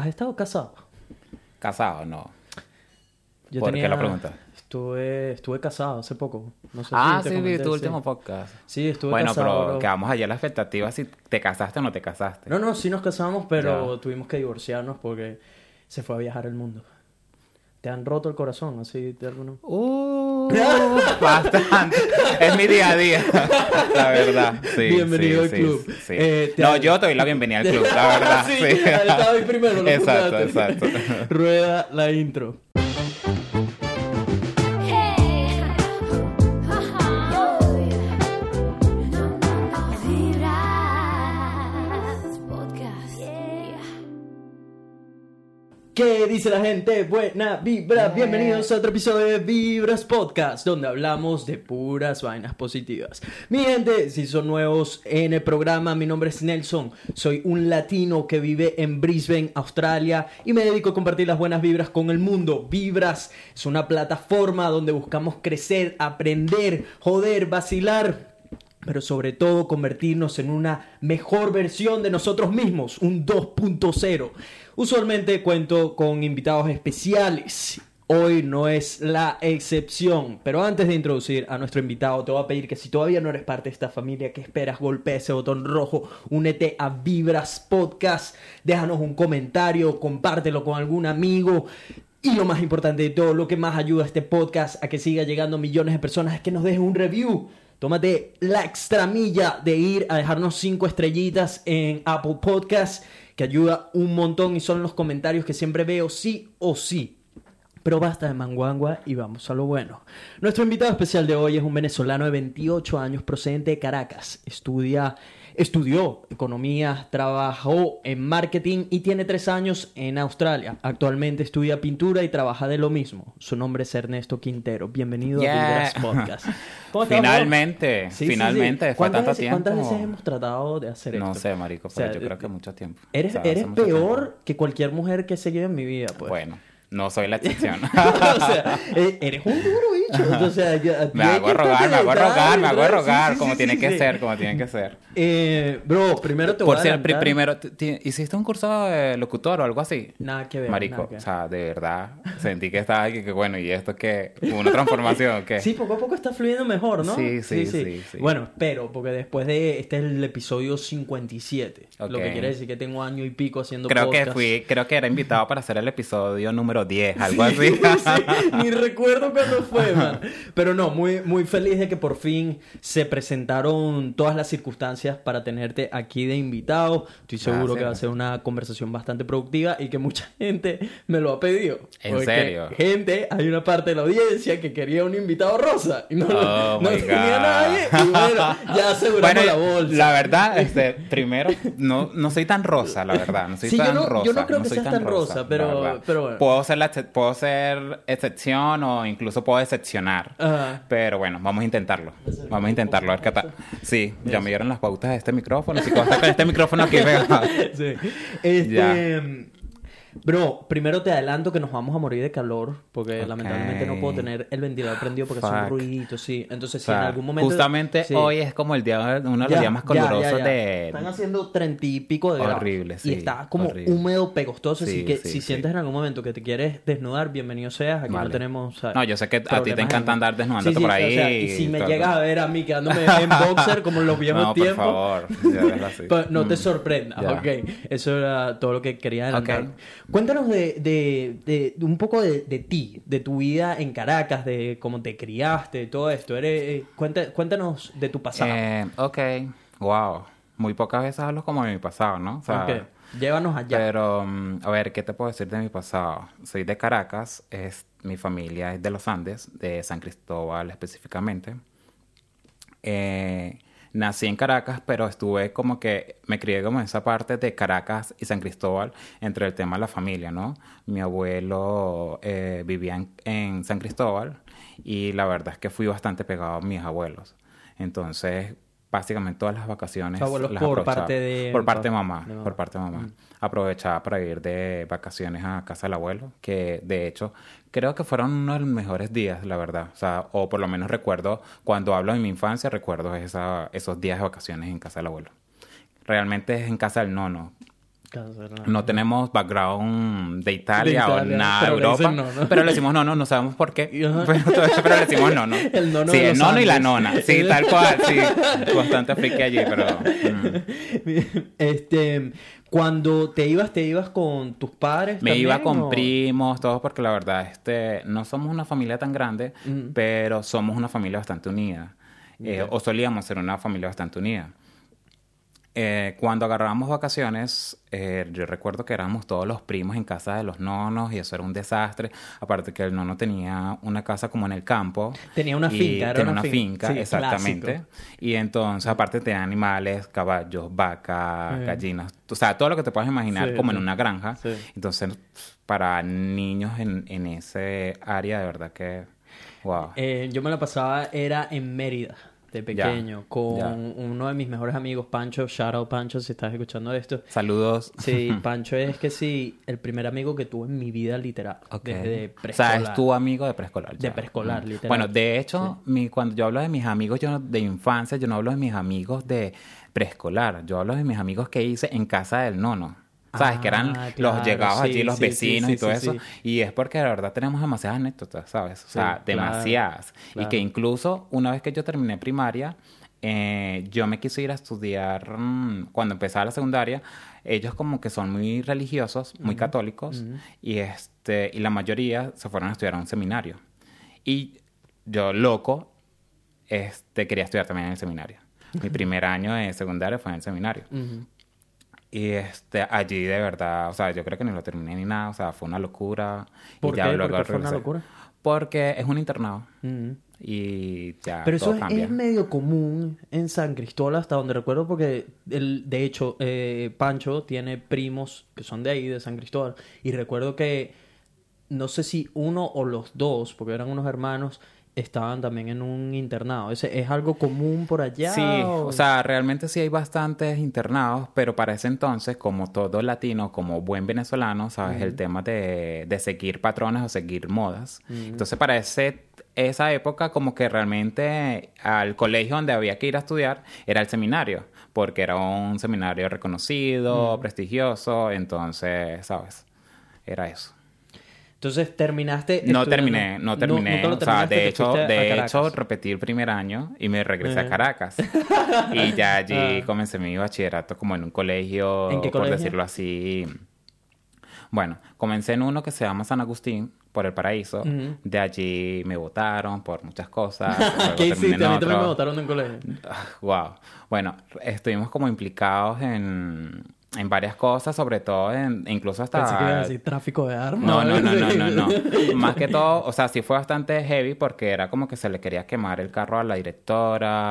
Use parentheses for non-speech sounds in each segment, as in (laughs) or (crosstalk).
¿Has estado casado? Casado, no. Yo ¿Por qué la pregunta? Estuve, estuve casado hace poco. No sé ah, si te sí, vi tu sí. último podcast. Sí, estuve Bueno, casado. pero bro. quedamos allá en la expectativa si te casaste o no te casaste. No, no, sí nos casamos, pero Ya. tuvimos que divorciarnos porque se fue a viajar el mundo. ¿Te han roto el corazón así de alguna Uh, bastante. es mi día a día, la verdad. Sí, Bienvenido sí, al club. sí. Eh, No, yo te doy la bienvenida al club, la (laughs) verdad. sí, estaba primero, lo Exacto, exacto. (laughs) Rueda la intro. ¿Qué dice la gente? Buena vibra. Bienvenidos a otro episodio de Vibras Podcast, donde hablamos de puras vainas positivas. Mi gente, si son nuevos en el programa, mi nombre es Nelson. Soy un latino que vive en Brisbane, Australia, y me dedico a compartir las buenas vibras con el mundo. Vibras es una plataforma donde buscamos crecer, aprender, joder, vacilar pero sobre todo convertirnos en una mejor versión de nosotros mismos, un 2.0. Usualmente cuento con invitados especiales. Hoy no es la excepción, pero antes de introducir a nuestro invitado, te voy a pedir que si todavía no eres parte de esta familia, que esperas? Golpea ese botón rojo, únete a Vibras Podcast, déjanos un comentario, compártelo con algún amigo. Y lo más importante de todo, lo que más ayuda a este podcast a que siga llegando millones de personas es que nos dejen un review. Tómate la extra milla de ir a dejarnos cinco estrellitas en Apple Podcast, que ayuda un montón y son los comentarios que siempre veo sí o sí. Pero basta de manguangua y vamos a lo bueno. Nuestro invitado especial de hoy es un venezolano de 28 años procedente de Caracas. Estudia, estudió economía, trabajó en marketing y tiene tres años en Australia. Actualmente estudia pintura y trabaja de lo mismo. Su nombre es Ernesto Quintero. Bienvenido Yeah. a Vibras Podcast. (laughs) ¿Cómo estás, bro? Finalmente, Sí, sí, sí. finalmente, después de ¿Cuántas tanto veces- tiempo. ¿Cuántas veces hemos tratado de hacer esto? No sé, marico, O sea, pero yo creo que mucho tiempo. Eres, O sea, hace eres mucho peor tiempo. que cualquier mujer que he seguido en mi vida, pues. Bueno, no soy la excepción. (laughs) o sea, eh, eres un duro bicho. O sea, ya- a ti me hago rogar, me hago rogar, me hago rogar, como tiene que ser, como tiene que ser. Eh, bro, primero te voy Por a cierto, primero, ¿hiciste un curso de locutor o algo así? Nada que ver. Marico, o sea, de verdad, sentí que estaba aquí, que bueno, ¿y esto qué? ¿Hubo ¿Una transformación qué? Sí, poco a poco está fluyendo mejor, ¿no? Sí, sí, sí, sí. Bueno, espero, porque después de... Este es el episodio 57. Lo que quiere decir que tengo año y pico haciendo Creo que fui, creo que era invitado para hacer el episodio número 10, algo así. (laughs) Sí, ni recuerdo cuándo fue, man. Pero no, muy, muy feliz de que por fin se presentaron todas las circunstancias para tenerte aquí de invitado. Estoy seguro Gracias. que va a ser una conversación bastante productiva y que mucha gente me lo ha pedido. ¿En Porque, serio? Gente, hay una parte de la audiencia que quería un invitado rosa y no, Oh, no tenía nadie. Y bueno, ya aseguramos Bueno, la bolsa. la verdad, este, primero, no, no soy tan rosa, la verdad. No soy Sí, yo tan no- yo rosa. no creo que soy seas tan rosa, la pero- pero bueno. Puedo ser, la, exce- puedo ser excepción o incluso puedo decepcionar. Ajá. Pero bueno, vamos a intentarlo. Vamos a intentarlo. A ver qué tal. Sí, ya me dieron las pautas de este micrófono. Si con este micrófono aquí (laughs) pegado. Sí. Este, Ya. Bro, primero te adelanto que nos vamos a morir de calor porque Ok. lamentablemente no puedo tener el ventilador prendido porque hace un Fuck. ruidito, sí. Entonces, O si en algún momento justamente sí. hoy es como el día, uno de los días más ya, ya, calurosos ya. de... Están haciendo treinta y pico de grados. Horrible, sí, Y está como horrible. húmedo, pegostoso. así Sí, que sí, si sientes en algún momento que te quieres desnudar, bienvenido seas. Aquí no Vale. tenemos. ¿sabes? No, yo sé que a ti te encanta en- andar desnudándote por o ahí sea, y y si me todo. llegas a ver a mí quedándome en (laughs) boxer como en los viejos No, por favor. Ya así. (laughs) Pues no te Mm. sorprendas, ok. Eso era todo lo que quería adelantar. Ok. Cuéntanos de, de, de- de un poco de, de ti, de tu vida en Caracas, de cómo te criaste, todo esto. Eres, eh, cuenta- cuéntanos de tu pasado. Eh, ok, wow. Muy pocas veces hablo como de mi pasado, ¿no? O sea, Ok. Llévanos allá. Pero, mm, a ver, ¿qué te puedo decir de mi pasado? Soy de Caracas, es, mi familia es de los Andes, de San Cristóbal específicamente. Eh, nací en Caracas, pero estuve como que, me crié como en esa parte de Caracas y San Cristóbal entre el tema de la familia, ¿no? Mi abuelo eh, vivía en, en San Cristóbal y la verdad es que fui bastante pegado a mis abuelos. Entonces, básicamente todas las vacaciones. Las por parte de- Por parte de mamá, de mamá. por parte de mamá. Aprovechaba para ir de vacaciones a casa del abuelo, que de hecho creo que fueron uno de los mejores días, la verdad. O sea, o por lo menos recuerdo, cuando hablo de mi infancia, recuerdo esa, esos días de vacaciones en casa del abuelo. Realmente es en casa del nono, No tenemos background de Italia, De o nada de Europa. no, ¿no? Pero le decimos no, no, no sabemos por qué. (laughs) (laughs) Pero, todo eso, pero le decimos no, no. (laughs) El nono sí, el nono y la nona. Sí, tal cual, sí. Bastante friki allí, pero. mm. este, cuando te ibas, te ibas con tus padres. Me iba con o- primos, todos, porque la verdad, este, no somos una familia tan grande, pero somos una familia bastante unida. Eh, o solíamos ser una familia bastante unida. Eh, cuando agarrábamos vacaciones, eh, yo recuerdo que éramos todos los primos en casa de los nonos y eso era un desastre. Aparte que el nono tenía una casa como en el campo. Tenía una finca, era tenía una finca. finca, Sí, exactamente. clásico. Y entonces, aparte tenía animales, caballos, vacas, gallinas, o sea, todo lo que te puedas imaginar Sí, como en una granja. Entonces, para niños en, en ese área, de verdad que, wow. Eh, yo me la pasaba, era en Mérida, de pequeño, con ya. uno de mis mejores amigos, Pancho. Shout out, Pancho, si estás escuchando esto. Saludos. Sí, (laughs) Pancho es que sí, el primer amigo que tuve en mi vida literal. Ok. Desde O sea, preescolar. es tu amigo de preescolar. De preescolar, Mm. literal. Bueno, de hecho, mi, cuando yo hablo de mis amigos yo no- de infancia, yo no hablo de mis amigos de preescolar. Yo hablo de mis amigos que hice en casa del nono. ¿Sabes? que eran Ah, los claro, llegados sí, allí, los sí, vecinos sí, y todo eso. Y es porque de verdad tenemos demasiadas anécdotas, ¿sabes? O sea, claro, demasiadas. Y claro. que incluso una vez que yo terminé primaria, eh, yo me quise ir a estudiar mm, cuando empezaba la secundaria. Ellos como que son muy religiosos, muy católicos, y este y la mayoría se fueron a estudiar a un seminario. Y yo, loco, este, quería estudiar también en el seminario. Mi (laughs) primer año de secundaria fue en el seminario. Ujú. Y este, allí de verdad, o sea, yo creo que ni lo terminé ni nada, o sea, fue una locura. ¿Por y ya luego ¿Por qué fue una locura? Porque es un internado Ujú. y ya Pero eso todo es, cambia. es medio común en San Cristóbal, hasta donde recuerdo, porque el, de hecho, eh, Pancho tiene primos que son de ahí, de San Cristóbal, y recuerdo que no sé si uno o los dos, porque eran unos hermanos, estaban también en un internado. ¿Ese ¿Es algo común por allá? Sí, o sea, realmente sí hay bastantes internados, pero para ese entonces, como todo latino, como buen venezolano, sabes, el tema de, de seguir patrones o seguir modas. Entonces, para ese, esa época, como que realmente al colegio donde había que ir a estudiar era el seminario, porque era un seminario reconocido, prestigioso, entonces, sabes, era eso. Entonces terminaste. No terminé, no terminé. o sea, de hecho, de hecho, repetí el primer año y me regresé Eh. a Caracas. (laughs) y ya allí Ah. comencé mi bachillerato como en un colegio, ¿En qué por colegio? decirlo así. Bueno, comencé en uno que se llama San Agustín, por el paraíso. De allí me votaron por muchas cosas. (laughs) ¿Qué hiciste? en A mí también me votaron de un colegio. Wow. Bueno, estuvimos como implicados en, en varias cosas, sobre todo en, incluso hasta... Pensé que iba a decir tráfico de armas. No, no, no, no, no, no. (laughs) Más que todo, o sea, sí fue bastante heavy porque era como que se le quería quemar el carro a la directora.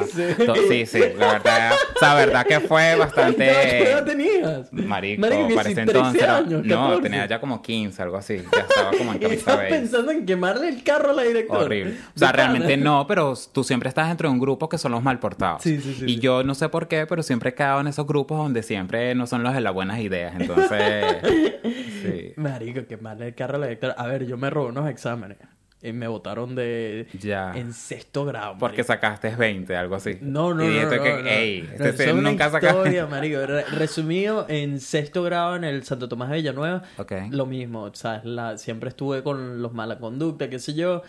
(laughs) dices? To- Sí, sí, la verdad. O sea, la verdad que fue (laughs) ¿Qué bastante. edad tenías? Marico, Marico, para ese 13 entonces. años, no, 14. tenía ya como 15, algo así. Ya estaba como en camisa estás pensando en quemarle el carro a la directora. Horrible. O sea, realmente no, pero tú siempre estás dentro de un grupo que son los mal portados. Sí, sí, sí, Y sí. yo no sé por qué, pero siempre he quedado en esos grupos donde siempre no son los de las buenas ideas. Entonces, (laughs) sí. Marico, quemarle el carro directora. A ver, yo me robé unos exámenes. Y me votaron de... Ya. En sexto grado, Porque marico. sacaste 20, algo así. No, no, y no, no, que, no. ey, No, este es nunca sacaste. historia, (laughs) marico. Re- resumido, en sexto grado en el Santo Tomás de Villanueva, lo mismo, ¿sabes? La, siempre estuve con los mala conducta, qué sé yo.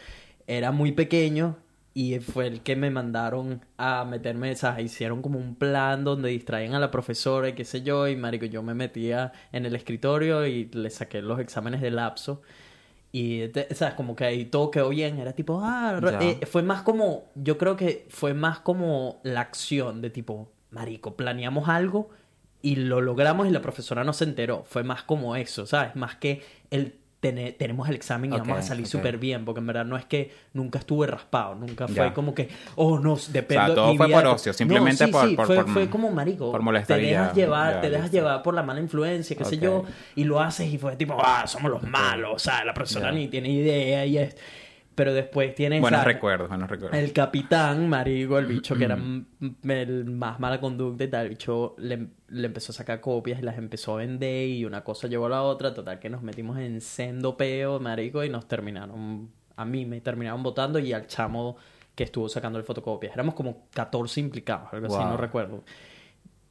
Era muy pequeño y fue el que me mandaron a meterme, ¿sabes? Hicieron como un plan donde distraían a la profesora y qué sé yo. Y, marico, yo me metía en el escritorio y le saqué los exámenes de lapso. Y, te- ¿sabes? Como que ahí todo quedó bien. Era tipo, ah, eh, fue más como, yo creo que fue más como la acción de tipo, marico, planeamos algo y lo logramos y la profesora no se enteró. Fue más como eso, ¿sabes? Más que el tenemos el examen y vamos a salir ok. súper bien, porque en verdad no es que nunca estuve raspado, nunca fue Ya. como que, oh, no, depende. O sea, todo fue por ocio, simplemente No, sí, por- sí, por- fue, por- fue como marico. por molestar Te dejas ya, llevar, ya, te dejas llevar por la mala influencia, qué sé yo, y lo haces y fue tipo, ah, somos los malos, o sea, la persona ni tiene idea y es... Pero después tienes... Buenos recuerdos, buenos recuerdos. El capitán, marico, el bicho que era el más mala conducta y tal, el bicho le, le empezó a sacar copias y las empezó a vender y una cosa llevó a la otra, total que nos metimos en sendo peo, marico, y nos terminaron, a mí me terminaron votando y al chamo que estuvo sacando el fotocopias. Éramos como 14 implicados, algo así, no recuerdo.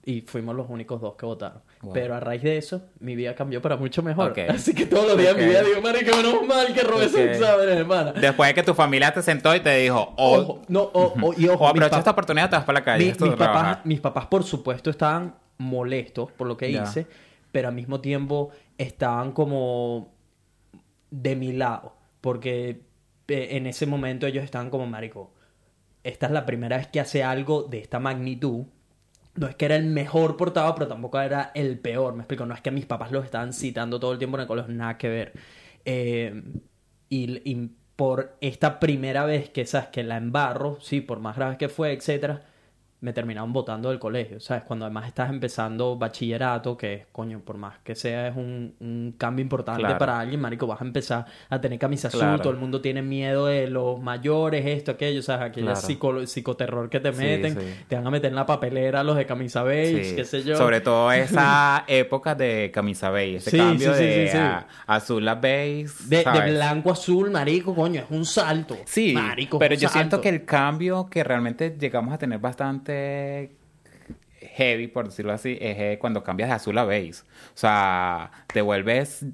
Y fuimos los únicos dos que votaron. Wow. Pero a raíz de eso, mi vida cambió para mucho mejor. (laughs) Así que todos los días de Ok. mi vida digo, marico, menos mal que robé ese Ok. examen, hermana. Después de que tu familia te sentó y te dijo, o, Ojo, no, y ojo, o aprovecha esta oportunidad, te vas para la calle. mi- mis, papás, trabajar. mis papás, por supuesto, estaban molestos por lo que hice, pero al mismo tiempo estaban como de mi lado, porque en ese momento ellos estaban como, marico, esta es la primera vez que hace algo de esta magnitud. No es que era el mejor portado, pero tampoco era el peor. Me explico, no es que mis papás los estaban citando todo el tiempo en el colegio, nada que ver. Eh, y, por esta primera vez que, ¿sabes? Que la embarro, sí, por más grave que fue, etcétera, me terminaron votando del colegio, ¿sabes? Cuando además estás empezando bachillerato, que, coño, por más que sea, es un, un cambio importante Claro. para alguien, marico, vas a empezar a tener camisa azul, Claro. todo el mundo tiene miedo de los mayores, esto, aquello, ¿sabes? Aquella Claro. psico- psicoterror que te meten, sí. te van a meter en la papelera los de camisa beige, Sí. qué sé yo. Sobre todo (laughs) esa época de camisa beige, ese cambio de a- azul a beige, De, blanco a azul, marico, coño, es un salto. Sí, marico, pero yo siento que el cambio que realmente llegamos a tener bastante heavy, por decirlo así, es eh, cuando cambias de azul a beige. O sea, te vuelves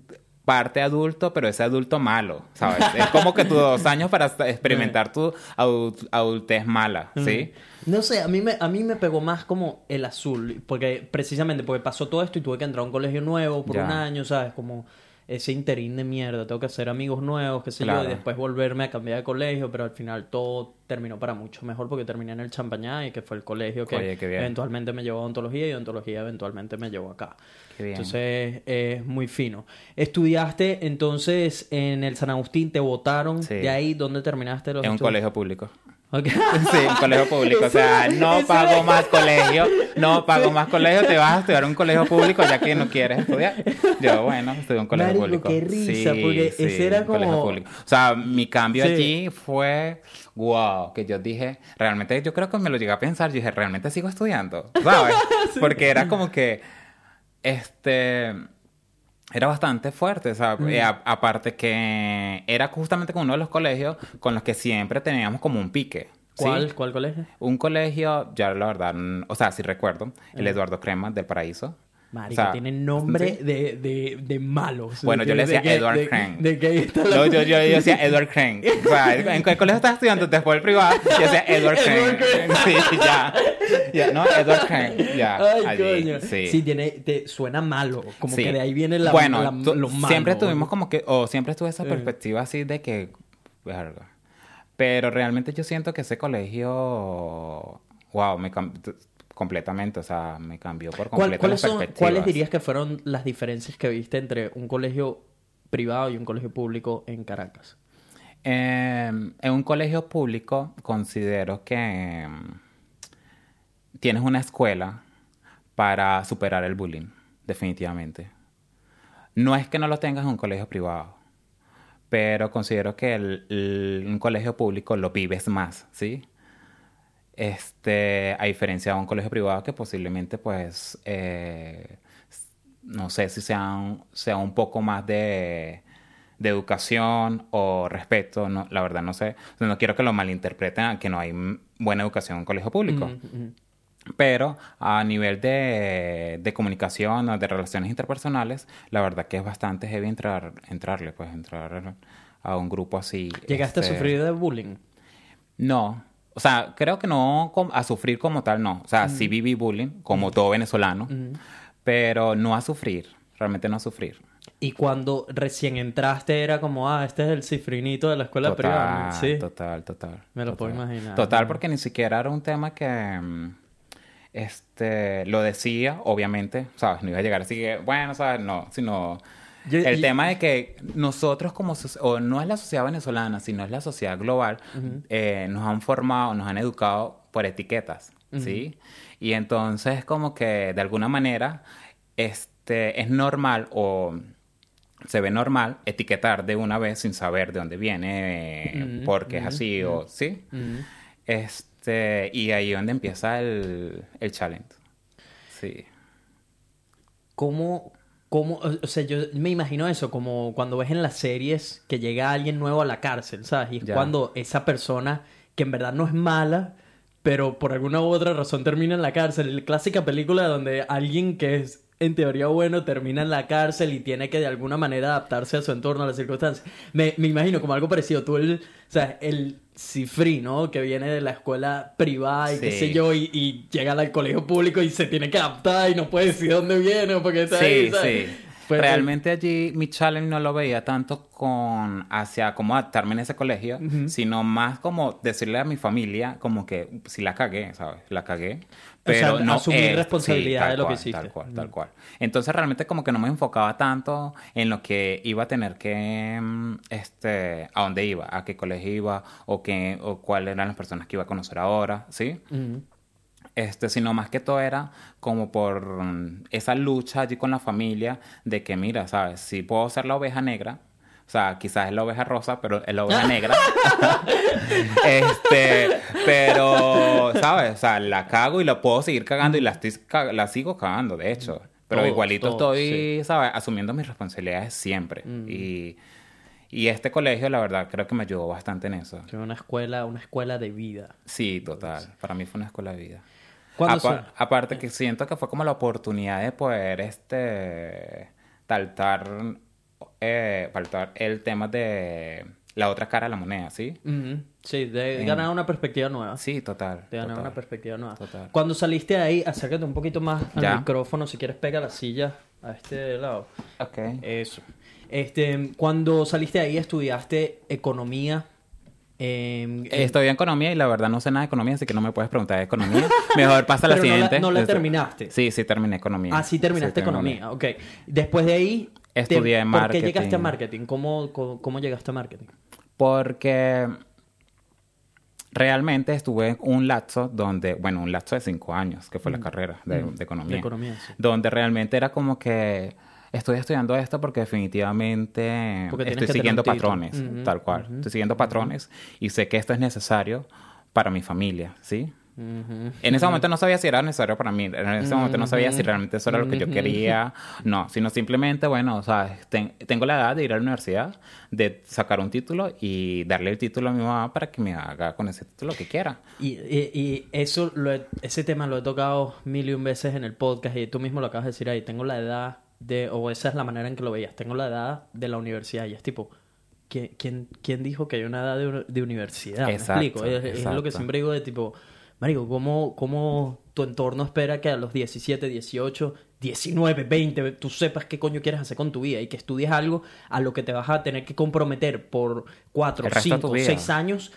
parte adulto, pero ese adulto malo, ¿sabes? (laughs) es como que tus dos años para experimentar tu adult- adultez mala, ¿sí? No sé, a mí, me, a mí me pegó más como el azul, porque precisamente porque pasó todo esto y tuve que entrar a un colegio nuevo por Ya. un año, ¿sabes? Como ese interín de mierda, tengo que hacer amigos nuevos, qué sé yo, Claro. y después volverme a cambiar de colegio, pero al final todo terminó para mucho mejor porque terminé en el Champañá y que fue el colegio que Oye, eventualmente me llevó a odontología y odontología eventualmente me llevó acá. Qué bien. Entonces es muy fino. Estudiaste entonces en el San Agustín, te votaron, Sí. de ahí, ¿dónde terminaste los En un colegio público. Sí, un colegio público. O sea, no pago más colegio, no pago más colegio, te vas a estudiar un colegio público ya que no quieres estudiar. Yo, bueno, estudié un colegio Marico, público. qué risa, porque ese era como- público. O sea, mi cambio Sí. allí fue, wow, que yo dije, realmente yo creo que me lo llegué a pensar, yo dije, realmente sigo estudiando, ¿sabes? (laughs) Porque era como que, este... Era bastante fuerte, o sea, eh, a- aparte que era justamente con uno de los colegios con los que siempre teníamos como un pique. ¿sí? ¿Cuál, ¿Cuál colegio? Un colegio, ya la verdad, o sea, sí recuerdo, el Eduardo Crema del Paraíso. Marico, O sea, tiene nombre sí. de, de, de malos. Bueno, yo le De decía que- Edward de- Crane. De que ahí está la... No, yo, yo, yo decía Edward Crane. O sea, ¿en qué colegio estás estudiando? Después del privado, yo decía Edward Crane. Edward Crane. Sí, ya. Ya, no, Edward Crane. Ya. Ay, allí, coño. Sí. Sí, tiene, te, suena malo. Como Sí. que de ahí viene la, bueno, la- tú- lo malo. siempre tuvimos como que, o siempre tuve esa Sí. perspectiva así de que, verga. Pero realmente yo siento que ese colegio, wow, me cambió completamente, o sea, me cambió por ¿Cuál- completo ¿cuáles, las son- perspectivas. ¿Cuáles dirías que fueron las diferencias que viste entre un colegio privado y un colegio público en Caracas? Eh, en un colegio público considero que mm, tienes una escuela para superar el bullying, definitivamente. No es que no lo tengas en un colegio privado, pero considero que el, el- un colegio público lo vives más, ¿sí? Este, a diferencia de un colegio privado que posiblemente, pues, eh, no sé si sea un, sea un poco más de, de educación o respeto, no, la verdad no sé. No quiero que lo malinterpreten que no hay buena educación en un colegio público. Mm. Pero a nivel de, de comunicación o de relaciones interpersonales, la verdad que es bastante heavy entrar, entrarle, pues entrar a un grupo así. ¿Llegaste este, a sufrir de bullying? No. O sea, creo que no a sufrir como tal, no. O sea, sí viví bullying, como todo venezolano, pero no a sufrir. Realmente no a sufrir. Y cuando recién entraste era como, ah, este es el cifrinito de la escuela Total, privada. Sí. total, total. Me lo puedo imaginar. Total, porque ni siquiera era un tema que mm, este lo decía, obviamente, ¿sabes? No iba a llegar así que, bueno, ¿sabes? No, sino Yo- el tema de que nosotros como o no es la sociedad venezolana, sino es la sociedad global, eh, nos han formado, nos han educado por etiquetas, ¿sí? Y entonces como que de alguna manera este es normal o se ve normal etiquetar de una vez sin saber de dónde viene, eh, Ujú, porque es así o sí. Este, y ahí es donde empieza el, el challenge. Sí. ¿Cómo, o o sea, yo me imagino eso, como cuando ves en las series que llega alguien nuevo a la cárcel, ¿sabes? Y es Ya. cuando esa persona, que en verdad no es mala, pero por alguna u otra razón termina en la cárcel. La clásica película donde alguien que es en teoría bueno termina en la cárcel y tiene que de alguna manera adaptarse a su entorno, a las circunstancias. Me, me imagino como algo parecido. Tú, el, o sea, el cifrí, ¿no? Que viene de la escuela privada y qué sé yo, y, y llega al colegio público y se tiene que adaptar y no puede decir dónde viene porque está Sí, ahí, ¿sabes? sí. Realmente allí mi challenge no lo veía tanto con hacia cómo adaptarme en ese colegio, sino más como decirle a mi familia como que si la cagué, ¿sabes? La cagué. Pero sea, no asumir es- responsabilidad de lo que hiciste. Tal cual, tal cual. Entonces realmente como que no me enfocaba tanto en lo que iba a tener que, mm, este, a dónde iba, a qué colegio iba o qué, o cuáles eran las personas que iba a conocer ahora, ¿sí? Ujú. este, sino más que todo era como por mm, esa lucha allí con la familia de que, mira, ¿sabes? Si puedo ser la oveja negra, o sea, quizás es la oveja rosa, pero es la oveja (laughs) negra. (laughs) este, pero, ¿sabes? O sea, la cago y la puedo seguir cagando y la, estoy la sigo cagando, de hecho. Pero igualito estoy, ¿sabes? Asumiendo mis responsabilidades siempre. Y, y este colegio, la verdad, creo que me ayudó bastante en eso. Fue una escuela, una escuela de vida. Sí, total. Para mí fue una escuela de vida. ¿Cuándo Apa- se- Aparte que siento que fue como la oportunidad de poder este eh, faltar el tema de la otra cara de la moneda, ¿sí? Sí, de ganar una perspectiva nueva. Sí, total. De ganar total. una perspectiva nueva. Total. Cuando saliste de ahí, acércate un poquito más al Ya. micrófono. Si quieres, pega la silla a este lado. Ok. Eso. Este, cuando saliste de ahí, estudiaste economía. Em, Estudié economía y la verdad no sé nada de economía, así que no me puedes preguntar de economía. Mejor pasa a la (laughs) Pero no la- siguiente. no la Este- terminaste. Sí, sí terminé economía. Ah, sí, terminaste terminé. economía. Ok. Después de ahí. te- Estudié ¿Por qué marketing. llegaste a marketing? ¿Cómo, cómo, cómo llegaste a marketing? Porque realmente estuve en un lapso donde, bueno, un lapso de cinco años, que fue la carrera de, de economía. Mm. De economía, sí. Donde realmente era como que estoy estudiando esto porque definitivamente Porque estoy siguiendo patrones, Ujú, tal cual. Estoy siguiendo patrones y sé que esto es necesario para mi familia, ¿sí? Ujú. En ese momento no sabía si era necesario para mí. En ese momento no sabía si realmente eso era lo que yo quería. No, sino simplemente, bueno, o sea, ten- tengo la edad de ir a la universidad, de sacar un título y darle el título a mi mamá para que me haga con ese título lo que quiera. Y, y- y eso lo he- ese tema lo he tocado mil y un veces en el podcast y tú mismo lo acabas de decir ahí. Tengo la edad de, o esa es la manera en que lo veías, tengo la edad de la universidad y es tipo, ¿quién, quién, quién dijo que hay una edad de, de universidad? ¿Me Exacto, explico? Es, es lo que exacto. siempre digo de tipo, Marico, ¿cómo, ¿cómo tu entorno espera que a los 17, 18, 19, 20 tú sepas qué coño quieres hacer con tu vida y que estudies algo a lo que te vas a tener que comprometer por 4, El resto de tu 5, vida. 6 años?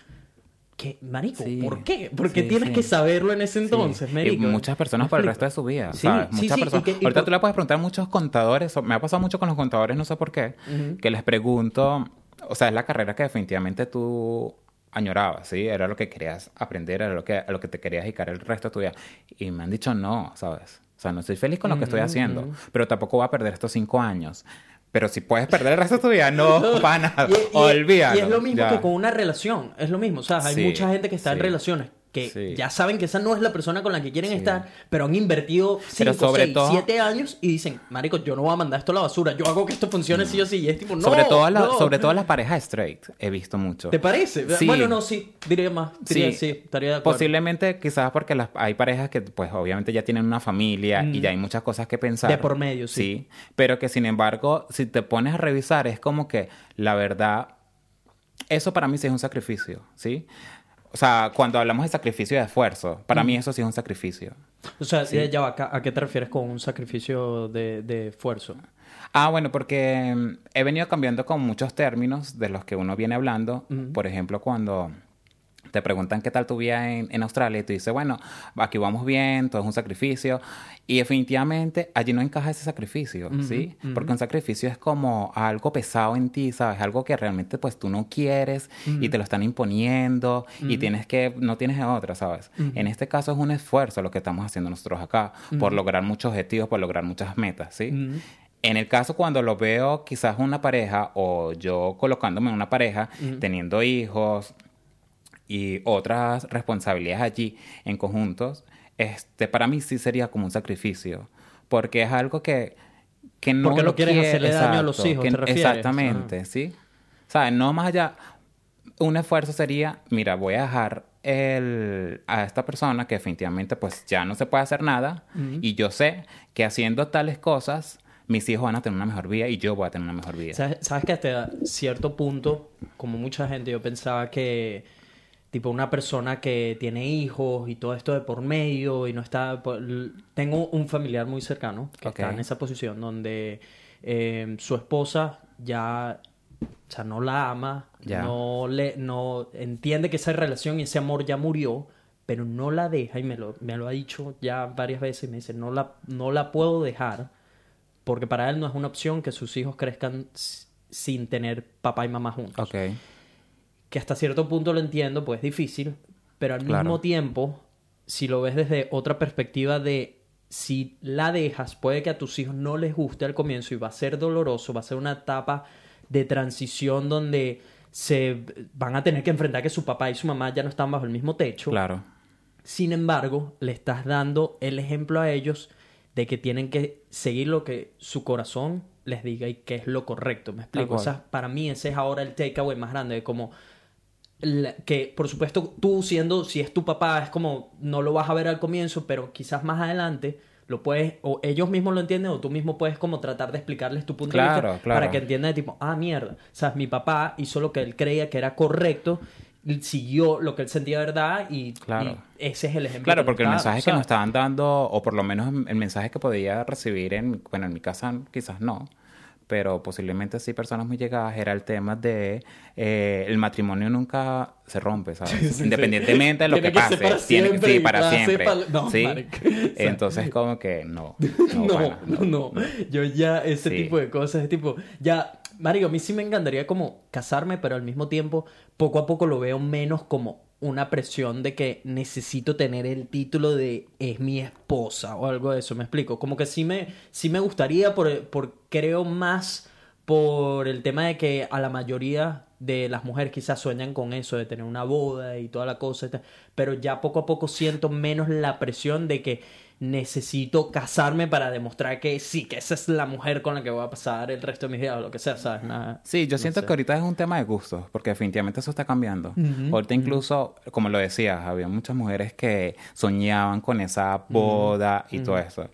Que, marico, Sí, ¿por qué? Porque sí, tienes sí. que saberlo en ese entonces, marico. Y muchas personas ¿Me por el resto de su vida, Sí, ¿sabes? sí, Muchas personas. que- Ahorita por- tú le puedes preguntar a muchos contadores, me ha pasado mucho con los contadores, no sé por qué, que les pregunto, o sea, es la carrera que definitivamente tú añorabas, ¿sí? Era lo que querías aprender, era lo que, a lo que te querías dedicar el resto de tu vida. Y me han dicho no, ¿sabes? O sea, no estoy feliz con lo que estoy haciendo, pero tampoco voy a perder estos cinco años. Pero si puedes perder el resto de tu vida, no, (laughs) pana, Y- y- olvídalo. Y es lo mismo ya. que con una relación. Es lo mismo. O sea, hay Sí, mucha gente que está en relaciones que Sí. ya saben que esa no es la persona con la que quieren Sí. estar, pero han invertido Pero 5, sobre 6, todo- 7 años y dicen, Marico, yo no voy a mandar esto a la basura. Yo hago que esto funcione sí o sí. Y es tipo, no. sobre todo, la- no. sobre todo las parejas straight, he visto mucho. ¿Te parece? Sí. Bueno, no, sí. Diría más. Diría, sí. Sí. estaría de acuerdo. Posiblemente quizás porque las, hay parejas que pues obviamente ya tienen una familia y ya hay muchas cosas que pensar. De por medio, sí. pero que sin embargo, si te pones a revisar, es como que la verdad, eso para mí sí es un sacrificio, ¿sí? O sea, cuando hablamos de sacrificio y de esfuerzo, para mí eso sí es un sacrificio. O sea, ya va, ¿a qué te refieres con un sacrificio de, de esfuerzo? Ah, bueno, porque mm, he venido cambiando con muchos términos de los que uno viene hablando. Por ejemplo, cuando te preguntan qué tal tu vida en, en Australia y tú dices, bueno, aquí vamos bien, todo es un sacrificio. Y definitivamente allí no encaja ese sacrificio, ¿sí? Porque un sacrificio es como algo pesado en ti, ¿sabes? Algo que realmente pues tú no quieres y te lo están imponiendo y tienes que, no tienes otra, ¿sabes? En este caso es un esfuerzo lo que estamos haciendo nosotros acá por lograr muchos objetivos, por lograr muchas metas, ¿sí? En el caso cuando lo veo quizás una pareja o yo colocándome en una pareja, teniendo hijos y otras responsabilidades allí en conjuntos, este, para mí sí sería como un sacrificio, porque es algo que, que no Porque no quieres quiere- hacerle daño a los exacto, hijos, que- ¿te? Exactamente, ¿sí? O sea, no más allá, un esfuerzo sería, mira, voy a dejar el, a esta persona que definitivamente pues ya no se puede hacer nada y yo sé que haciendo tales cosas mis hijos van a tener una mejor vida y yo voy a tener una mejor vida. ¿Sabes, sabes que hasta cierto punto, como mucha gente, yo pensaba que tipo una persona que tiene hijos y todo esto de por medio y no está... Tengo un familiar muy cercano que está en esa posición donde eh, su esposa ya... O sea, no la ama, no le, no entiende que esa relación y ese amor ya murió, pero no la deja y me lo, me lo ha dicho ya varias veces y me dice, no la, no la puedo dejar porque para él no es una opción que sus hijos crezcan sin tener papá y mamá juntos. Ok. Que hasta cierto punto lo entiendo, pues es difícil, pero al Claro. mismo tiempo, si lo ves desde otra perspectiva de si la dejas, puede que a tus hijos no les guste al comienzo y va a ser doloroso, va a ser una etapa de transición donde se van a tener que enfrentar que su papá y su mamá ya no están bajo el mismo techo. Claro. Sin embargo, le estás dando el ejemplo a ellos de que tienen que seguir lo que su corazón les diga y que es lo correcto. ¿Me explico? O sea, para mí ese es ahora el takeaway más grande de como que por supuesto tú siendo si es tu papá es como no lo vas a ver al comienzo, pero quizás más adelante lo puedes o ellos mismos lo entienden o tú mismo puedes como tratar de explicarles tu punto de vista claro. para que entiendan de tipo, ah, mierda, o sea, mi papá hizo lo que él creía que era correcto, siguió lo que él sentía verdad y, Claro. y ese es el ejemplo. Claro, que porque el mensaje que nos estaban dando, o por lo menos el mensaje que podía recibir en, bueno, en mi casa quizás no, pero posiblemente sí personas muy llegadas, era el tema de eh, el matrimonio nunca se rompe, ¿sabes? (laughs) Sí, sí. Independientemente de lo Tiene que pase. para tiene- siempre sí, para siempre. no, ¿sí? (laughs) Entonces como que no. (laughs) No, No, no, no, Yo ya ese tipo de cosas, tipo, ya, Mario, a mí sí me encantaría como casarme, pero al mismo tiempo, poco a poco lo veo menos como una presión de que necesito tener el título de es mi esposa o algo de eso, me explico. Como que sí me, sí me gustaría, por, por creo más por el tema de que a la mayoría de las mujeres quizás sueñan con eso, de tener una boda y toda la cosa, pero ya poco a poco siento menos la presión de que necesito casarme para demostrar que sí, que esa es la mujer con la que voy a pasar el resto de mis días o lo que sea, ¿sabes? Nada. Sí, yo no siento sé. que ahorita es un tema de gustos, porque definitivamente eso está cambiando. Ahorita incluso, como lo decías, había muchas mujeres que soñaban con esa boda y todo eso.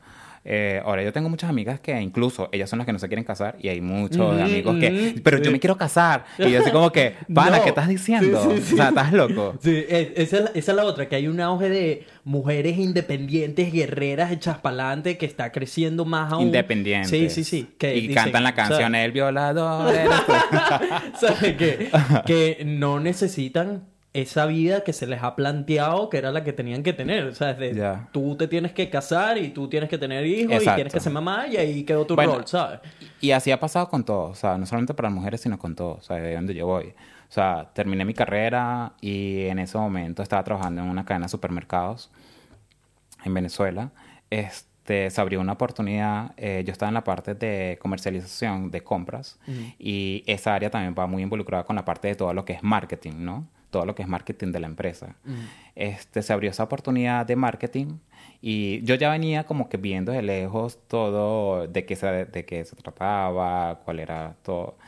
Eh, ahora yo tengo muchas amigas que incluso ellas son las que no se quieren casar y hay muchos Ujú, amigos que, ujú, pero sí. yo me quiero casar. Y yo así como que, (laughs) pana, No. ¿qué estás diciendo? Sí, sí, sí. O sea, ¿estás loco? Sí, es- esa es, la, esa es la otra, que hay un auge de mujeres independientes, guerreras, hechas para adelante, que está creciendo más aún. Independientes. Sí, sí, sí. Que y dicen, cantan la o sea, canción El violador. (laughs) ¿Sabes? Que, (laughs) que no necesitan esa vida que se les ha planteado que era la que tenían que tener. O sea, de, Ya. tú te tienes que casar y tú tienes que tener hijos y tienes que ser mamá y ahí quedó tu Bueno, rol, ¿sabes? Y así ha pasado con todo, o sea, no solamente para las mujeres, sino con todo, o sea, de donde yo voy. O sea, terminé mi carrera y en ese momento estaba trabajando en una cadena de supermercados en Venezuela. Este, se abrió una oportunidad, eh, yo estaba en la parte de comercialización de compras y esa área también va muy involucrada con la parte de todo lo que es marketing, ¿no? Todo lo que es marketing de la empresa. Este, se abrió esa oportunidad de marketing y yo ya venía como que viendo de lejos todo de qué se, de qué se trataba, cuál era todo.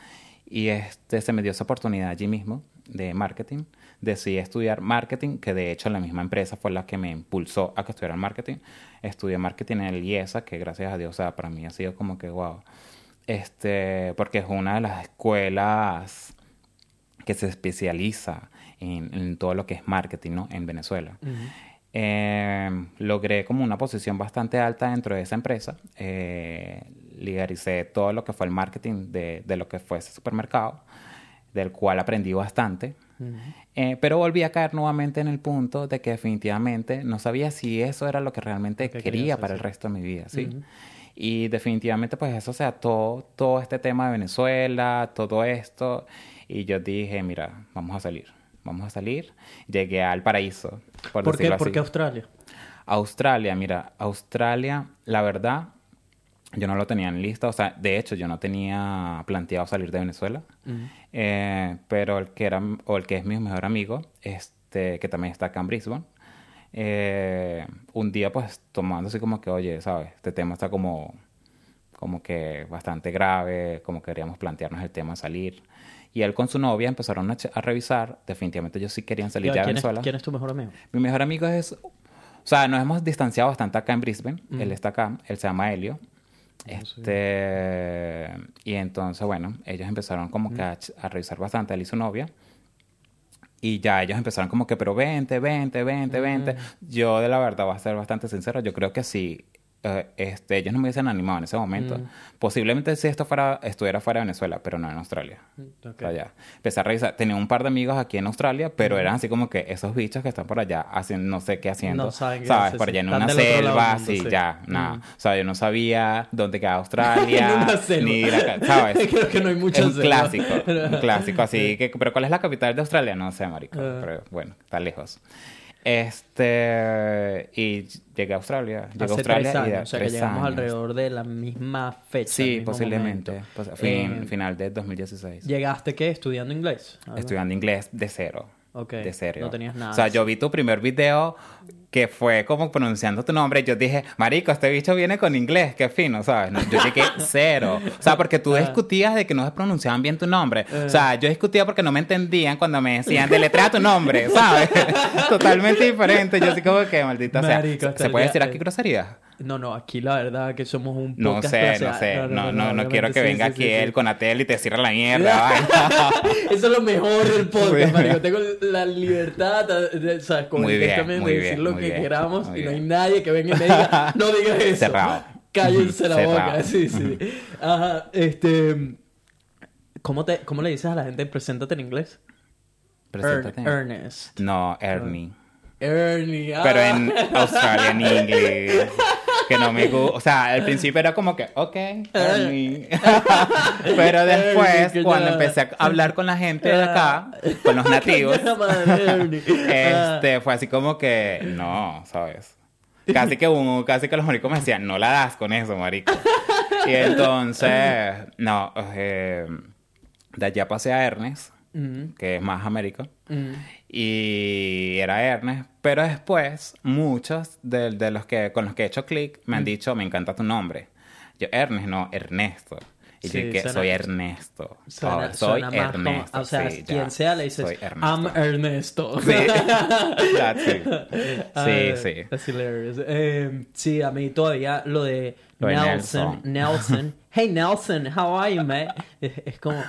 Y este, se me dio esa oportunidad allí mismo de marketing. Decidí estudiar marketing, que de hecho la misma empresa fue la que me impulsó a que estudiara marketing. Estudié marketing en el IESA, que gracias a Dios, o sea, para mí ha sido como que wow. Este, porque es una de las escuelas que se especializa en, en todo lo que es marketing, ¿no? En Venezuela. Eh, logré como una posición bastante alta dentro de esa empresa. Eh, lidericé todo lo que fue el marketing de, de lo que fue ese supermercado, del cual aprendí bastante. Eh, pero volví a caer nuevamente en el punto de que definitivamente no sabía si eso era lo que realmente que quería para el resto de mi vida, ¿sí? Y definitivamente pues eso se ató todo este tema de Venezuela, todo esto. Y yo dije, mira, vamos a salir, vamos a salir. Llegué al paraíso, por, ¿Por qué, ¿Por qué Australia? Australia, mira, Australia, la verdad, yo no lo tenía en lista. O sea, de hecho, yo no tenía planteado salir de Venezuela. Eh, pero el que era, o el que es mi mejor amigo, este, que también está acá en Brisbane, eh, un día pues tomando así como que, oye, ¿sabes? Este tema está como, como que bastante grave, como queríamos plantearnos el tema de salir. Y él con su novia empezaron a, revisar. Definitivamente ellos sí querían salir Ya, de ¿quién, es, Venezuela. quién es tu mejor amigo? Mi mejor amigo es... O sea, nos hemos distanciado bastante acá en Brisbane. Mm. Él está acá. Él se llama Helio. Este... Y entonces, bueno, ellos empezaron como Mm. que a, revisar bastante, él y su novia. Y ya ellos empezaron como que, pero vente, vente, vente, vente. Mm. Yo, de la verdad, voy a ser bastante sincero. Yo creo que si eh, este, ellos no me hubiesen animado en ese momento, Mm. posiblemente si esto fuera, estuviera fuera de Venezuela, pero no en Australia. Ok. O sea, ya. Empecé a revisar. Tenía un par de amigos aquí en Australia, pero eran así como que esos bichos que están por allá haciendo no sé qué haciendo. No saben ¿Sabes? Por allá en una selva, mundo, sí, sí. ya, nada. Mm. O sea, yo no sabía dónde quedaba Australia. (laughs) En una selva. Ni la, ¿sabes? (laughs) Creo que no hay muchas un selvas. clásico, un clásico así (laughs) que, pero ¿cuál es la capital de Australia? No sé, marico, Ah. pero bueno, está lejos. Este y llegué a Australia, llegué a Australia tres años, y o sea que llegamos años. alrededor de la misma fecha. Sí, posiblemente, pues, fin- Eh, final de 2016. ¿Llegaste qué? ¿Estudiando inglés? Estudiando inglés de cero. Ok, De serio. no tenías nada O sea, yo vi tu primer video que fue como pronunciando tu nombre. Yo dije, Marico, este bicho viene con inglés, qué fino, ¿sabes? No, yo llegué (laughs) cero. O sea, porque tú Ah. discutías de que no se pronunciaban bien tu nombre. O sea, yo discutía porque no me entendían cuando me decían, deletrea tu nombre, ¿sabes? (laughs) Totalmente diferente. Yo así como que, maldita sea. Marico, hasta ¿Se puede decir aquí groserías? No, no, aquí la verdad que somos un No podcast sé, clase no sé. No, no, no, quiero que sí, venga sí, aquí sí, él con Atel y te cierre la mierda. (laughs) (laughs) Eso es lo mejor del (laughs) podcast, Sí. marico. Tengo la libertad, de. Como bien, también muy de decir bien, lo que bien, queramos y no hay nadie que venga y me diga, no digas eso. Cerrado. Cállense la Cerrado. boca. Sí, sí. Ajá, este... ¿Cómo, te, ¿Cómo le dices a la gente preséntate en inglés? Preséntate. Ern- Ernest. No, Ernie. Ernie. ah. Pero en Australian English. Que no me gusta. O sea, al principio era como que, ok. (laughs) Pero después, cuando empecé a hablar con la gente de acá, con los (laughs) nativos, (laughs) este, fue así como que, no, ¿sabes? Casi que, un, casi que los maricos me decían, no la das con eso, marico. Y entonces, no, eh, de allá pasé a Ernest, que es más América. mm. Y era Ernest, pero después muchos de, de los que con los que he hecho clic me han dicho, me encanta tu nombre. Yo, Ernest, no, Ernesto. Y Sí, yo que suena- soy Ernesto. Suena, Oh, soy suena más como- Ernesto. o sea, sí, quien ya. sea le dices, Soy I'm Ernesto. Sí. (laughs) That's it. Ah, Sí, sí. That's hilarious. Eh, sí, a mí todavía lo de Lo de Nelson, Nelson. (laughs) hey Nelson, how are you, man? Es, es como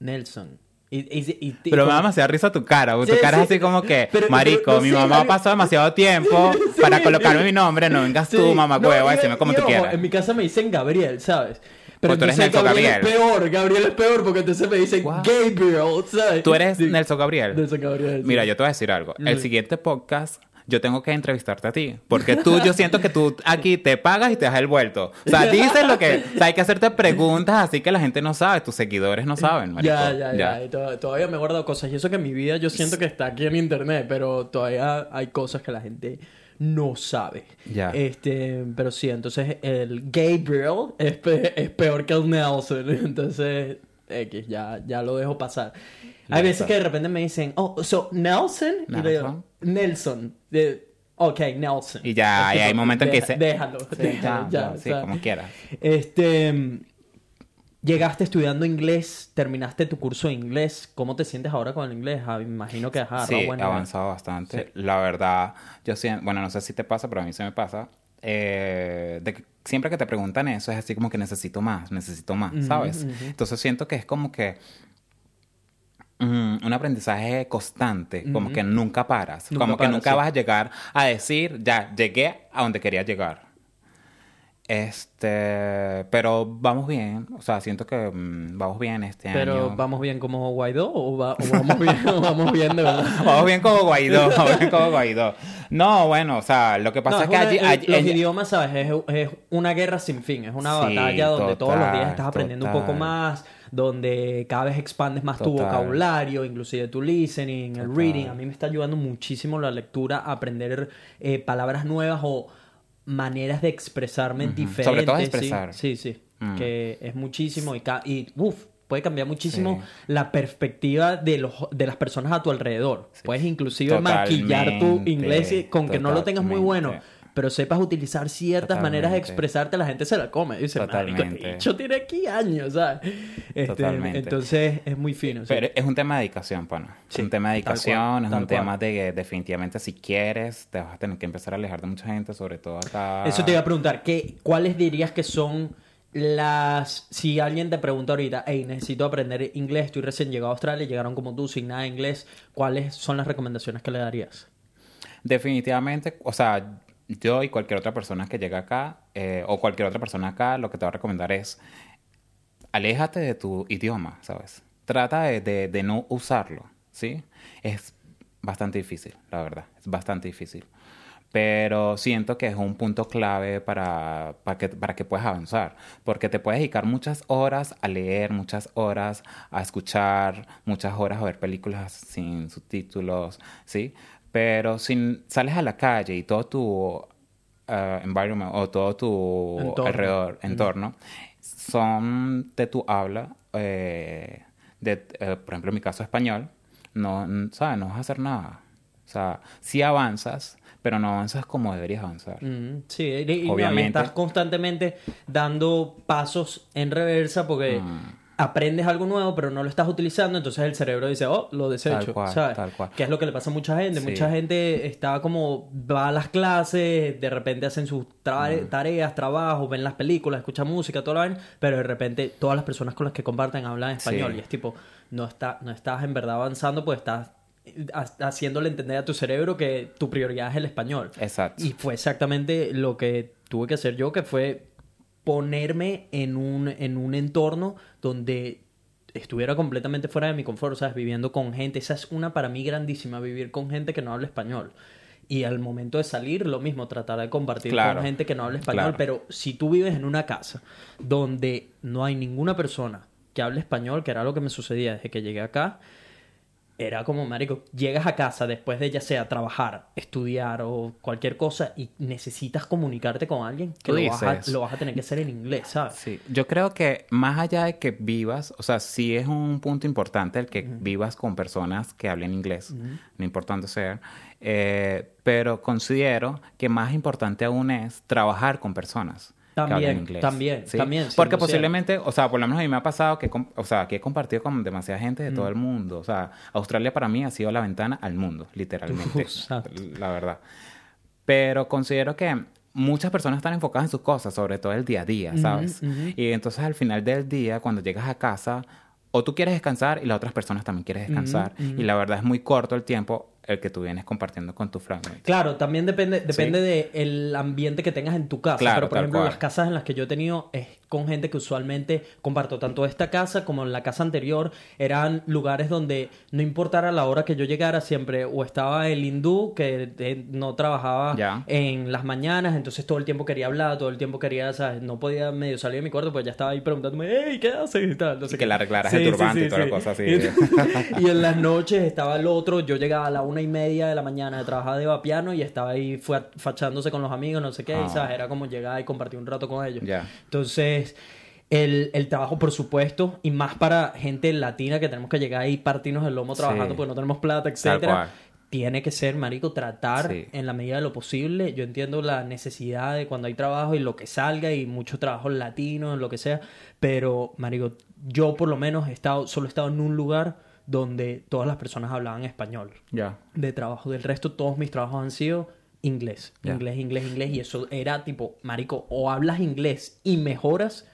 Nelson. Y, y- y- y Pero me da demasiada risa tu cara. Tu Sí, cara sí. es así como que, Pero- marico, pero- mi mamá pasó demasiado (laughs) tiempo para colocarme mi nombre. No vengas tú, mamá No, hueva, decirme como tú ojo, quieras. En mi casa me dicen Gabriel, ¿sabes? Pero Pues tú eres Nelson Gabriel, Gabriel. es peor, Gabriel es peor porque entonces me dicen Wow. Gabriel, ¿sabes? Tú eres. Nelson Gabriel. Nelson Gabriel. Mira, yo te voy a decir algo. El siguiente podcast, yo tengo que entrevistarte a ti. Porque tú, yo siento que tú aquí te pagas y te das el vuelto. O sea, dices lo que... O sea, hay que hacerte preguntas así que la gente no sabe. Tus seguidores no saben, marico. Ya, ya, ya. Todavía me he guardado cosas. Y eso que mi vida yo siento que está aquí en internet, pero todavía hay cosas que la gente no sabe. Ya. Este, pero sí, entonces el Gabriel es, pe- es peor que el Nelson. (laughs) Entonces, X, ya, ya lo dejo pasar. Hay veces que de repente me dicen, oh, so Nelson. Y le digo, Nelson. De- ok, Nelson. Y ya, Es y hay momentos en que dice... Déjalo, Sí, déjalo, ya, ya, ya, o sí, sea, como quieras. este, llegaste estudiando inglés, terminaste tu curso de inglés. ¿Cómo te sientes ahora con el inglés? Ah, me imagino que has Sí, he avanzado bastante. La verdad, yo siento... Bueno, no sé si te pasa, pero a mí se me pasa. eh, de que siempre que te preguntan eso, es así como que necesito más, necesito más, ¿sabes? Entonces siento que es como que... mm, un aprendizaje constante, como que nunca paras, Nunca como que nunca sí. vas a llegar a decir, ya, llegué a donde quería llegar. Este, pero vamos bien, o sea, siento que mm, vamos bien este Pero año. ¿vamos bien como Guaidó o, va- o vamos bien, o vamos bien de verdad? (laughs) Vamos bien como Guaidó, vamos bien como Guaidó. No, bueno, o sea, lo que pasa No, es que una- allí... los idiomas, ¿sabes? Es, es una guerra sin fin. Es una Sí, batalla donde todos los días estás aprendiendo un poco más, donde cada vez expandes más tu vocabulario, inclusive tu listening, el reading. A mí me está ayudando muchísimo la lectura a aprender eh, palabras nuevas o maneras de expresarme Ujú. diferentes. Sobre todo expresar. Sí, sí. Mm. Que es muchísimo y, y uf, puede cambiar muchísimo Sí. la perspectiva de, los, de las personas a tu alrededor. Puedes inclusive maquillar tu inglés con que no lo tengas muy bueno. Pero sepas utilizar ciertas maneras de expresarte, la gente se la come. Dice, Totalmente. bicho tiene aquí años, ¿sabes? Este, Totalmente. entonces es muy fino. sí. Pero es un tema de dedicación, pana. Sí, es un tema de cual, dedicación, es un tema de que definitivamente si quieres, te vas a tener que empezar a alejar de mucha gente, sobre todo acá. Eso te iba a preguntar, ¿qué, ¿cuáles dirías que son las... Si alguien te pregunta ahorita, hey, necesito aprender inglés, estoy recién llegado a Australia, llegaron como tú sin nada de inglés, ¿cuáles son las recomendaciones que le darías? Definitivamente, o sea, yo y cualquier otra persona que llegue acá, eh, o cualquier otra persona acá, lo que te voy a recomendar es, aléjate de tu idioma, ¿sabes? Trata de, de- de no usarlo, ¿sí? Es bastante difícil, la verdad, es bastante difícil. Pero siento que es un punto clave para, para, que, para que puedas avanzar, porque te puedes dedicar muchas horas a leer, muchas horas a escuchar, muchas horas a ver películas sin subtítulos, ¿sí? Pero si sales a la calle y todo tu eh, environment o todo tu Entorno. alrededor, entorno, son de tu habla, eh, de, eh, por ejemplo, en mi caso español, no, ¿sabes? No vas a hacer nada. O sea, sí avanzas, pero no avanzas como deberías avanzar. Mm, sí, y, y no, y Obviamente. estás constantemente dando pasos en reversa porque Mm. Aprendes algo nuevo, pero no lo estás utilizando, entonces el cerebro dice, oh, lo desecho, Tal cual, ¿sabes? tal cual. Que es lo que le pasa a mucha gente. Sí. Mucha gente está como, va a las clases, de repente hacen sus tra- Mm. tareas, trabajos, ven las películas, escuchan música, todo lo vaina, pero de repente todas las personas con las que comparten hablan español Sí. y es tipo, no, está, no estás en verdad avanzando, pues estás ha- haciéndole entender a tu cerebro que tu prioridad es el español. Exacto. Y fue exactamente lo que tuve que hacer yo, que fue ponerme en un, en un entorno donde estuviera completamente fuera de mi confort, ¿sabes? Viviendo con gente. Esa es una para mí grandísima, vivir con gente que no habla español. Y al momento de salir, lo mismo, tratar de compartir Claro. con gente que no habla español. Claro. Pero si tú vives en una casa donde no hay ninguna persona que hable español, que era lo que me sucedía desde que llegué acá, era como, marico, llegas a casa después de ya sea trabajar, estudiar o cualquier cosa y necesitas comunicarte con alguien, que lo vas, a, lo vas a tener que hacer en inglés, ¿sabes? Sí, yo creo que más allá de que vivas, o sea, sí es un punto importante el que vivas con personas que hablen inglés, no importante sea, eh, pero considero que más importante aún es trabajar con personas. Que También, inglés, también, ¿sí? también, Porque 100%. posiblemente, o sea, por lo menos a mí me ha pasado que, o sea, que he compartido con demasiada gente de todo el mundo. O sea, Australia para mí ha sido la ventana al mundo, literalmente. (laughs) La verdad. Pero considero que muchas personas están enfocadas en sus cosas, sobre todo el día a día, ¿sabes? Y entonces al final del día, cuando llegas a casa, o tú quieres descansar y las otras personas también quieren descansar. Y la verdad es muy corto el tiempo el que tú vienes compartiendo con tu flatmate. Claro, también depende, depende del ambiente que tengas en tu casa. Claro, pero por ejemplo, cual. las casas en las que yo he tenido es con gente que usualmente comparto tanto esta casa como en la casa anterior. Eran lugares donde no importara la hora que yo llegara, siempre o estaba el hindú que eh, no trabajaba Ya. en las mañanas, entonces todo el tiempo quería hablar, todo el tiempo quería, ¿sabes? No podía medio salir de mi cuarto, pues ya estaba ahí preguntándome, hey, ¿qué haces? Y tal, no sé que qué. le arreglaras el turbante y toda la cosa así. (laughs) Y, en las noches estaba el otro, yo llegaba a la una y media de la mañana de trabajar de vapiano y estaba ahí fue fachándose con los amigos, no sé qué, y Ah. sabes, era como llegar y compartir un rato con ellos. Ya. Entonces, el, el trabajo, por supuesto, y más para gente latina que tenemos que llegar ahí y partirnos el lomo trabajando Sí. porque no tenemos plata, etcétera. Tiene que ser, marico, tratar Sí. en la medida de lo posible. Yo entiendo la necesidad de cuando hay trabajo y lo que salga y mucho trabajo latino, en lo que sea. Pero, marico, yo por lo menos he estado, solo he estado en un lugar donde todas las personas hablaban español Ya. de trabajo. Del resto, todos mis trabajos han sido inglés. Inglés, inglés, inglés. Y eso era tipo, marico, o hablas inglés y mejoras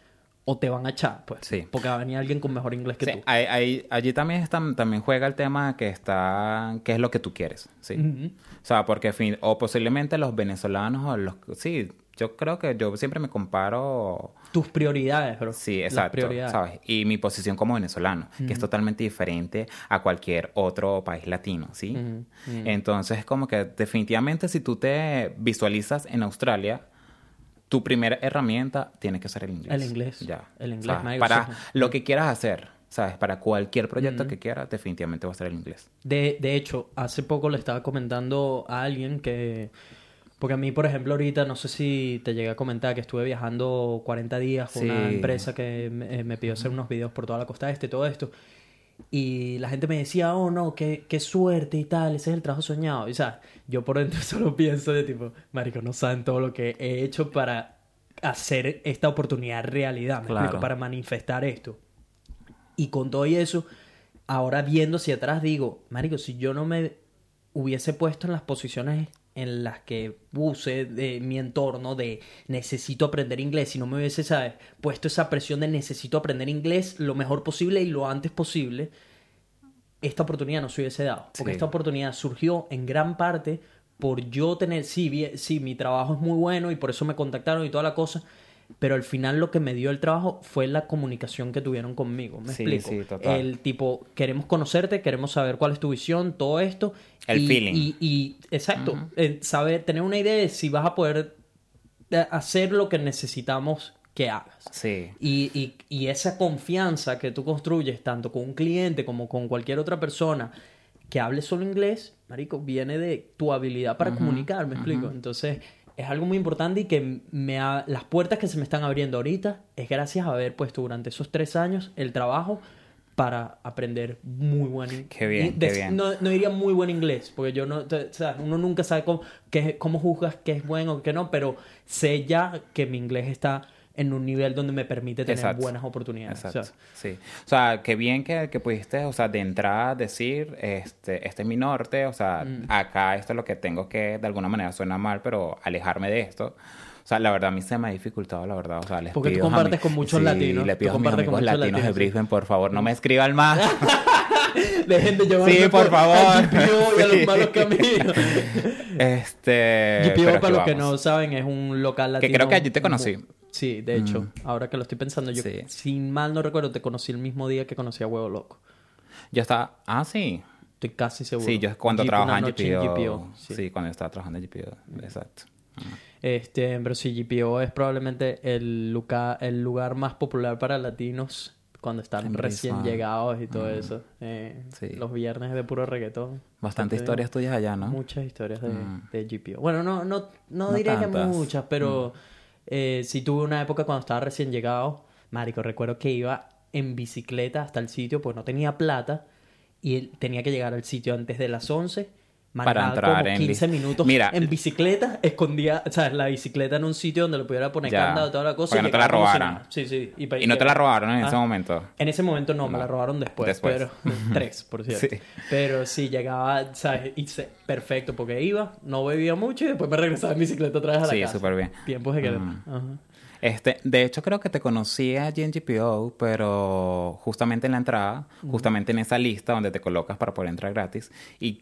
o te van a echar, pues. Sí. Porque va a venir alguien con mejor inglés que Sí, tú. ahí- ahí- allí también, está, también juega el tema que está, qué es lo que tú quieres, ¿sí? O sea, porque fin, o posiblemente los venezolanos o los, sí, yo creo que yo siempre me comparo, Tus prioridades, bro. sí, exacto, prioridades. ¿sabes? Y mi posición como venezolano, que es totalmente diferente a cualquier otro país latino, ¿sí? Entonces, como que definitivamente si tú te visualizas en Australia, tu primera herramienta tiene que ser el inglés. El inglés. Ya. El inglés, Para lo que quieras hacer, ¿sabes? Para cualquier proyecto que quieras, definitivamente va a ser el inglés. De, de hecho, hace poco le estaba comentando a alguien que... Porque a mí, por ejemplo, ahorita, no sé si te llegué a comentar que estuve viajando 40 días con una Sí. empresa que me, eh, me pidió hacer unos videos por toda la costa este todo esto. Y la gente me decía, oh no, qué, qué suerte y tal, ese es el trabajo soñado. Y o sea, yo por dentro (laughs) solo pienso de tipo, marico, no saben todo lo que he hecho para hacer esta oportunidad realidad, ¿me Claro. explico? Para manifestar esto. Y con todo y eso, ahora viendo hacia atrás digo, marico, si yo no me hubiese puesto en las posiciones en las que puse de mi entorno de necesito aprender inglés, si no me hubiese, ¿sabes? puesto esa presión de necesito aprender inglés lo mejor posible y lo antes posible, esta oportunidad no se hubiese dado. Porque Sí. esta oportunidad surgió en gran parte por yo tener, sí, bien- sí, mi trabajo es muy bueno y por eso me contactaron y toda la cosa, pero al final lo que me dio el trabajo fue la comunicación que tuvieron conmigo. ¿Me Sí, explico? sí, total. El tipo, queremos conocerte, queremos saber cuál es tu visión, todo esto. El y, feeling. Y, y- exacto, eh, saber, tener una idea de si vas a poder eh, hacer lo que necesitamos que hagas. Sí. Y, y, y esa confianza que tú construyes tanto con un cliente como con cualquier otra persona que hable solo inglés, marico, viene de tu habilidad para comunicar, ¿me explico? Entonces, es algo muy importante y que me ha- las puertas que se me están abriendo ahorita es gracias a haber puesto durante esos tres años el trabajo para aprender muy buen inglés. Qué bien, qué bien. No, no diría muy buen inglés, porque yo no, o sea, uno nunca sabe cómo, qué- cómo juzgas qué es bueno o qué no, pero sé ya que mi inglés está en un nivel donde me permite tener Exacto. buenas oportunidades. O Exacto. sea, Sí. O sea, qué bien que, que pudiste, o sea, de entrada decir, este, este es mi norte, o sea, Mm. acá esto es lo que tengo que, de alguna manera suena mal, pero alejarme de esto. O sea, la verdad a mí se me ha dificultado, la verdad. O sea, les Porque tú pido mi- compartes con muchos Sí, latinos, le tú pido a mis amigos latinos de latinos, sí. Brisbane, por favor, no me escriban más. (laughs) (laughs) Dejen de llevarme Sí, por favor. a GPO y a los malos caminos. (laughs) este. GPO, para los que no saben, es un local latino. creo que allí te conocí. Sí, de hecho, ahora que lo estoy pensando, yo, Sí. sin mal no recuerdo, te conocí el mismo día que conocí a Huevo Loco. Yo estaba. Ah, sí. Estoy casi seguro. Sí, yo cuando trabajaba en GPO. Sí. sí. cuando estaba trabajando en GPO. Exacto. Este, pero sí, GPO es probablemente el lugar, el lugar más popular para latinos cuando están recién llegados y todo eso. Eh, Sí. Los viernes de puro reggaetón. Bastantes Te digo, historias tuyas allá, ¿no? Muchas historias de, Mm. de GPO. Bueno, no, no, no, No diré que. Mm. muchas, pero eh, sí tuve una época cuando estaba recién llegado. Marico, recuerdo que iba en bicicleta hasta el sitio, pues no tenía plata y él tenía que llegar al sitio antes de las 11. Para entrar como en 15 bici- minutos Mira. en bicicleta, escondía, o sea, la bicicleta en un sitio donde lo pudiera poner Ya. candado, toda la cosa. Para que y no te la robaran. Sí, sí. Y no te la robaron en Ah. ese momento. En ese momento no, me la robaron después, Después. pero (laughs) tres, por cierto. Sí. Pero sí, llegaba, ¿sabes? Y se- perfecto, porque iba, no bebía mucho y después me regresaba en bicicleta otra vez a la Sí, casa. súper bien. Tiempos de que... Mm. Ajá. Este, de hecho, creo que te conocí allí en GPO, pero justamente en la entrada, justamente en esa lista donde te colocas para poder entrar gratis. Y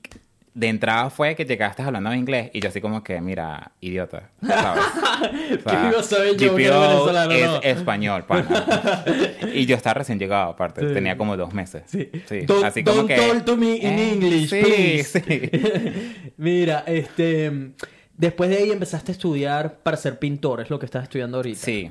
de entrada fue que llegaste hablando en inglés y yo así como que, mira, idiota, ¿sabes? (laughs) O ¿Qué iba a saber yo venezolano, es no? español, pana. (laughs) y yo estaba recién llegado, aparte. Sí. Tenía como dos meses. Sí. Sí, Don't, así como don't que... talk to me in eh, English, sí, please. sí. (laughs) Mira, este... Después de ahí empezaste a estudiar para ser pintor, es lo que estás estudiando ahorita. Sí.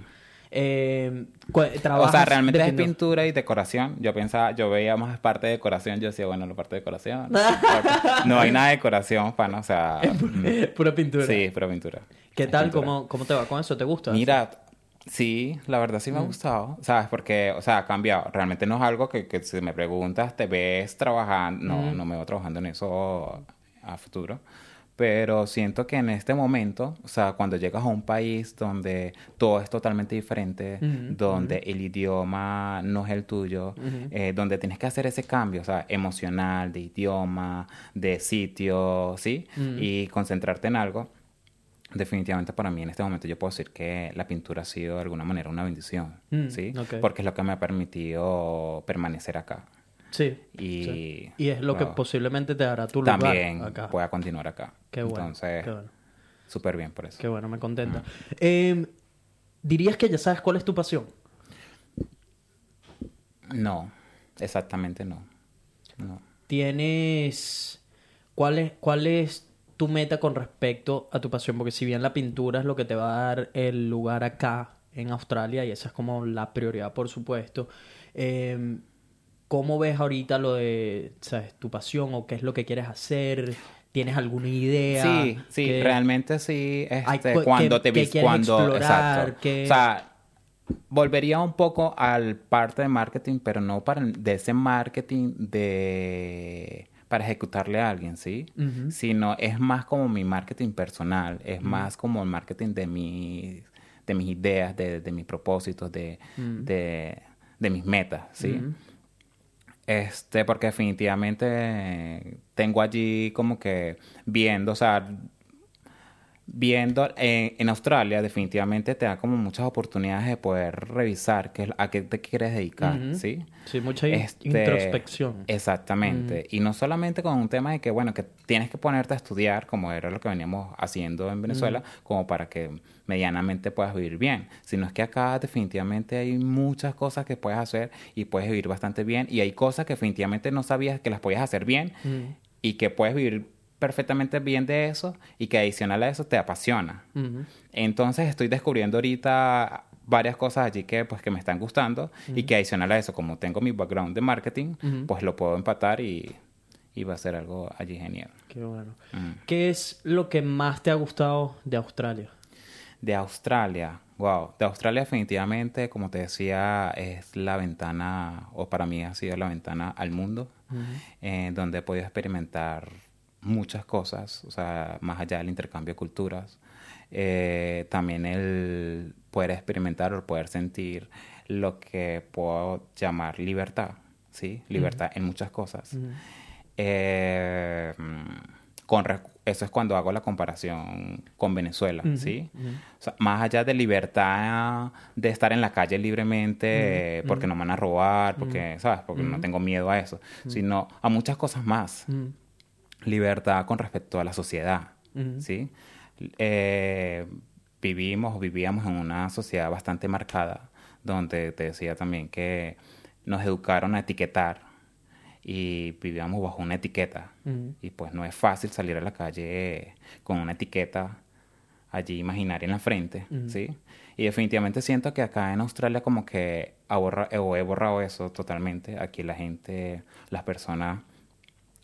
Eh, O trabajas sea, realmente es pintura y decoración. Yo pensaba, yo veía más parte de decoración. Yo decía, bueno, la parte de decoración. (laughs) no hay nada de decoración, pana. O sea, (laughs) mm, Pura pintura. sí, pura pintura. ¿Qué Es tal? pintura. ¿Cómo, ¿Cómo te va con eso? ¿Te gusta? Mira, sí, la verdad sí me Mm. ha gustado. ¿Sabes? Porque, o sea, ha cambiado. Realmente no es algo que, que si me preguntas, ¿te ves trabajando? No, Mm. no me veo trabajando en eso a futuro. Pero siento que en este momento, o sea, cuando llegas a un país donde todo es totalmente diferente, donde el idioma no es el tuyo, eh, donde tienes que hacer ese cambio, o sea, emocional, de idioma, de sitio, ¿sí? Y concentrarte en algo. Definitivamente para mí en este momento yo puedo decir que la pintura ha sido de alguna manera una bendición, Mm, ¿sí? Porque es lo que me ha permitido permanecer acá. Sí. Y, sí. Y es lo que posiblemente te dará tu lugar también acá. pueda continuar acá. Qué bueno. Entonces, bueno. súper bien por eso. Qué bueno, me contenta. Eh, ¿Dirías que ya sabes cuál es tu pasión? No, exactamente no. No. ¿Tienes... ¿Cuál es, ¿Cuál es tu meta con respecto a tu pasión? Porque si bien la pintura es lo que te va a dar el lugar acá en Australia, y esa es como la prioridad, por supuesto, eh, ¿cómo ves ahorita lo de ¿sabes? tu pasión o qué es lo que quieres hacer? ¿Tienes alguna idea? Sí, sí, que- realmente sí. Este, cu- cuando que- te que vis, quieres cuando, explorar, exacto. que- O sea, volvería un poco al parte de marketing, pero no para de ese marketing de para ejecutarle a alguien, ¿sí? Sino es más como mi marketing personal, es más como el marketing de mis de mis ideas, de, de mis propósitos, de, de, de mis metas, ¿sí? Este, porque definitivamente tengo allí como que viendo, o sea, viendo en, en Australia definitivamente te da como muchas oportunidades de poder revisar qué, a qué te quieres dedicar. ¿sí? Sí, mucha Este, introspección. Exactamente. Y no solamente con un tema de que, bueno, que tienes que ponerte a estudiar, como era lo que veníamos haciendo en Venezuela, como para que medianamente puedas vivir bien, sino es que acá definitivamente hay muchas cosas que puedes hacer y puedes vivir bastante bien y hay cosas que definitivamente no sabías que las podías hacer bien y que puedes vivir perfectamente bien de eso y que adicional a eso te apasiona. Entonces estoy descubriendo ahorita varias cosas allí que pues que me están gustando y que adicional a eso, como tengo mi background de marketing, pues lo puedo empatar y, y va a ser algo allí genial. Qué bueno. Mm. ¿Qué es lo que más te ha gustado de Australia? De Australia, wow, de Australia definitivamente, como te decía, es la ventana, o para mí ha sido la ventana al mundo, eh, donde he podido experimentar muchas cosas, o sea, más allá del intercambio de culturas, eh, también el poder experimentar o poder sentir lo que puedo llamar libertad, ¿sí? Libertad en muchas cosas. Eh, con eso es cuando hago la comparación con Venezuela, ¿sí? O sea, más allá de libertad de estar en la calle libremente porque no me van a robar, porque, ¿sabes? Porque no tengo miedo a eso, sino a muchas cosas más. Libertad con respecto a la sociedad. ¿sí? Eh, vivimos, vivíamos en una sociedad bastante marcada, donde te decía también que nos educaron a etiquetar y vivíamos bajo una etiqueta. Y pues no es fácil salir a la calle con una etiqueta allí imaginaria en la frente, ¿sí? Y definitivamente siento que acá en Australia como que ha borra- o he borrado eso totalmente. Aquí la gente, las personas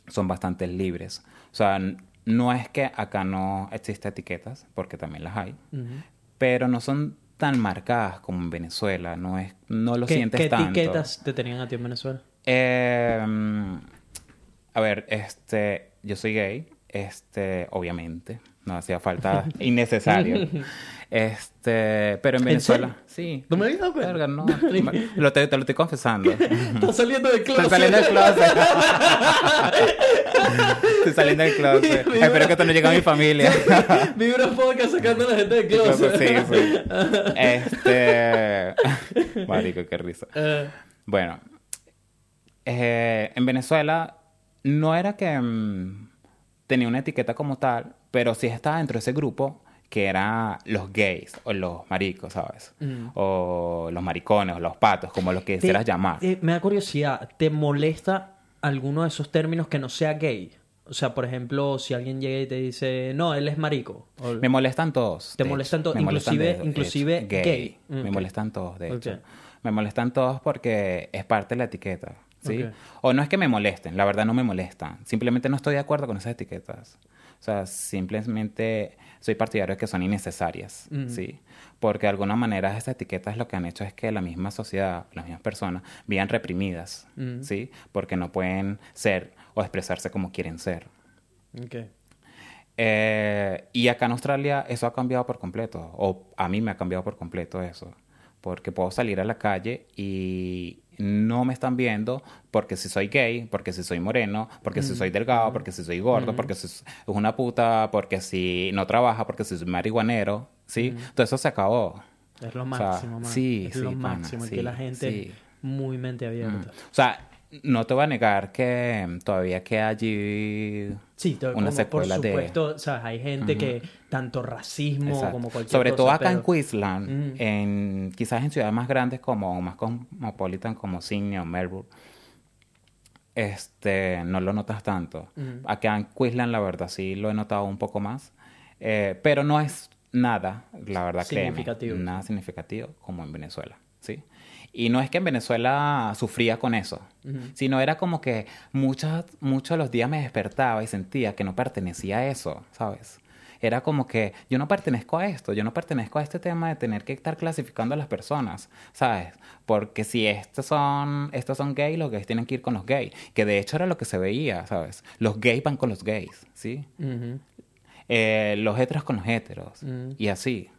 son bastante libres. O sea, no es que acá no existe etiquetas, porque también las hay, pero no son tan marcadas como en Venezuela. No es, no lo ¿Qué, sientes qué tanto. etiquetas te tenían a ti en Venezuela? Eh, a ver, este, yo soy gay, este, obviamente, no hacía falta (laughs) innecesario. Este, pero en ¿En Venezuela, sí. ¿No me habías dado cuenta? Verga, no, (laughs) lo te, te lo estoy confesando. (laughs) Estás saliendo del closet. Estoy saliendo del closet. Estoy saliendo del closet. Espero que esto no llegue a mi familia. Vibra podcast sacando a la gente del Closet, sí, sí. Este. Marico, qué risa. Eh, Bueno, eh, en Venezuela no era que mm, tenía una etiqueta como tal, pero sí estaba dentro de ese grupo que era los gays o los maricos, ¿sabes? Mm. O los maricones o los patos, como los que te- quisieras llamar. te- me da curiosidad, ¿te molesta alguno de esos términos que no sea gay? O sea, por ejemplo, si alguien llega y te dice, no, él es marico. O- Me molestan todos. Te molestan todos, molestan inclusive- de- inclusive gay. Me Ok. molestan todos, de hecho. Me molestan todos porque es parte de la etiqueta, ¿sí? O no es que me molesten, la verdad no me molestan. Simplemente no estoy de acuerdo con esas etiquetas. O sea, simplemente soy partidario de que son innecesarias. ¿sí? Porque de alguna manera esas etiquetas lo que han hecho es que la misma sociedad, las mismas personas, vivan reprimidas. ¿sí? Porque no pueden ser o expresarse como quieren ser. Ok. Eh, y acá en Australia eso ha cambiado por completo, o a mí me ha cambiado por completo eso, porque puedo salir a la calle y no me están viendo porque si soy gay, porque si soy moreno, porque si soy delgado, porque si soy gordo, porque si es una puta, porque si no trabaja, porque si soy marihuanero, ¿sí? Todo eso se acabó. Es lo O sea, máximo, man. sí, Es lo pana, máximo, sí, que la gente sí. muy mente abierta. O sea, no te voy a negar que todavía queda allí Sí, to- una como secuela por de... supuesto, ¿sabes? Hay gente que tanto racismo Exacto. como cualquier Sobre cosa, todo acá en Queensland, en, quizás en ciudades más grandes como más cosmopolitan como Sydney o Melbourne, este, no lo notas tanto. Acá en Queensland, la verdad, sí lo he notado un poco más. Eh, pero no es nada, la verdad, créeme, Significativo. nada significativo como en Venezuela, ¿sí? Y no es que en Venezuela sufría con eso, sino era como que muchos, muchos de los días me despertaba y sentía que no pertenecía a eso, ¿sabes? era como que yo no pertenezco a esto, yo no pertenezco a este tema de tener que estar clasificando a las personas, ¿sabes? Porque si estos son, estos son gays, los gays tienen que ir con los gays, que de hecho era lo que se veía, ¿sabes? Los gays van con los gays, ¿sí? Eh, los heteros con los heteros, y así.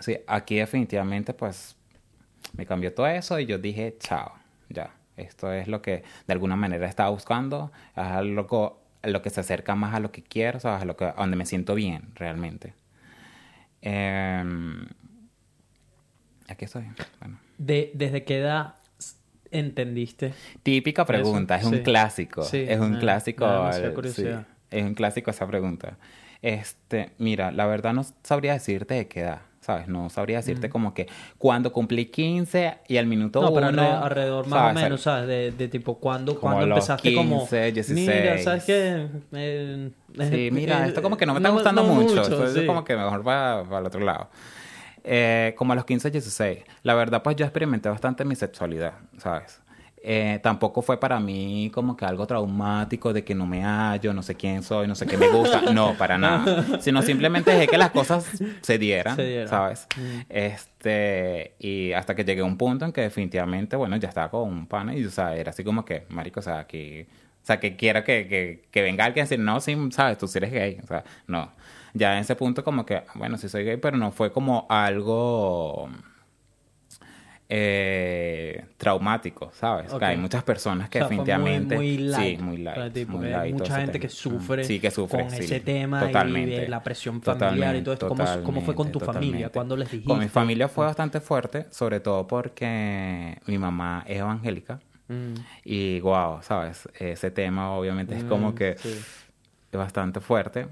Sí, aquí definitivamente pues me cambió todo eso y yo dije, chao, ya, esto es lo que de alguna manera estaba buscando, es algo lo que se acerca más a lo que quiero, ¿sabes? A, lo que, a donde me siento bien realmente. Em, aquí estoy. Bueno. De, ¿Desde qué edad entendiste? Típica pregunta, es sí. un clásico. Sí, es un me- clásico. me sí, curiosidad. es un clásico esa pregunta. Este, mira, la verdad no sabría decirte de qué edad, ¿sabes? No sabría decirte como que cuando cumplí 15 y al minuto No, pero uno, alrededor, alrededor más ¿sabes? o menos, ¿sabes? De, de tipo, ¿cuándo, Como cuándo los empezaste como... 15, 16. Mira, ¿sabes qué? Eh, Sí, eh, mira, esto como que no me está no- gustando no mucho. entonces sí. es como que mejor va para el otro lado. Eh, como a los 15, 16. La verdad, pues yo experimenté bastante mi sexualidad, ¿sabes? Eh, tampoco fue para mí como que algo traumático de que no me hallo, no sé quién soy, no sé qué me gusta. (laughs) No, para nada. (laughs) Sino simplemente dejé que las cosas se dieran, Se dieran. ¿sabes? Mm. Este, y hasta que llegué a un punto en que definitivamente, bueno, ya estaba con un pana y, o sea, era así como que, marico, o sea, aquí, o sea, que quiero que, que, que venga alguien a decir, no, sí, sabes, tú sí eres gay, o sea, no. Ya en ese punto como que, bueno, sí soy gay, pero no fue como algo eh, traumático, ¿sabes? Hay muchas personas que O sea, fue muy- definitivamente... muy light, sí, muy light. hay light mucha gente tema. que sufre, Sí, que sufre, con sí, ese tema y de la presión familiar y todo esto. ¿Cómo, cómo fue con tu familia? ¿Cuándo les dijiste? Con mi familia fue bastante fuerte, sobre todo porque mi mamá es evangélica. Mm. Y wow, ¿sabes? Ese tema obviamente es como Mm, que sí. es bastante fuerte.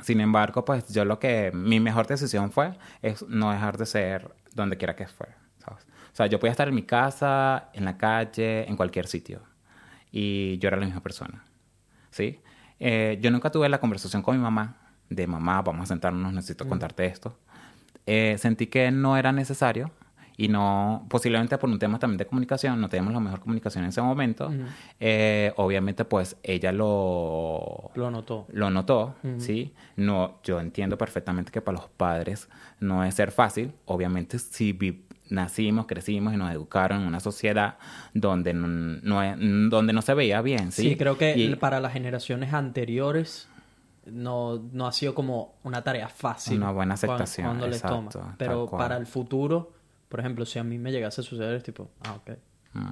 Sin embargo, pues yo lo que... Mi mejor decisión fue es no dejar de ser donde quiera que fuera. O sea, yo podía estar en mi casa, en la calle, en cualquier sitio. Y yo era la misma persona, ¿sí? Eh, yo nunca tuve la conversación con mi mamá de mamá, vamos a sentarnos, necesito contarte esto. Eh, sentí que no era necesario y no, posiblemente por un tema también de comunicación, no teníamos la mejor comunicación en ese momento. Eh, obviamente, pues ella lo, Lo notó. lo notó, ¿sí? No, yo entiendo perfectamente que para los padres no es ser fácil. Obviamente, si vi- nacimos, crecimos y nos educaron en una sociedad donde no, no es- donde no se veía bien, ¿sí? Sí, creo que Y para las generaciones anteriores no, no ha sido como una tarea fácil. Una buena aceptación, Cuando, les exacto, toma. Pero para el futuro, por ejemplo, si a mí me llegase a suceder, es tipo, ah, ok. Mm.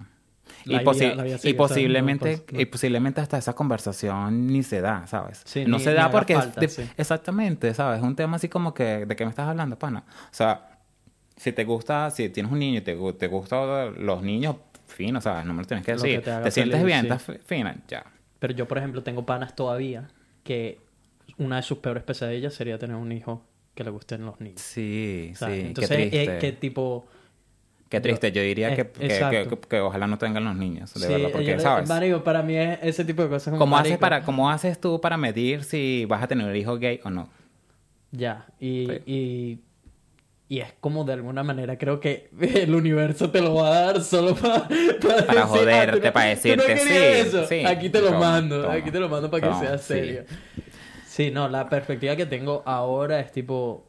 Y, posi- y posiblemente y posiblemente hasta esa conversación ni se da, ¿sabes? Sí, no ni- se da porque falta, sí. exactamente, ¿sabes? Es un tema así como que de qué me estás hablando, pana. O sea, si te gusta, si tienes un niño y te, te gustan los niños, fino, ¿sabes? No me lo tienes que decir. te sientes feliz, bien, sí. estás fi- fina, ya. Pero yo, por ejemplo, tengo panas todavía que una de sus peores pesadillas sería tener un hijo que le gusten los niños. Sí, ¿sabes? sí, Entonces, qué eh, triste. que tipo... Qué triste, yo diría Eh, que, que, que- que ojalá no tengan los niños, de sí, verdad, porque, yo- ¿sabes? marico, para mí es ese tipo de cosas ¿Cómo haces, para, ¿Cómo haces tú para medir si vas a tener un hijo gay o no? Ya, y, Sí. y, y es como de alguna manera creo que (laughs) el universo te lo va a dar solo para... Para, Para joderte, "Ah, ¿tú no- para no decirte, querías sí, eso? sí, Aquí te lo toma, mando, toma, aquí te lo mando para que sea serio. Sí, no, la perspectiva que tengo ahora es tipo,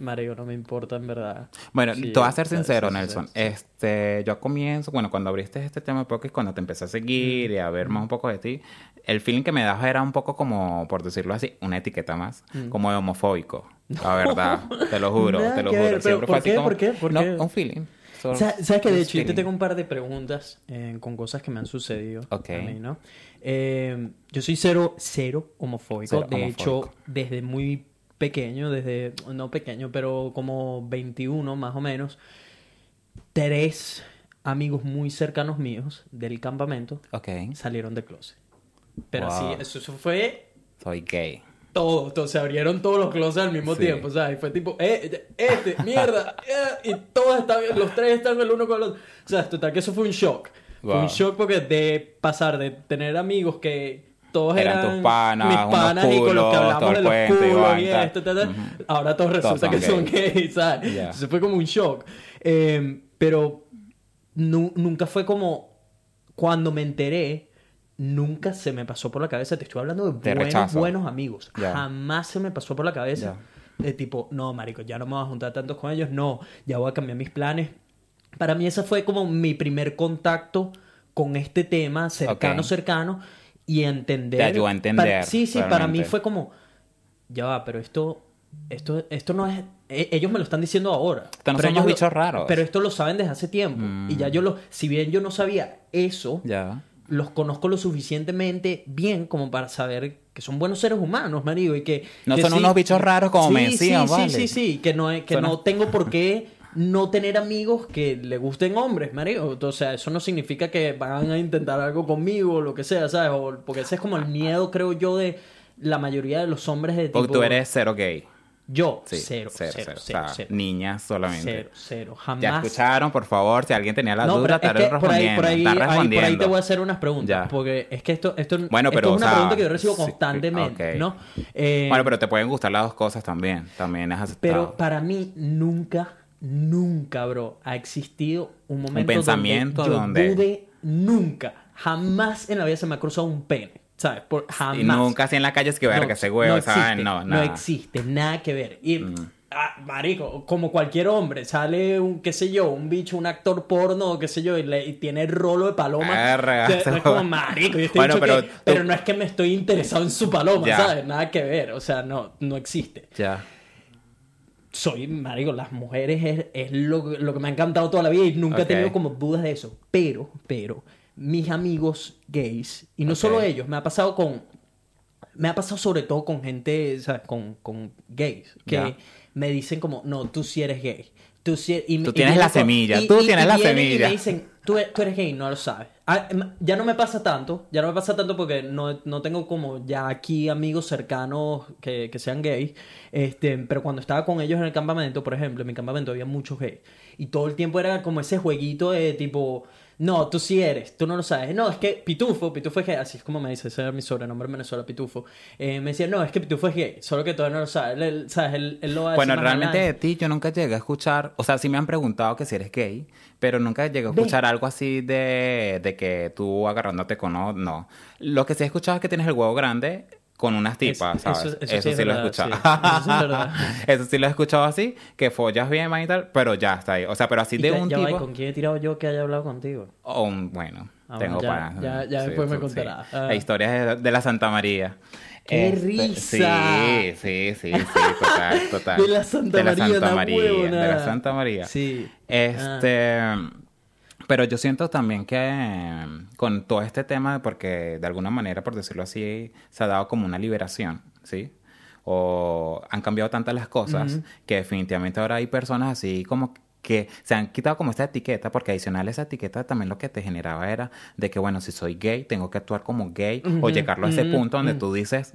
Mario, no me importa en verdad. Bueno, Sí, te voy a ser sincero, Nelson. sí. Este, yo a comienzo, bueno, cuando abriste este tema de podcast, cuando te empecé a seguir y a ver más un poco de ti, el feeling que me dabas era un poco como, por decirlo así, una etiqueta más, como de homofóbico. La verdad, te lo juro, Nada te lo que juro. ver, pero Siempre ¿por fue así qué? como- ¿Por qué? ¿Por no, qué? un feeling. Sa- ¿Sabes que de hecho yo te feeling. tengo un par de preguntas eh, con cosas que me han sucedido Ok. a mí, ¿no? Eh, yo soy cero, cero homofóbico. Cero de homofóbico. hecho, desde muy pequeño, desde, no pequeño, pero como 21 más o menos, tres amigos muy cercanos míos del campamento Ok, salieron de closet. Pero Wow. así, eso, eso fue soy gay. Todo, todo, se abrieron todos los closets al mismo Sí. tiempo, ¿sabes? Y fue tipo, eh, este, mierda, (laughs) eh, y todos están, los tres están el uno con el otro. O sea, total que eso fue un shock. Fue un shock porque de pasar de tener amigos que todos Eran eran, tus panas, mis unos panas y con los que hablamos de los culos y esto, tal, tal, Ujú. ahora todos resulta son que son gays. ¿sabes? Ya. Entonces fue como un shock. Eh, pero nu- nunca fue como cuando me enteré, nunca se me pasó por la cabeza, te estoy hablando de buenos, amigos. Jamás se me pasó por la cabeza de tipo, no, marico, ya no me voy a juntar tantos con ellos, no, ya voy a cambiar mis planes. Para mí ese fue como mi primer contacto con este tema, cercano, cercano, y entender... Te ayudó a entender, Para- sí, sí, para mí fue como, ya va, pero esto, esto, esto no es... e- Ellos me lo están diciendo ahora. Estos no pero son ellos unos lo- bichos raros. Pero esto lo saben desde hace tiempo. Y ya yo lo... Si bien yo no sabía eso, Ya. Los conozco lo suficientemente bien como para saber que son buenos seres humanos, marico, y que... No que son unos bichos raros como Sí, me decían, sí, vale. Sí, sí, sí, que no, que no tengo por qué no tener amigos que le gusten hombres, marico. O sea, eso no significa que van a intentar algo conmigo o lo que sea, ¿sabes? O- porque ese es como el miedo, creo yo, de la mayoría de los hombres de tipo... Porque tú eres cero gay. Yo, Sí, cero, cero, cero, O cero, sea, cero, niñas solamente. cero, cero, jamás... Ya escucharon, por favor, si alguien tenía la No, duda, estaré es que por ahí, respondiendo. por ahí, está ahí- por ahí respondiendo. te voy a hacer unas preguntas. Ya. Porque es que esto, esto, Bueno, esto pero, es o una sea, pregunta que yo recibo sí, constantemente. Eh, Bueno, pero te pueden gustar las dos cosas también. También es aceptado. pero para mí nunca, nunca, bro, ha existido un momento pensamiento donde yo donde- dude nunca, jamás en la vida se me ha cruzado un pene, ¿sabes? Por, jamás. Y nunca así en la calle es que ver No, ese huevo, no ¿sabes? existe, No, no nada. Mm. existe, nada que ver. Y, ah, marico, como cualquier hombre, sale un, qué sé yo, un bicho, un actor porno, qué sé yo, y, le- y tiene el rolo de paloma. Verga, O sea, eso- no es como marico, y Bueno, bicho pero que- tú- pero no es que me estoy interesado en su paloma, Ya. ¿sabes? Nada que ver, o sea, no, no existe. Ya. Soy, marico, las mujeres es, es lo, lo que me ha encantado toda la vida y nunca he tenido como dudas de eso. Pero, pero, mis amigos gays, y no solo ellos, me ha pasado con me ha pasado sobre todo con gente, ¿sabes? Con, con gays, que me dicen como, no, tú sí eres gay. Tú, sí- y, Tú tienes la semilla, y- tú tienes la vienen Y semilla. me dicen, tú, e- tú eres gay, no lo sabes. Ah, em, ya no me pasa tanto, ya no me pasa tanto porque no, no tengo como ya aquí amigos cercanos que, que sean gays. Este, pero cuando estaba con ellos en el campamento, por ejemplo, en mi campamento había muchos gays. Y todo el tiempo era como ese jueguito de tipo, no, tú sí eres, tú no lo sabes. No, es que Pitufo, Pitufo es gay, así es como me dice, ese era mi sobrenombre en Venezuela, Pitufo. Eh, me decía, no, es que Pitufo es gay, solo que todavía no lo sabe. Él, él- ¿sabes? Él, él lo va a Bueno, decir más realmente de ti yo nunca llegué a escuchar, o sea, sí me han preguntado que si eres gay, pero nunca llegué a Ve. escuchar algo así de, de que tú agarrándote con no. Lo que sí he escuchado es que tienes el huevo grande con unas tipas, Es- ¿sabes? eso- eso sí lo he escuchado. sí. Eso sí es verdad. (laughs) Eso sí lo he escuchado así, que follas bien man, y tal, pero ya está ahí. O sea, pero así de un ya va, ¿y tipo ¿Con quién he tirado yo que haya hablado contigo? o un bueno, Ah, tengo ya- para ya- ya después me contarás. sí. Ah. La historia de, de la Santa María. ¡Qué Este, risa! Sí, sí, sí, sí, total, (laughs) total. De la Santa de la María, Santa María, de la Santa María. Sí. Este, pero yo siento también que eh, con todo este tema, porque de alguna manera, por decirlo así, se ha dado como una liberación, ¿sí? O han cambiado tantas las cosas que definitivamente ahora hay personas así como que se han quitado como esta etiqueta, porque adicional a esa etiqueta también lo que te generaba era de que, bueno, si soy gay, tengo que actuar como gay, o llegarlo a ese punto donde tú dices.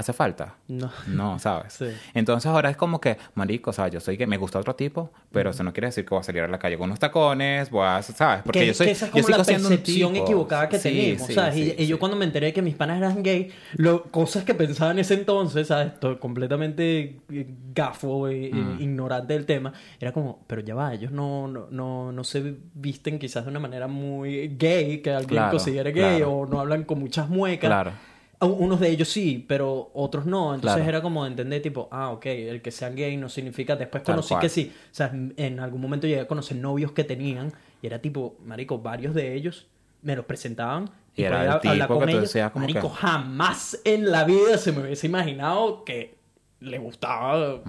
¿Hace falta? No. No, ¿sabes? Sí. Entonces ahora es como que, marico, o sea, yo soy que me gusta otro tipo, pero eso no quiere decir que voy a salir a la calle con unos tacones, voy a, ¿sabes? Porque que, yo soy, que esa es yo como sigo la percepción tipo. equivocada que Sí, teníamos, sí, ¿sabes? y, y yo cuando me enteré de que mis panas eran gay, lo, cosas que pensaba en ese entonces, ¿sabes? Todo completamente eh, gafo, e, Mm. ignorante del tema, era como, pero ya va, ellos no, no, no, no se visten quizás de una manera muy gay, que alguien Claro, considere gay, claro. o no hablan con muchas muecas. Claro. A- Unos de ellos sí, pero otros no. Entonces Claro. era como entender, tipo, ah, ok, el que sean gay no significa. Después Tal conocí cual. que sí. O sea, en algún momento llegué a conocer novios que tenían y era tipo, marico, varios de ellos me los presentaban Y era podía el tipo hablar con que tú decías como marico, que- jamás en la vida se me hubiese imaginado que le gustaba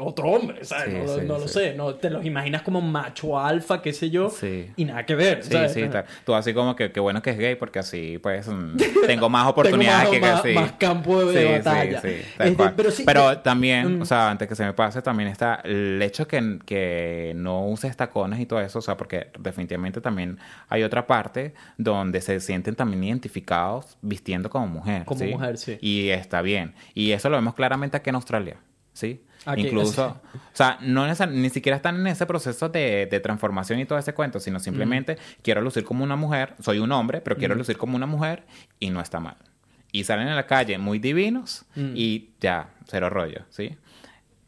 otro hombre, ¿sabes? Mm. Sí, no sí, no lo sí. sé, no te los imaginas como macho alfa, qué sé yo, Sí. y nada que ver, Sí, ¿sabes? sí, tal. tú así como que qué bueno que es gay porque así pues mm, (laughs) tengo más Tengo oportunidades más, que más- sí. más campo de Sí, sí, batalla. sí, tal Este, pero sí, Pero de- también, Mm. o sea, antes que se me pase, también está el hecho que, que no uses tacones y todo eso, o sea, porque definitivamente también hay otra parte donde se sienten también identificados vistiendo como mujer. Como mujer, sí. Y está bien. Y eso lo vemos claramente aquí en Australia, ¿sí? Aquí, Incluso, sí. o sea, no ni siquiera están en ese proceso de, de transformación y todo ese cuento, sino simplemente quiero lucir como una mujer, soy un hombre, pero quiero lucir como una mujer y no está mal. Y salen a la calle muy divinos Mm. y ya, cero rollo, ¿sí?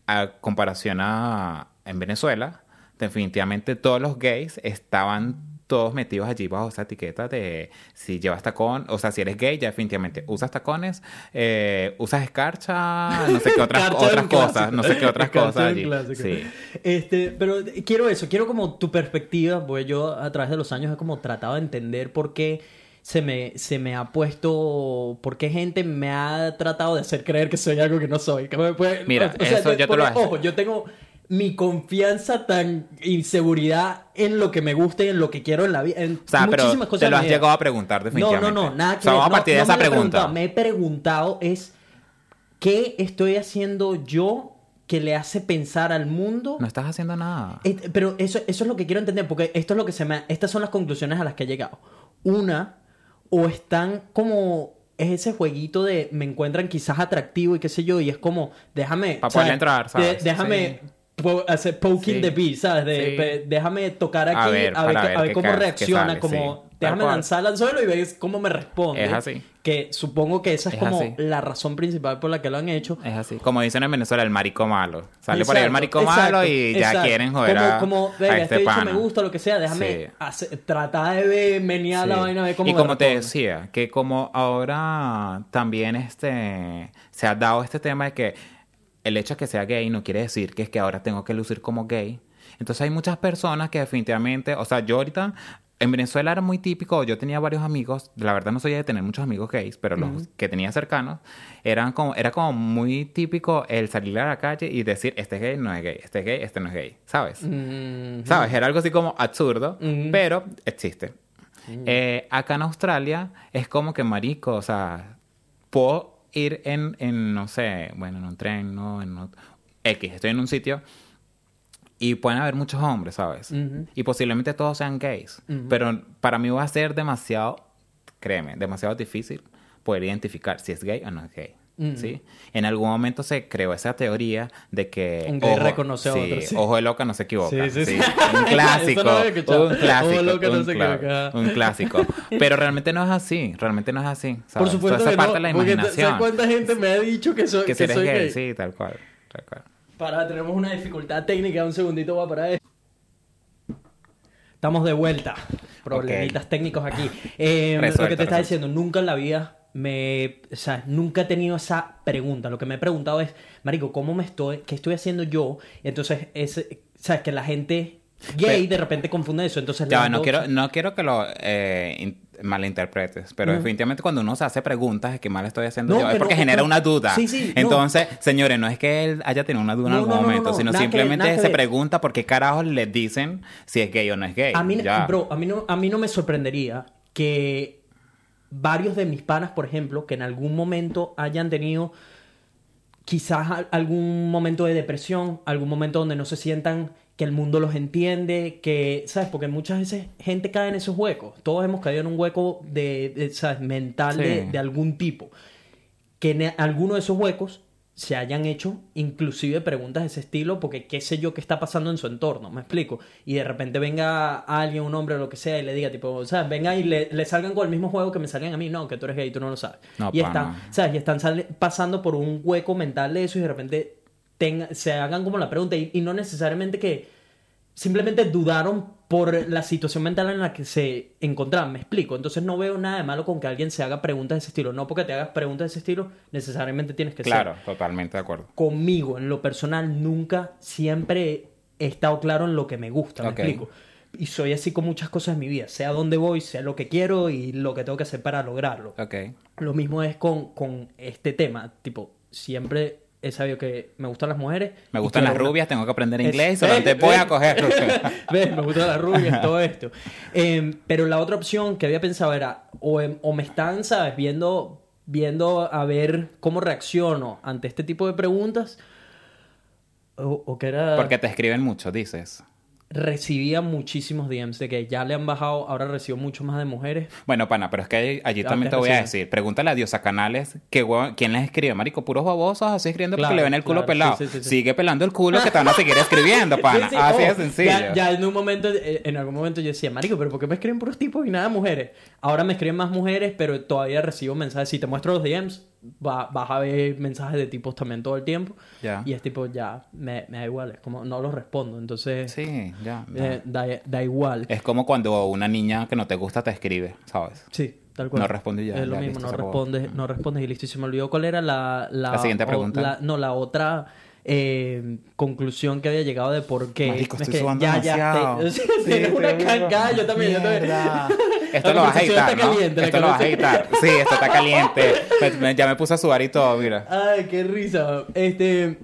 A comparación a en Venezuela, definitivamente todos los gays estaban todos metidos allí bajo esa etiqueta de si llevas tacón, o sea, si eres gay, ya definitivamente usas tacones, eh, usas escarcha, no sé qué otras, otras cosas, clásico. no sé qué otras Escarcha cosas allí. Sí. Este, pero quiero eso, quiero como tu perspectiva, porque yo a través de los años he como tratado de entender por qué se me, se me ha puesto, por qué gente me ha tratado de hacer creer que soy algo que no soy. Que me puede- Mira, eso yo te lo Ojo, yo tengo mi confianza tan inseguridad en lo que me gusta y en lo que quiero en la vida. En O sea, pero muchísimas cosas te lo has llegado a preguntar No, definitivamente. no, no, nada que O sea, vamos a No, partir de no esa me he pregunta. preguntado. Me he preguntado es ¿qué estoy haciendo yo que le hace pensar al mundo? No estás haciendo nada. Pero eso, eso es lo que quiero entender, porque esto es lo que se me... Estas son las conclusiones a las que he llegado. Una, o están como... Es ese jueguito de me encuentran quizás atractivo y qué sé yo, y es como, déjame... Pa' o sea, poderle entrar, ¿sabes? de- déjame po- hacer poking Sí. the bee, ¿sabes? De- Sí. pe- déjame tocar aquí, A ver, a ver, ver a ver cómo reacciona, como sí. Déjame lanzarla al suelo y ves cómo me responde. Es así. Que supongo que esa es, Es como así. la razón principal por la que lo han hecho. Es así. Como dicen en Venezuela, el marico malo. Sale por ahí el Exacto, marico exacto, malo y ya exacto. quieren joder como, a, como, a este este bicho me gusta, lo que sea, déjame hacer- tratar de menear la vaina, a ver cómo y como te responde. decía, que como ahora también este se ha dado este tema de que el hecho de que sea gay no quiere decir que es que ahora tengo que lucir como gay. Entonces hay muchas personas que definitivamente, o sea, yo ahorita en Venezuela era muy típico, yo tenía varios amigos, la verdad no soy de tener muchos amigos gays, pero los que tenía cercanos eran como era como muy típico el salir a la calle y decir, este es gay, no es gay, este es gay, este no es gay, ¿sabes? ¿Sabes? Era algo así como absurdo, pero existe. Eh, acá en Australia es como que marico, o sea, puedo ir en, en no sé, bueno, en un tren, no, en ot- X, estoy en un sitio y pueden haber muchos hombres, ¿sabes? Y posiblemente todos sean gays, pero para mí va a ser demasiado, créeme, demasiado difícil poder identificar si es gay o no es gay. ¿Sí? En algún momento se creó esa teoría de que Un gay reconoce a sí, otro, sí. ojo de loca no se equivoca. Sí, sí, sí. Un (laughs) clásico. No un clásico. Ojo loca no un, se cla- equivoca. un clásico. Pero realmente no es así. Realmente no es así. Por supuesto que parte no, de la imaginación. ¿sabes cuánta gente me ha dicho que soy, que que soy gay, gay? sí, tal cual. Tal cual. Para, tenemos una dificultad técnica, un segundito va para esto. Estamos de vuelta. Problemitas técnicos aquí. Eh, lo que te estaba resuelto. diciendo, nunca en la vida me... O sea, nunca he tenido esa pregunta. Lo que me he preguntado es, Marico, ¿cómo me estoy... ¿Qué estoy haciendo yo? Entonces, es... ¿Sabes? Que la gente gay Pero- de repente confunde eso. Entonces, Ya, no quiero, no quiero que lo eh, in- malinterpretes, pero definitivamente cuando uno se hace preguntas de qué mal estoy haciendo No, yo, es que no, porque que genera no. una duda. Sí, sí. Entonces, señores, no es que él haya tenido una duda en algún momento, no, sino nada que simplemente que se pregunta por qué carajos le dicen si es gay o no es gay. A mí, bro, a mí, no, a mí no me sorprendería que varios de mis panas, por ejemplo, que en algún momento hayan tenido quizás al- algún momento de depresión, algún momento donde no se sientan que el mundo los entiende, que, ¿sabes? Porque muchas veces gente cae en esos huecos. Todos hemos caído en un hueco de, de, ¿sabes? mental de, de algún tipo. Que en alguno de esos huecos se hayan hecho inclusive preguntas de ese estilo porque qué sé yo qué está pasando en su entorno, me explico. Y de repente venga alguien, un hombre o lo que sea, y le diga tipo, o sea, venga y le, le salgan con el mismo juego que me salgan a mí, no, que tú eres gay, tú no lo sabes. No, y están, ¿sabes? Y están pasando por un hueco mental de eso y de repente tenga- se hagan como la pregunta y, y no necesariamente que simplemente dudaron por la situación mental en la que se encontraban, me explico. Entonces no veo nada de malo con que alguien se haga preguntas de ese estilo. No porque te hagas preguntas de ese estilo, necesariamente tienes que ser Claro, totalmente de acuerdo. conmigo, en lo personal, nunca, siempre he estado claro en lo que me gusta, me explico. Y soy así con muchas cosas en mi vida, sea dónde voy, sea lo que quiero y lo que tengo que hacer para lograrlo. Ok. Lo mismo es con, con este tema, tipo, siempre he sabido que me gustan las mujeres. Me gustan las rubias, tengo que aprender inglés eh, solamente (laughs) voy a coger. (laughs) Me gustan las rubias, (laughs) todo esto. Eh, pero la otra opción que había pensado era, o, em- o me están, ¿sabes? Viendo, viendo a ver cómo reacciono ante este tipo de preguntas, o, o que era... Porque te escriben mucho, dices. Recibía muchísimos DMs de que ya le han bajado, ahora recibo mucho más de mujeres. Bueno, pana, pero es que allí, también te voy a decir. Pregúntale a Diosa Canales que, quién les escribe. Marico, puros babosos así escribiendo Claro, porque le ven el culo claro, pelado. sí, sí, sí, sí. Sigue pelando el culo que te van a seguir escribiendo, (laughs) pana. Sí, sí, así ojo, de sencillo. Ya, ya en un momento, eh, en algún momento yo decía, marico, pero ¿por qué me escriben puros tipos y nada mujeres? Ahora me escriben más mujeres, pero todavía recibo mensajes. Si te muestro los DMs, va- vas a ver mensajes de tipos también todo el tiempo. Ya. Y es tipo, ya, me, me da igual, es como, no los respondo. Entonces, Sí, ya. ya. eh, da, da igual. Es como cuando una niña que no te gusta te escribe, ¿sabes? Sí, tal cual. No responde ya, Es lo ya, mismo, listo, no respondes, no respondes y listo. Y se me olvidó cuál era la... La, La siguiente o- pregunta. la- no, la otra eh, conclusión que había llegado de por qué. Marico, Es estoy que sudando ya, ya, demasiado. (laughs) te- Sí, te una cancada, yo también, yo también. (laughs) Esto La lo vas a editar, está ¿no? caliente, Esto lo vas a editar. Sí, esto está caliente. (laughs) Me- me- ya me puse a sudar y todo, mira. Ay, qué risa. Este,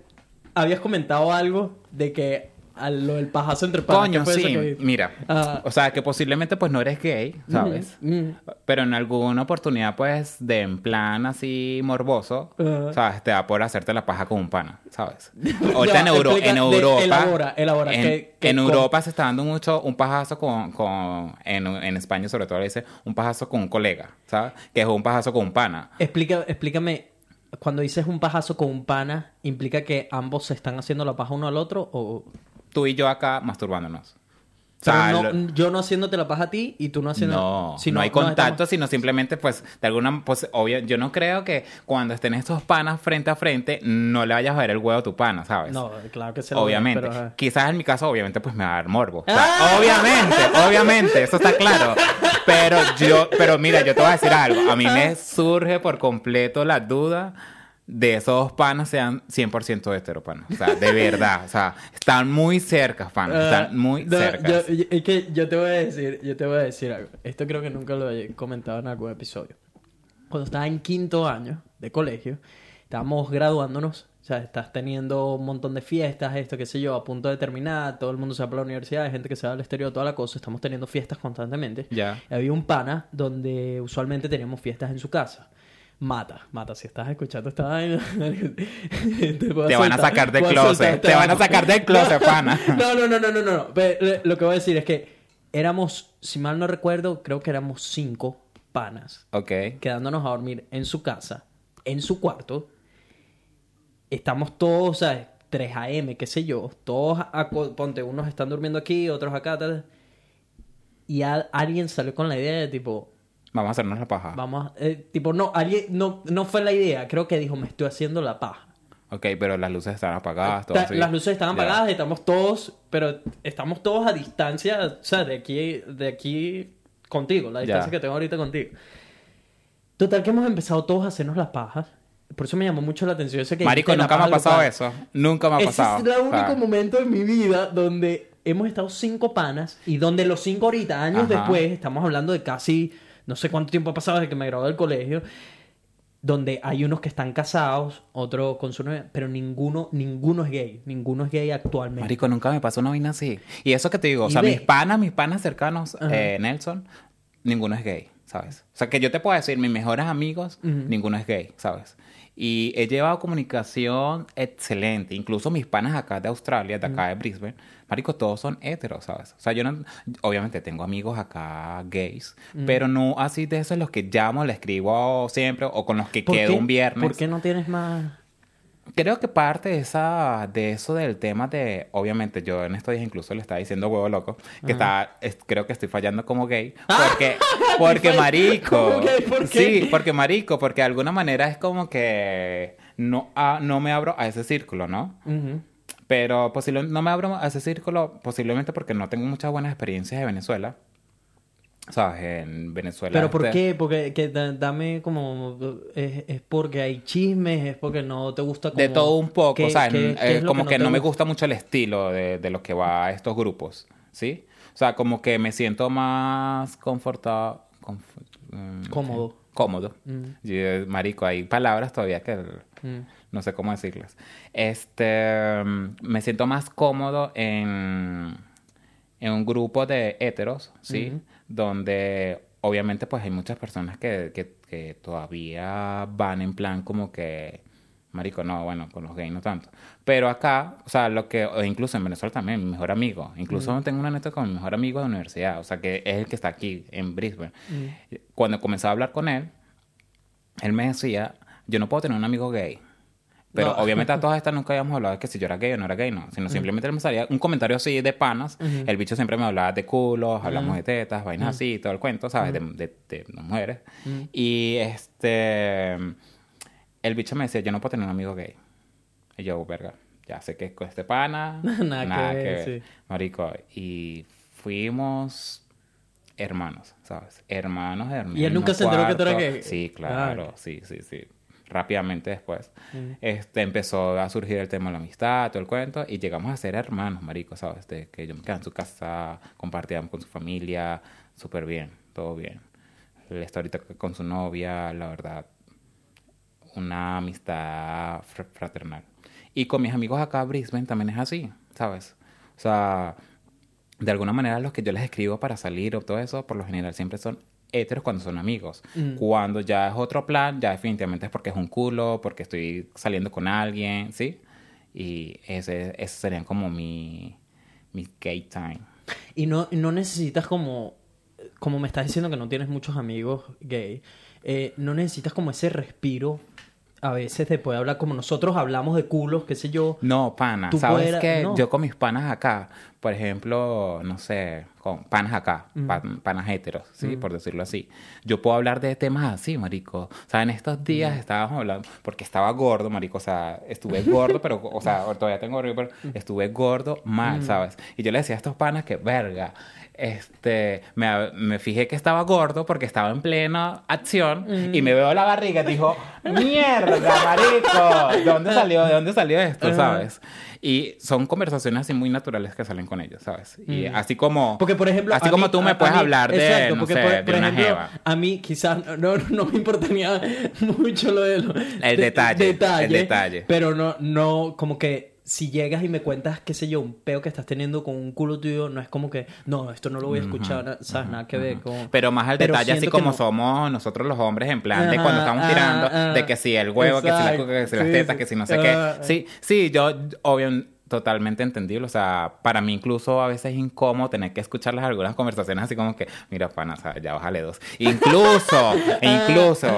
habías comentado algo de que a lo del pajazo entre panas. Coño, ¿qué fue eso sí. que- Mira. Ah. O sea, que posiblemente pues no eres gay, ¿sabes? Pero en alguna oportunidad, pues, de en plan así morboso. ¿sabes? Te da por hacerte la paja con un pana, ¿sabes? (laughs) Ahorita en, Euro- en de- Europa. elabora, elabora, En, ¿qué- qué en con- Europa se está dando mucho un pajazo con. con en, en España, sobre todo, le dice un pajazo con un colega, ¿sabes? Que es un pajazo con un pana. Explica, explícame, cuando dices un pajazo con un pana, ¿implica que ambos se están haciendo la paja uno al otro? O... Tú y yo acá masturbándonos. O Pero sea, no- lo- yo no haciéndote la paja a ti y tú no haciendo... No, si no hay estamos- contacto, sino simplemente, pues, de alguna, pues, obvio, yo no creo que cuando estén estos panas frente a frente, no le vayas a ver el huevo a tu pana, ¿sabes? No, claro que se lo Obviamente. pero. Quizás en mi caso, obviamente, pues me va a dar morbo. O sea, ¡Ah! Obviamente, obviamente, eso está claro. Pero yo, pero mira, yo te voy a decir algo. A mí me surge por completo la duda de esos panas sean 100% heteropanos. O sea, de (laughs) verdad. O sea, están muy cerca, panas. Ah, Están muy no, cerca. es que yo te voy a decir, yo te voy a decir algo. Esto creo que nunca lo he comentado en algún episodio. Cuando estaba en quinto año de colegio, estábamos graduándonos. O sea, estás teniendo un montón de fiestas, esto, qué sé yo, a punto de terminar, todo el mundo se va para la universidad, hay gente que se va al exterior, toda la cosa, estamos teniendo fiestas constantemente. Ya. Había un pana donde usualmente teníamos fiestas en su casa. Mata, mata, si estás escuchando esta vaina, (laughs) te, van a sacar de a closet, soltar te van a sacar de closet, (laughs) pana. No, no, no, no, no, no. Pero, lo que voy a decir es que éramos, si mal no recuerdo, creo que éramos cinco panas Ok. quedándonos a dormir en su casa, en su cuarto. Estamos todos, ¿sabes? 3 a.m., qué sé yo. Todos, aco- ponte, unos están durmiendo aquí, otros acá, tal. Y a- alguien salió con la idea de tipo, Vamos a hacernos la paja. vamos, a- eh, tipo, no, alguien, no, no fue la idea. Creo que dijo, me estoy haciendo la paja. Ok, pero las luces están apagadas. Todo Ta- así. Las luces Ya. apagadas, estamos todos, pero estamos todos a distancia, o sea, de aquí, de aquí contigo, la distancia que tengo ahorita contigo. Total que hemos empezado todos a hacernos las pajas. Por eso me llamó mucho la atención eso que Marico, nunca me ha pasado eso. Nunca me ha Ese pasado. es el O sea, único momento en mi vida donde hemos estado cinco panas y donde los cinco ahorita, años Ajá. después, estamos hablando de casi, no sé cuánto tiempo ha pasado desde que me gradué del colegio, donde hay unos que están casados, otros con su novia, pero ninguno, ninguno es gay, ninguno es gay actualmente. Marico, nunca me pasó una vaina así. Y eso que te digo, o sea, mis panas, mis panas cercanos, eh, Nelson, ninguno es gay, ¿sabes? O sea, que yo te puedo decir, mis mejores amigos, ninguno es gay, ¿sabes? Y he llevado comunicación excelente. Incluso mis panas acá de Australia, de acá de Brisbane, marico, todos son heteros, ¿sabes? O sea, yo no... Obviamente tengo amigos acá gays, pero no así de esos los que llamo, le escribo siempre o con los que ¿Por quedo qué- un viernes. ¿Por qué no tienes más...? Creo que parte de esa de eso del tema de obviamente yo en estos días incluso le estaba diciendo huevo loco que está es- creo que estoy fallando como gay (laughs) porque porque marico ¿Cómo gay? ¿Por qué? sí porque marico porque de alguna manera es como que no ah, no me abro a ese círculo no Ujú. Pero posiblemente no me abro a ese círculo posiblemente porque no tengo muchas buenas experiencias de Venezuela sabes en Venezuela ¿Pero por este- qué? Porque que da- dame como... Es, es porque hay chismes, es porque no te gusta como... De todo un poco, ¿Qué- o sea, eh, como que, no, me gusta mucho el estilo de, de lo que va a estos grupos, ¿sí? O sea, como que me siento más confortado... Cómodo. Cómodo. Mm. Eh, marico, hay palabras todavía que Mm. No sé cómo decirlas. Este, mm, me siento más cómodo en, en un grupo de heteros, ¿sí? Donde obviamente pues hay muchas personas que, que, que todavía van en plan como que, marico, no, bueno, con los gays no tanto. Pero acá, o sea, lo que, o incluso en Venezuela también, mi mejor amigo, incluso tengo una anécdota con mi mejor amigo de universidad, o sea, que es el que está aquí en Brisbane. Mm. Cuando comencé a hablar con él, él me decía, yo no puedo tener un amigo gay. Pero No. obviamente a todas estas nunca habíamos hablado de que si yo era gay o no era gay, no. Sino simplemente me salía un comentario así de panas. Ujú. El bicho siempre me hablaba de culos, hablamos Ujú. de tetas, vainas Ujú. así, todo el cuento, ¿sabes? De, de, de mujeres. Y este... el bicho me decía, yo no puedo tener un amigo gay. Y yo, verga, ya sé que con este pana, Nada (laughs) nada, que ver, sí. marico. Y fuimos hermanos, ¿sabes? Hermanos, hermanos. ¿Y él nunca se enteró que tú eras gay? Sí, Ah, claro, ok. sí, sí, sí. Rápidamente después, este, empezó a surgir el tema de la amistad, todo el cuento, y llegamos a ser hermanos, marico, ¿sabes? De que yo me quedaba en su casa, compartíamos con su familia, súper bien, todo bien. Él está ahorita con su novia, la verdad, una amistad fr- fraternal. Y con mis amigos acá, Brisbane, también es así, ¿sabes? O sea, de alguna manera los que yo les escribo para salir o todo eso, por lo general siempre son heteros cuando son amigos. Mm. Cuando ya es otro plan, ya definitivamente es porque es un culo, porque estoy saliendo con alguien, ¿sí? Y ese, ese serían como mi, mi gay time. Y no, no necesitas como, como me estás diciendo que no tienes muchos amigos gay, eh, no necesitas como ese respiro a veces de poder hablar como nosotros hablamos de culos, qué sé yo. No, pana. ¿Sabes qué? no. Yo con mis panas acá, por ejemplo, no sé, con panas acá, Mm. pan- panas heteros, ¿sí? Por decirlo así. Yo puedo hablar de temas así, marico. O sea, en estos días Mm. estábamos hablando, porque estaba gordo, marico. O sea, estuve gordo, pero, o sea, (laughs) todavía tengo gordo, pero Mm. estuve gordo mal, ¿sabes? Y yo le decía a estos panas que, verga, este, me, me fijé que estaba gordo porque estaba en plena acción Mm. y me veo la barriga y dijo, mierda, marico, ¿de dónde salió, de dónde salió esto, sabes? Y son conversaciones así muy naturales que salen con ellos, ¿sabes? Y Mm. así como, Porque, por ejemplo, así como mí- tú me a- a puedes mí- hablar de, exacto, no porque, sé, por, de por una ejemplo, jeva. A mí quizás no, no me importaría (laughs) mucho lo de lo- El de- detalle, el detalle. Pero no, no, como que si llegas y me cuentas, qué sé yo, un peo que estás teniendo con un culo tuyo, no es como que, no, esto no lo voy a escuchar, na- ¿sabes? Nada que ver con... Pero más al Pero detalle, así como no- somos nosotros los hombres, en plan de cuando estamos ah, tirando, ah, de que si el huevo, que si la cuca, que si las tetas, sí. que si no sé Ah, qué. Sí, sí, yo, obvio, totalmente entendible. O sea, para mí incluso a veces es incómodo tener que escucharlas algunas conversaciones así como que, mira, pana, o sea, ya bájale dos. Incluso, (laughs) incluso,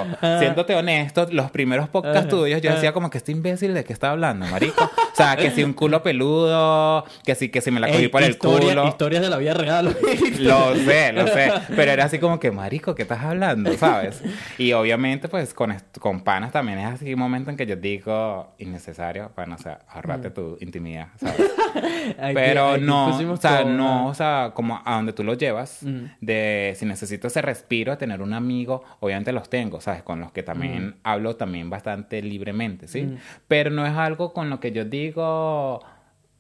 siéndote honesto, los primeros podcasts tuyos yo ajá. decía como que este imbécil de qué está hablando, marico. O sea, que si un culo peludo, que si, que si me la cogí Ey, por el historia- culo. Historias de la vida real. (laughs) Lo sé, lo sé. Pero era así como que, marico, ¿qué estás hablando? ¿Sabes? Y obviamente, pues, con, con panas también es así un momento en que yo digo, innecesario, pana, o sea, ahorrate tu intimidad, (laughs) Pero no, o sea, todo, no, o sea, como a donde tú lo llevas, de si necesito ese respiro tener un amigo, obviamente los tengo, ¿sabes? Con los que también hablo también bastante libremente, ¿sí? Pero no es algo con lo que yo digo,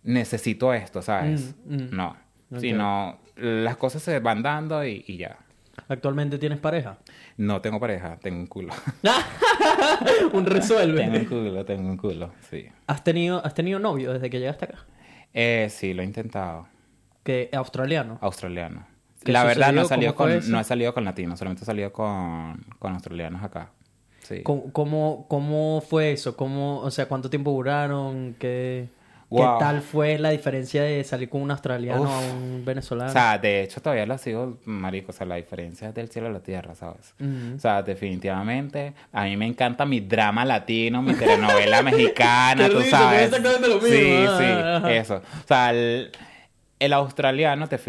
necesito esto, ¿sabes? No, sino las cosas se van dando y, y ya. ¿Actualmente tienes pareja? No tengo pareja, tengo un culo. (laughs) un resuelve. tengo un culo, tengo un culo, sí. ¿Has tenido, ¿Has tenido novio desde que llegaste acá? Eh, sí, lo he intentado. Que australiano. Australiano. ¿Qué La verdad no he salido ¿Cómo fue con, eso? no he salido con latinos, solamente he salido con, con australianos acá. Sí. ¿Cómo, cómo, cómo fue eso? ¿Cómo, o sea, ¿cuánto tiempo duraron? ¿Qué, Wow. ¿Qué tal fue la diferencia de salir con un australiano Uf. a un venezolano? O sea, de hecho todavía lo sigo, marico, o sea, la diferencia es del cielo a la tierra, ¿sabes? O sea, definitivamente, a mí me encanta mi drama latino, mi telenovela (laughs) mexicana, tú sabes. lo mismo, Sí, ah, sí, ajá. eso. O sea, el, el australiano, te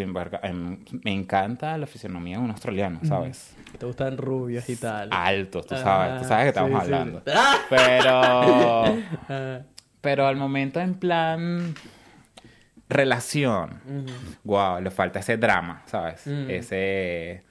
em, me encanta la fisionomía de un australiano, ¿sabes? Te gustan rubios y tal. Altos, tú sabes, tú sabes que Ah, estamos sí, sí. hablando. (laughs) Pero, Ah, pero al momento en plan relación, wow, le falta ese drama, ¿sabes? Ese...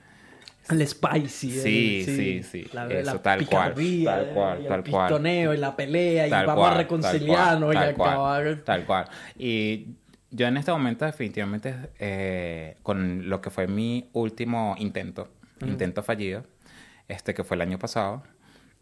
El spicy. Sí, el- sí, sí, La, eso, la tal cual, tal cual, y el tal cual. pistoneo y la pelea y vamos cual, a reconciliarnos tal y cual, acabar. tal cual, tal cual. Y yo en este momento definitivamente eh, con lo que fue mi último intento, intento fallido, este que fue el año pasado,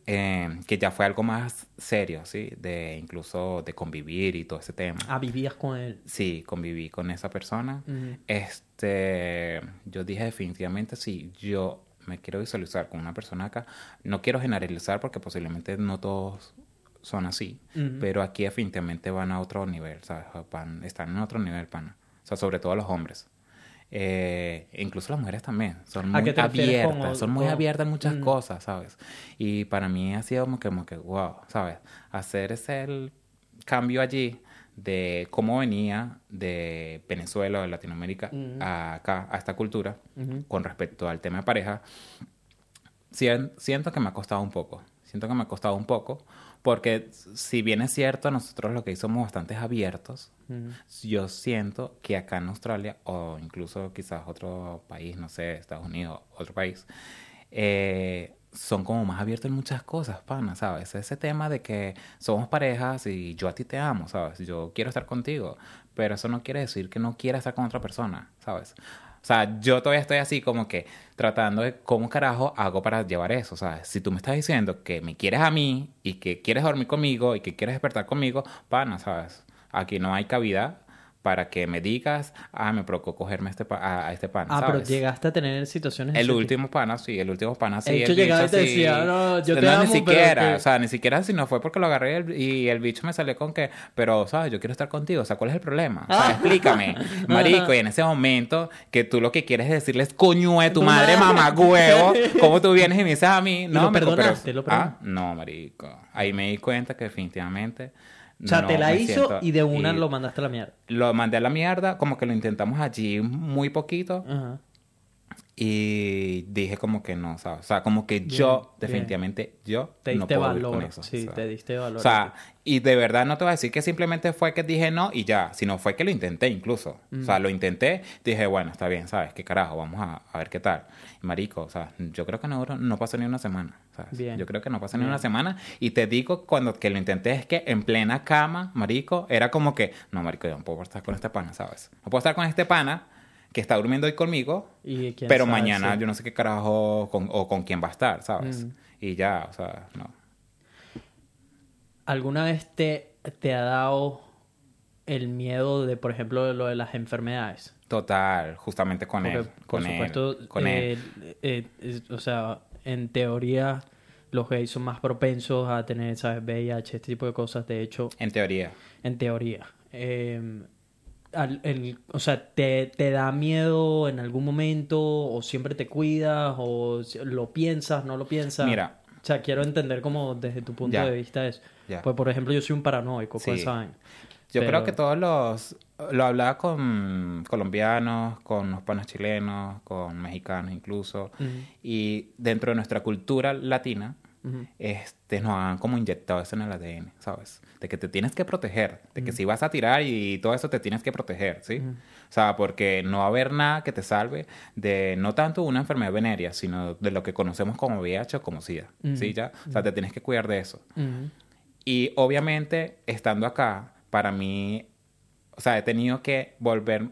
eh, que ya fue algo más serio, ¿sí? De incluso de convivir y todo ese tema. Ah, vivías con él. Sí, conviví con esa persona. Ujú. Este, yo dije definitivamente si yo me quiero visualizar con una persona acá, no quiero generalizar porque posiblemente no todos son así, Ujú. pero aquí definitivamente van a otro nivel, ¿sabes? Van- están en otro nivel, pana. O sea, sobre todo los hombres. Eh, incluso las mujeres también son ¿A muy abiertas, son muy abiertas en muchas Mm. cosas, ¿sabes? Y para mí ha sido como que, como que wow, ¿sabes? Hacer ese el cambio allí de cómo venía de Venezuela o de Latinoamérica Mm. a acá, a esta cultura, con respecto al tema de pareja, sien- siento que me ha costado un poco. Siento que me ha costado un poco. Porque si bien es cierto, nosotros lo que somos bastante abiertos, yo siento que acá en Australia, o incluso quizás otro país, no sé, Estados Unidos, otro país, eh, son como más abiertos en muchas cosas, pana, ¿sabes? Ese tema de que somos parejas y yo a ti te amo, ¿sabes? Yo quiero estar contigo, pero eso no quiere decir que no quiera estar con otra persona, ¿sabes? O sea, yo todavía estoy así como que tratando de cómo carajo hago para llevar eso, ¿sabes? Si tú me estás diciendo que me quieres a mí y que quieres dormir conmigo y que quieres despertar conmigo, pana, ¿sabes? Aquí no hay cabida para que me digas, ah, me provocó cogerme este pa- a, a este pana, Ah, pero llegaste a tener situaciones El último pana, sí, el último pana, sí. De hecho, el bicho llegaba y te decía, "No, yo te no, amo, ni pero siquiera, que- o sea, ni siquiera si no fue porque lo agarré y el, y el bicho me salió con que, pero, ¿sabes? Yo quiero estar contigo, o sea, ¿cuál es el problema? O sea, explícame, (laughs) marico, y en ese momento que tú lo que quieres es decirles, coño de tu Tu madre, madre. mamá huevo, ¿cómo tú vienes y me dices a mí? (laughs) No, lo me- pero- perdonaste, lo Ah, perdonaste. no, marico. Ahí me di cuenta que definitivamente... O sea, no te la hizo siento- y de una y lo mandaste a la mierda. Lo mandé a la mierda, como que lo intentamos allí muy poquito. Ajá. Y dije como que no, ¿sabes? O sea, como que yo, bien. definitivamente, yo Te no diste puedo vivir valor. con eso. sí, te diste valor. O sea, y de verdad no te voy a decir que simplemente fue que dije no y ya, sino fue que lo intenté incluso. O sea, lo intenté, dije, bueno, está bien, ¿sabes? ¿Qué carajo? Vamos a, a ver qué tal. Marico, o sea, yo creo que no, no pasó ni una semana, ¿sabes? Bien. Yo creo que no pasó ni una semana. Y te digo, cuando que lo intenté es que en plena cama, marico, era como que, no, marico, yo no puedo estar con este pana, ¿sabes? No puedo estar con este pana que está durmiendo hoy conmigo Y pero sabe, mañana sí. yo no sé qué carajo con, o con quién va a estar, ¿sabes? Mm. Y ya, o sea, no. ¿Alguna vez te, te ha dado el miedo de, por ejemplo, lo de las enfermedades? Total, justamente con Porque, él. Con por él. supuesto, Con eh, él. eh, es- o sea, en teoría, los gays son más propensos a tener, ¿sabes? VIH, este tipo de cosas. De hecho, En teoría. en teoría. Eh, al- el- o sea, ¿te, ¿te da miedo en algún momento? ¿O siempre te cuidas? ¿O lo piensas, no lo piensas? Mira. O sea, quiero entender como desde tu punto Ya. de vista eso. Ya. Pues, por ejemplo, yo soy un paranoico Sí. esa vaina. Yo Pero- creo que todos los... Lo hablaba con colombianos, con los panos chilenos, con mexicanos incluso. Y dentro de nuestra cultura latina, Ujú. este, nos han como inyectado eso en el ADN, ¿sabes? De que te tienes que proteger, de que si vas a tirar y todo eso te tienes que proteger, ¿sí? O sea, porque no va a haber nada que te salve de no tanto una enfermedad venérea, sino de lo que conocemos como VIH o como SIDA, ¿sí? Ya, o sea, te tienes que cuidar de eso. Y obviamente, estando acá, para mí, o sea, he tenido que volver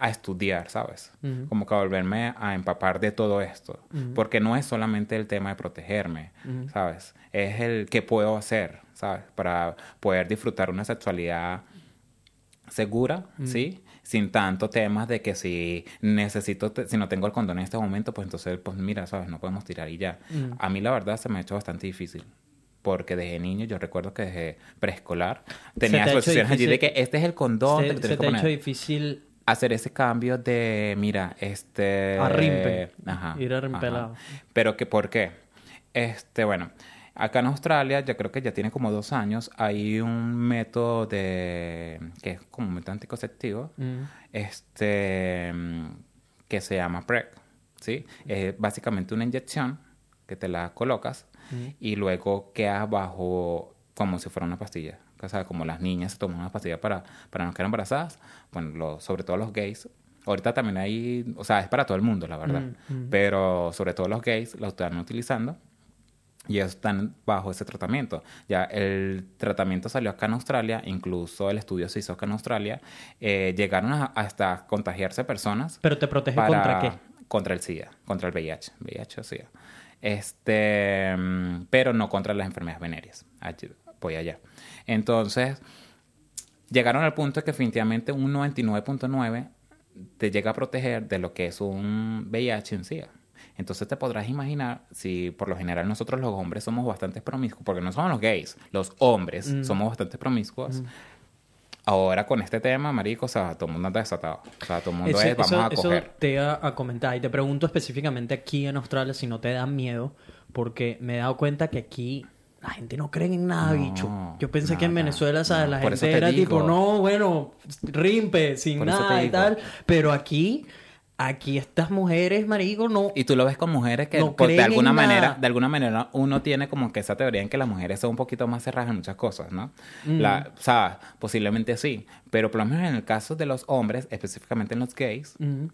a estudiar, ¿sabes? Como que volverme a empapar de todo esto. Porque no es solamente el tema de protegerme. ¿sabes? Es el qué puedo hacer, ¿sabes? Para poder disfrutar una sexualidad segura, ¿sí? Sin tanto temas de que si necesito, si no tengo el condón en este momento, pues entonces, pues mira, ¿sabes? No podemos tirar y ya. A mí la verdad se me ha hecho bastante difícil. Porque desde niño, yo recuerdo que desde preescolar tenía te exposiciones allí de que este es el condón, Se, tienes te que ha hecho difícil Hacer ese cambio de, mira, este... A rimpe. Ajá. Ir a ajá. rimpelado. Pero que, ¿por qué? Este, bueno, acá en Australia, yo creo que ya tiene como dos años, hay un método de... que es como un método anticonceptivo, Mm. este, mm, que se llama PrEP, ¿sí? Es básicamente una inyección que te la colocas Mm. y luego quedas bajo como si fuera una pastilla. O sea, como las niñas se toman una pastilla para, para no quedar embarazadas, bueno, lo- sobre todo los gays. Ahorita también hay, o sea, es para todo el mundo, la verdad. Mm, mm. Pero sobre todo los gays lo están utilizando y están bajo ese tratamiento. Ya el tratamiento salió acá en Australia, incluso el estudio se hizo acá en Australia. eh, llegaron a- hasta contagiarse personas Pero te protege para- contra qué? Contra el SIDA, contra el VIH, VIH o SIDA. Este, mm, pero no contra las enfermedades venéreas. Allí- Voy allá. Entonces, llegaron al punto de que definitivamente un 99.9 te llega a proteger de lo que es un VIH en SIDA. Entonces te podrás imaginar si por lo general nosotros los hombres somos bastante promiscuos, porque no somos los gays, los hombres Mm. somos bastante promiscuos. Ahora con este tema, marico, o sea, todo el mundo anda desatado. O sea, todo el mundo Eso- es, vamos eso- a eso coger. te iba a comentar y te pregunto específicamente aquí en Australia si no te da miedo, porque me he dado cuenta que aquí la gente no cree en nada, No, bicho. Yo pensé que en nada, Venezuela, ¿sabes? no, la gente eso te era tipo, digo. no, bueno, rimpe, sin Por eso nada y tal. Pero aquí Aquí estas mujeres, marico, no... Y tú lo ves con mujeres que No de alguna manera, nada. de alguna manera uno tiene como que esa teoría en que las mujeres son un poquito más cerradas en muchas cosas, ¿no? La, o sea, posiblemente sí, pero por lo menos en el caso de los hombres, específicamente en los gays, Ujú.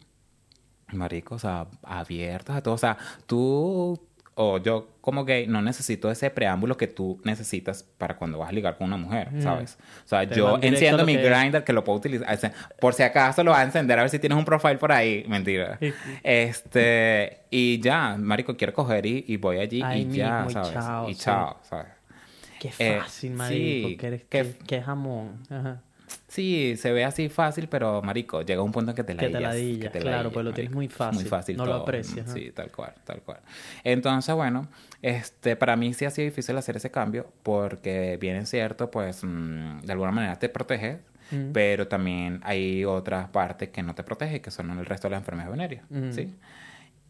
marico, o sea, abiertos a todo, o sea, tú o yo como gay no necesito ese preámbulo que tú necesitas para cuando vas a ligar con una mujer, ¿sabes? O sea, Te yo enciendo mi que es. grinder que lo puedo utilizar, por si acaso lo vas a encender a ver si tienes un profile por ahí, mentira. Este, y ya, marico, quiero coger y, y voy allí y ya, mismo, y ¿sabes? chao, y sí. chao, ¿sabes? Qué Eh, fácil, marico. sí, que eres, jamón. Ajá. Sí, se ve así fácil, pero marico, llega un punto en que te Que te te claro, pues lo tienes muy fácil, Muy fácil no lo aprecias. Sí, tal cual, tal cual. Entonces, bueno, este, para mí sí ha sido difícil hacer ese cambio porque bien es cierto, pues, mm, de alguna manera te protege, Mm. pero también hay otras partes que no te protege, que son el resto de las enfermedades venéreas, Mm. ¿sí?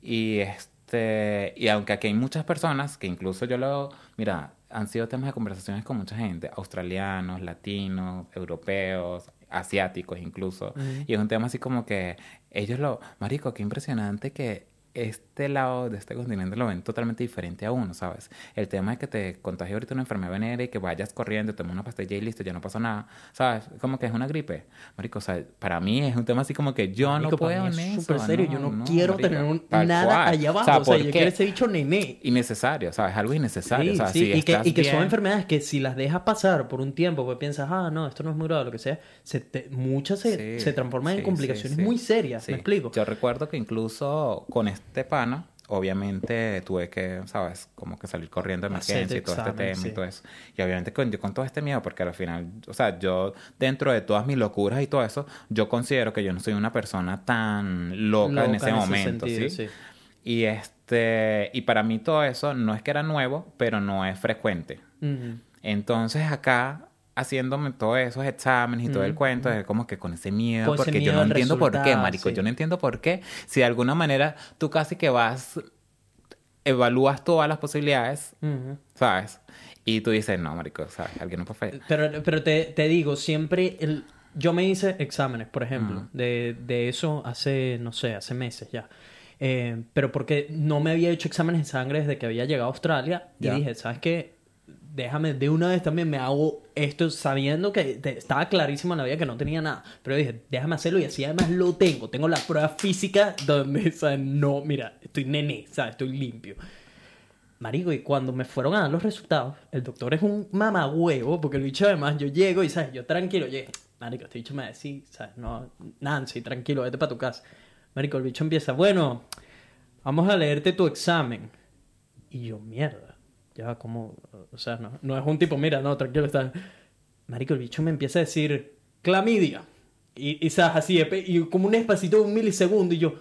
Y este, y aunque aquí hay muchas personas que incluso yo lo, mira, han sido temas de conversaciones con mucha gente, australianos, latinos, europeos, asiáticos incluso, y es un tema así como que ellos lo, marico, qué impresionante que este lado de este continente lo ven totalmente diferente a uno, ¿sabes? El tema de que te contagie ahorita una enfermedad venérea y que vayas corriendo, tomes una pastilla y listo, ya no pasa nada, ¿sabes? Como que es una gripe. Marico, o sea, para mí es un tema así como que yo Marico, no puedo en es eso. súper serio. yo no, quiero marico, tener un- nada cual. allá abajo. O sea, O sea, ¿por yo quiero ese bicho nené. Innecesario, ¿sabes? Algo innecesario. Sí, o sea, sí, si y, que, estás y que son bien- enfermedades que si las dejas pasar por un tiempo, pues piensas, ah, no, esto no es muy grave, lo que sea, se te- muchas se, Sí, se transforman en complicaciones muy serias. ¿me explico? Yo recuerdo que incluso con este pana, obviamente tuve que, ¿sabes? Como que salir corriendo de emergencia y todo este tema sí. y todo eso. Y obviamente con, yo con todo este miedo, porque al final, o sea, yo dentro de todas mis locuras y todo eso, yo considero que yo no soy una persona tan loca, en ese en ese momento, sentido, ¿sí? sí. Y este, y para mí todo eso no es que era nuevo, pero no es frecuente. Entonces acá haciéndome todos esos exámenes y todo el cuento, es como que con ese miedo, Con ese porque yo miedo no al entiendo por qué, marico, sí. yo no entiendo por qué. Si de alguna manera tú casi que vas, evalúas todas las posibilidades, Ujú. ¿sabes? Y tú dices, no, marico, ¿sabes? Alguien no puede. Pero, pero te, te digo, siempre el... yo me hice exámenes, por ejemplo, Ujú. de, de eso hace, no sé, hace meses ya. Eh, pero porque no me había hecho exámenes de sangre desde que había llegado a Australia y dije, ¿sabes qué? Déjame de una vez también me hago esto sabiendo que estaba clarísimo en la vida que no tenía nada. Pero dije, déjame hacerlo y así además lo tengo. Tengo la prueba física donde, ¿sabes? No, mira, estoy nene, ¿sabes? Estoy limpio. Marico, y cuando me fueron a dar los resultados, el doctor es un mamagüevo, porque el bicho además, yo llego y, ¿sabes? Yo tranquilo, llegué. Marico, este bicho me decía, ¿sabes? No, Nancy, tranquilo, vete para tu casa. Marico, el bicho empieza, bueno, vamos a leerte tu examen. Y yo, mierda, ya como, o sea, no, no es un tipo, mira, no, tranquilo, está. Marico, el bicho me empieza a decir, clamidia. Y, y ¿sabes? Así, y como un espacito de un milisegundo, y yo,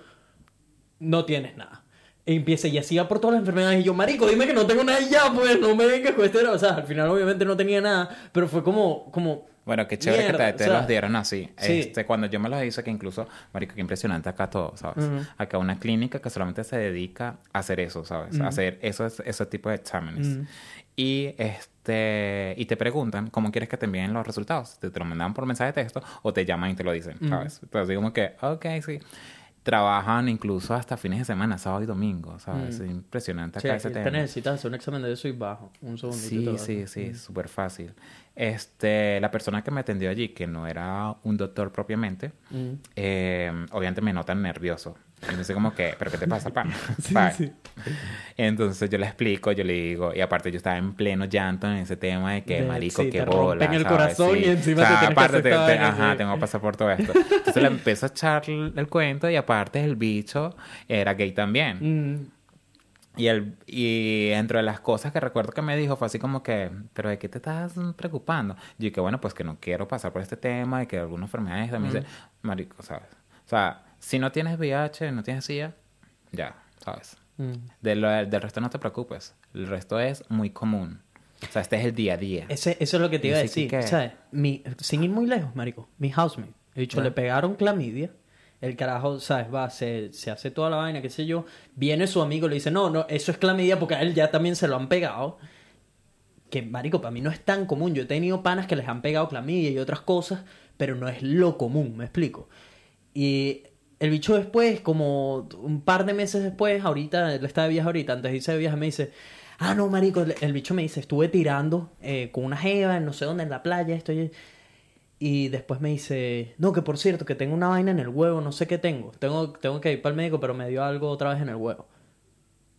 no tienes nada. E empieza y así va por todas las enfermedades. Y yo, marico, dime que no tengo nada y ya, pues no me vengas con este. O sea, al final obviamente no tenía nada, pero fue como, como... Bueno, qué chévere Mierda, que te, te los dieron así. sí. Este, cuando yo me los hice, que incluso, marico, qué impresionante acá todo, ¿sabes? Ujú. Acá una clínica que solamente se dedica a hacer eso, ¿sabes? A hacer esos, ese tipo de exámenes. Y este y te preguntan cómo quieres que te envíen los resultados. Te, te lo mandan por mensaje de texto o te llaman y te lo dicen, ¿sabes? Entonces como que, ok, sí. Trabajan incluso hasta fines de semana, sábado y domingo, ¿sabes? Es impresionante acá ese aquí te tema. necesitas hacer un examen de eso y bajo. Un segundito. Sí, sí, sí, súper fácil. Este, la persona que me atendió allí, que no era un doctor propiamente, Mm. eh, obviamente me notan nervioso. Entonces como que, ¿pero qué te pasa, pan? (laughs) Sí, sí. Entonces yo le explico, yo le digo, y aparte yo estaba en pleno llanto en ese tema de que, De- marico, sí, qué te bola, rompen el ¿sabes? corazón y encima O sea, te que aparte hacer te- te- ajá, tengo que pasar por todo esto. Entonces le empiezo a echar el, cuento y aparte el bicho era gay también. Mm. Y, el, y dentro de las cosas que recuerdo que me dijo fue así como que, ¿pero de qué te estás preocupando? Y que bueno, pues que no quiero pasar por este tema y que algunas enfermedades también dice, marico, ¿sabes? O sea, si no tienes VIH, no tienes SIDA, ya, ¿sabes? Mm. De lo- del resto no te preocupes. El resto es muy común. O sea, este es el día a día. Ese- eso es lo que te iba a que decir. ¿Sabes? Mi, sin ir muy lejos, marico. Mi housemate. He dicho, le pegaron clamidia. El carajo, ¿sabes? Va, se, se hace toda la vaina, qué sé yo. Viene su amigo y le dice, no, no, eso es clamidia porque a él ya también se lo han pegado. Que, marico, para mí no es tan común. Yo he tenido panas que les han pegado clamidia y otras cosas, pero no es lo común, ¿me explico? Y El bicho después, como un par de meses después, ahorita, él está de viaje ahorita, antes de irse de viaje, me dice, ah, no, marico, el, bicho me dice, estuve tirando eh, con una jeva, no sé dónde, en la playa, estoy... Y después me dice, no, que por cierto, que tengo una vaina en el huevo, no sé qué tengo. Tengo, tengo que ir para el médico, pero me dio algo otra vez en el huevo.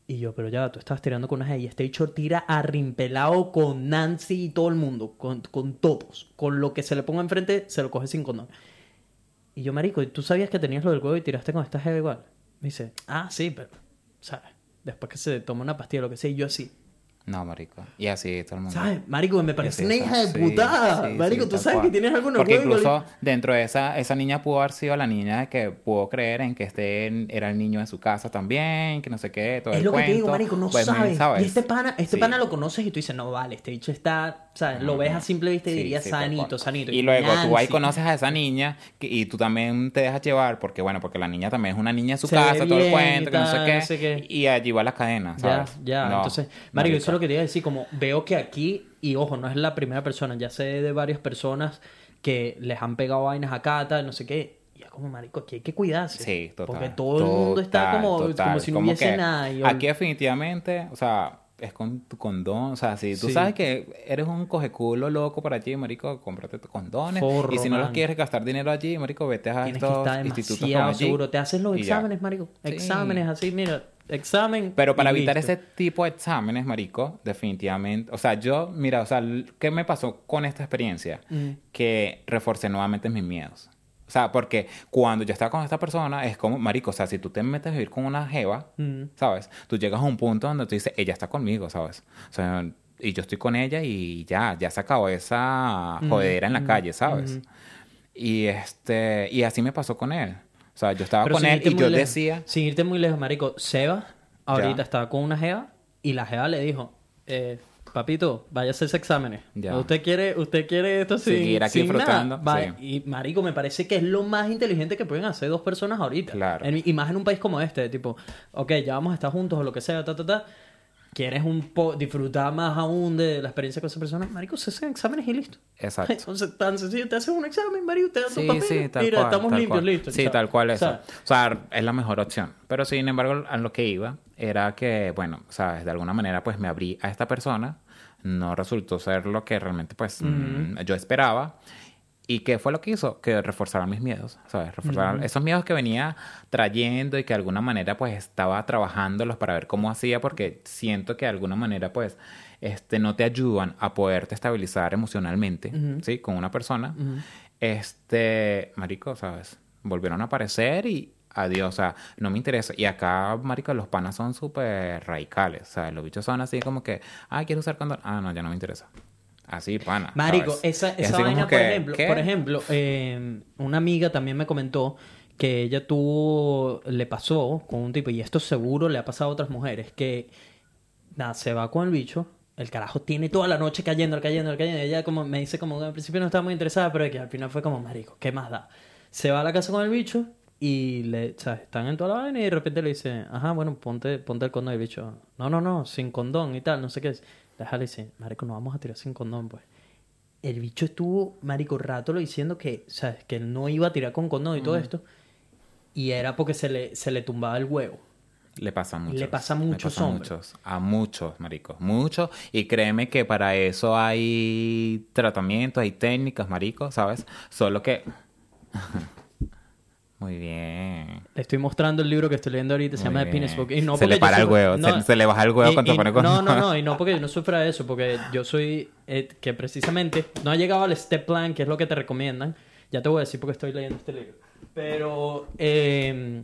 Y yo, pero ya, tú estabas tirando con una jeva y este bicho tira arrimpelado con Nancy y todo el mundo, con, con todos. Con lo que se le ponga enfrente, se lo coge sin condón. Y yo, marico, ¿y tú sabías que tenías lo del huevo y tiraste con esta jeva igual? Me dice, ah, sí, pero, ¿sabes? Después que se toma una pastilla lo que sea, y yo así. No, marico. Y así todo el mundo. ¿Sabes? Marico, me parece Sí, una hija de sí, putada. sí, Marico, tú sabes cual. que tienes algo en el Porque huevo. igual- incluso dentro de esa, esa niña pudo haber sido la niña que pudo creer en que este en- era el niño de su casa también, que no sé qué, todo Es el lo que te digo, marico, no Pues, sabes. ¿sabes? Y este pana, este pana lo conoces y tú dices, no, vale, este bicho está, ¿sabes? Lo ves a simple vista y Sí, dirías sí, sanito, sanito. Y luego tú ahí Nancy. conoces a esa niña que- y tú también te dejas llevar porque, bueno, porque la niña también es una niña en su Se casa, todo el cuento, que no sé qué. no sé qué. Y allí va la cadena, Ya, ¿sabes? ya. No, Entonces, Marico, eso es lo marica. que te iba a decir. Como veo que aquí, y ojo, no es la primera persona, ya sé de varias personas que les han pegado vainas a Cata, no sé qué. Y es como, Marico, aquí hay que cuidarse. Sí, total. Porque todo el mundo está como, total. como si no hubiese que nada. y- Aquí definitivamente, o sea, es con tu condón. O sea, si tú Sí. sabes que eres un cogeculo loco por allí, marico, cómprate tus condones. Forro, y si no los quieres gastar dinero allí, marico, vete a Tienes que estos estar institutos como allí. seguro. Te haces los exámenes, marico. Sí. Exámenes así, mira. Examen. Pero para evitar listo. ese tipo de exámenes, marico, definitivamente, o sea, yo, mira, o sea, ¿qué me pasó con esta experiencia? Mm. Que reforcé nuevamente mis miedos. O sea, porque cuando yo estaba con esta persona, es como, marico, o sea, si tú te metes a vivir con una jeva, Mm. ¿sabes? Tú llegas a un punto donde tú dices, ella está conmigo, ¿sabes? O sea, y yo estoy con ella y ya, ya se acabó esa Mm, jodera en la mm, calle, ¿sabes? Y este, y así me pasó con él. O sea, yo estaba Pero con él y yo lejos. decía, Sin irte muy lejos, marico. Seba ahorita Ya. estaba con una jeva y la jeva le dijo, eh, papito, vaya a hacerse exámenes. Ya. ¿Usted quiere, usted quiere esto sin, Seguir aquí sin nada? sí. Y marico, me parece que es lo más inteligente que pueden hacer dos personas ahorita. Claro. En- y más en un país como este, tipo, ok, ya vamos a estar juntos o lo que sea, ta, ta, ta. ¿Quieres un po disfrutar más aún de la experiencia con esa persona? Marico, se hacen exámenes y listo. exacto. (laughs) Entonces, tan sencillo, te haces un examen, marico, te dan tus Sí, papeles. sí, tal Mira, cual. estamos tal limpios, cual. listo. Sí, chao. tal cual eso. O sea, O sea, es la mejor opción. Pero sin embargo, a lo que iba era que, bueno, sabes, de alguna manera pues me abrí a esta persona. No resultó ser lo que realmente pues mm, yo esperaba. ¿Y qué fue lo que hizo? Que reforzara mis miedos, ¿sabes? Reforzar esos miedos que venía trayendo y que de alguna manera pues estaba trabajándolos para ver cómo hacía porque siento que de alguna manera pues este, no te ayudan a poderte estabilizar emocionalmente, ¿sí? Con una persona. Este, marico, ¿sabes? Volvieron a aparecer y adiós, o sea, no me interesa. Y acá, marico, los panas son súper radicales, o sea, los bichos son así como que, ah, quiero usar condón. Ah, no, ya no me interesa. Así, pana. Marico, ¿sabes? esa, esa vaina, que, por ejemplo, ¿qué? por ejemplo eh, una amiga también me comentó que ella tuvo, le pasó con un tipo, y esto seguro le ha pasado a otras mujeres, que nada, se va con el bicho, el carajo tiene toda la noche cayendo, cayendo, cayendo, y ella como me dice como que al principio no estaba muy interesada, pero que al final fue como, marico, ¿qué más da? Se va a la casa con el bicho y le, ¿sabes? Están en toda la vaina y de repente le dice, ajá, bueno, ponte, ponte el condón y el bicho, no, no, no, sin condón y tal, no sé qué. Déjale dice, marico, no vamos a tirar sin condón, pues el bicho estuvo, marico, rato lo diciendo que, ¿sabes? Que él no iba a tirar con condón y todo esto. Y era porque se le, se le tumbaba el huevo. Le pasa a muchos. Le pasa a muchos a hombres. muchos. A muchos, maricos. Muchos. Y créeme que para eso hay tratamientos, hay técnicas, maricos, ¿sabes? Solo que... (laughs) Muy bien. Le estoy mostrando el libro que estoy leyendo ahorita, se Muy llama The. Penis Book. Y no se le para el huevo. no, se, se le baja el huevo y- cuando y- pone con... No, no, no, y no (laughs) porque yo no sufra de eso, porque yo soy, eh, que precisamente no ha llegado al step plan, que es lo que te recomiendan. Ya te voy a decir porque estoy leyendo este libro. Pero eh,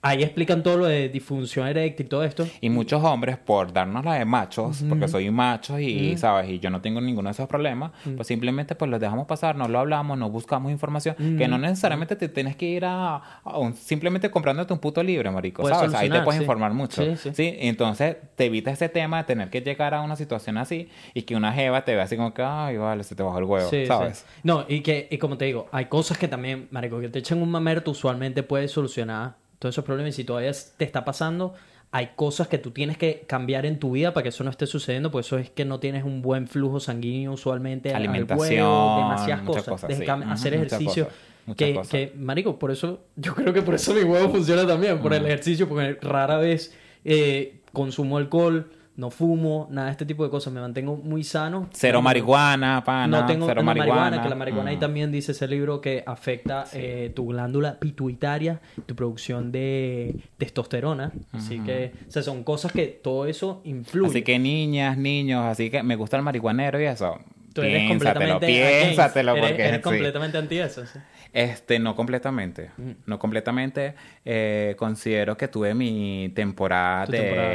ahí explican todo lo de disfunción eréctil y todo esto. Y muchos hombres, por darnos la de machos, porque soy macho y, ¿sabes? Y yo no tengo ninguno de esos problemas, pues simplemente pues los dejamos pasar, no lo hablamos, no buscamos información, que no necesariamente te tienes que ir a, a un- simplemente comprándote un puto libro, marico, Puedes ¿sabes? Ahí te puedes sí. informar mucho, Sí, sí, sí. Y entonces te evitas ese tema de tener que llegar a una situación así y que una jeva te vea así como que, ay, vale, se te bajó el huevo, ¿sabes? No, y que, y como te digo, hay cosas que también, marico, que te echen un mamerto usualmente puedes solucionar todos esos problemas. Y si todavía te está pasando, hay cosas que tú tienes que cambiar en tu vida para que eso no esté sucediendo. Por eso es que no tienes un buen flujo sanguíneo usualmente al- al Alimentación, huevo, demasiadas muchas cosas. sí. hacer muchas ejercicio. cosas. Que, cosas. que, marico, por eso, yo creo que por eso mi huevo funciona también, por el ejercicio, porque rara vez eh, consumo alcohol, no fumo, nada de este tipo de cosas, me mantengo muy sano. Cero marihuana, pana. no tengo cero no, marihuana. que la marihuana ahí Mm. también dice ese libro que afecta eh, tu glándula pituitaria, tu producción de testosterona. Así que, o sea, son cosas que todo eso influye. Así que niñas, niños, así que me gusta el marihuanero y eso. Tú eres piénsatelo, completamente piénsatelo, against, porque eres, eres sí. completamente anti eso. sí. Este, no completamente. Mm. No completamente. Eh, considero que tuve mi temporada, Tu de, temporada,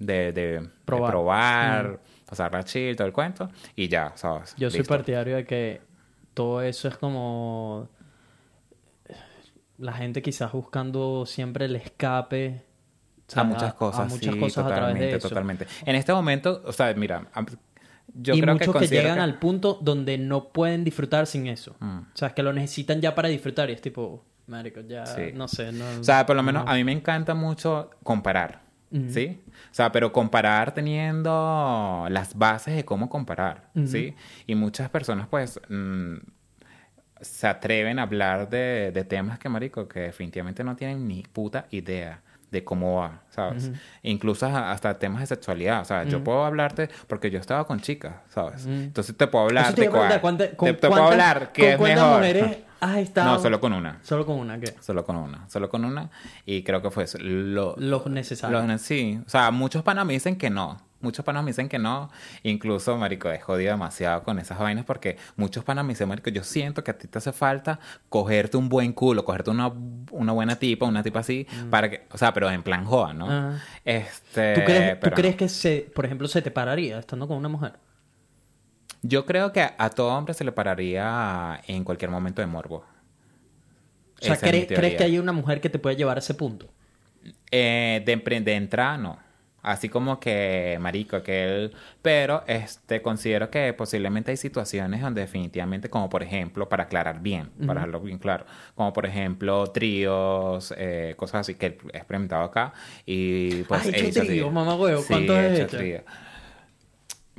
de, de, de Probar. Mm. probar, pasarla chill, todo el cuento. Y ya, ¿sabes? Yo soy Listo. partidario de que todo eso es como la gente quizás buscando siempre el escape o sea, a muchas cosas, a muchas sí, cosas a través totalmente, de eso. totalmente. En este momento, o sea, mira, yo y creo muchos que que, llegan que- al punto donde no pueden disfrutar sin eso. Mm. O sea, que lo necesitan ya para disfrutar y es tipo, marico, ya Sí. no sé, no O sea, por lo menos no. a mí me encanta mucho comparar, ¿sí? O sea, pero comparar teniendo las bases de cómo comparar, ¿sí? Y muchas personas, pues, mm, se atreven a hablar de, de temas que, marico, que definitivamente no tienen ni puta idea de cómo va, ¿sabes? Incluso hasta temas de sexualidad, o sea, yo puedo hablarte porque yo estaba con chicas, ¿sabes? Entonces te puedo hablar de cuál- ¿cuánta- con te, te puedo hablar que con es cuántas mejor. mujeres (laughs) has estado? No, solo con una. Solo con una, ¿qué? Solo con una, solo con una. Y creo que fue eso, lo, Lo necesario. lo- sí, o sea, muchos panas me dicen que no. Muchos panas me dicen que no. Incluso, marico, he jodido demasiado con esas vainas porque muchos panas me dicen, marico, yo siento que a ti te hace falta cogerte un buen culo, cogerte una, una buena tipa, una tipa así, para que, o sea, pero en plan joda, ¿no? Mm. Este, ¿Tú crees, tú crees que, se, por ejemplo, se te pararía estando con una mujer? Yo creo que a todo hombre se le pararía en cualquier momento de morbo. O sea, ¿crees, ¿crees teoría. que hay una mujer que te puede llevar a ese punto? Eh, de, de entrada, no. Así como que, marico, aquel... Pero, este, considero que posiblemente hay situaciones donde definitivamente, como por ejemplo, para aclarar bien, para dejarlo bien claro, como por ejemplo, tríos, eh, cosas así que he experimentado acá y pues... Has hecho he hecho tríos. mamá huevo, Sí, ¿cuántos he hecho hecho? tríos.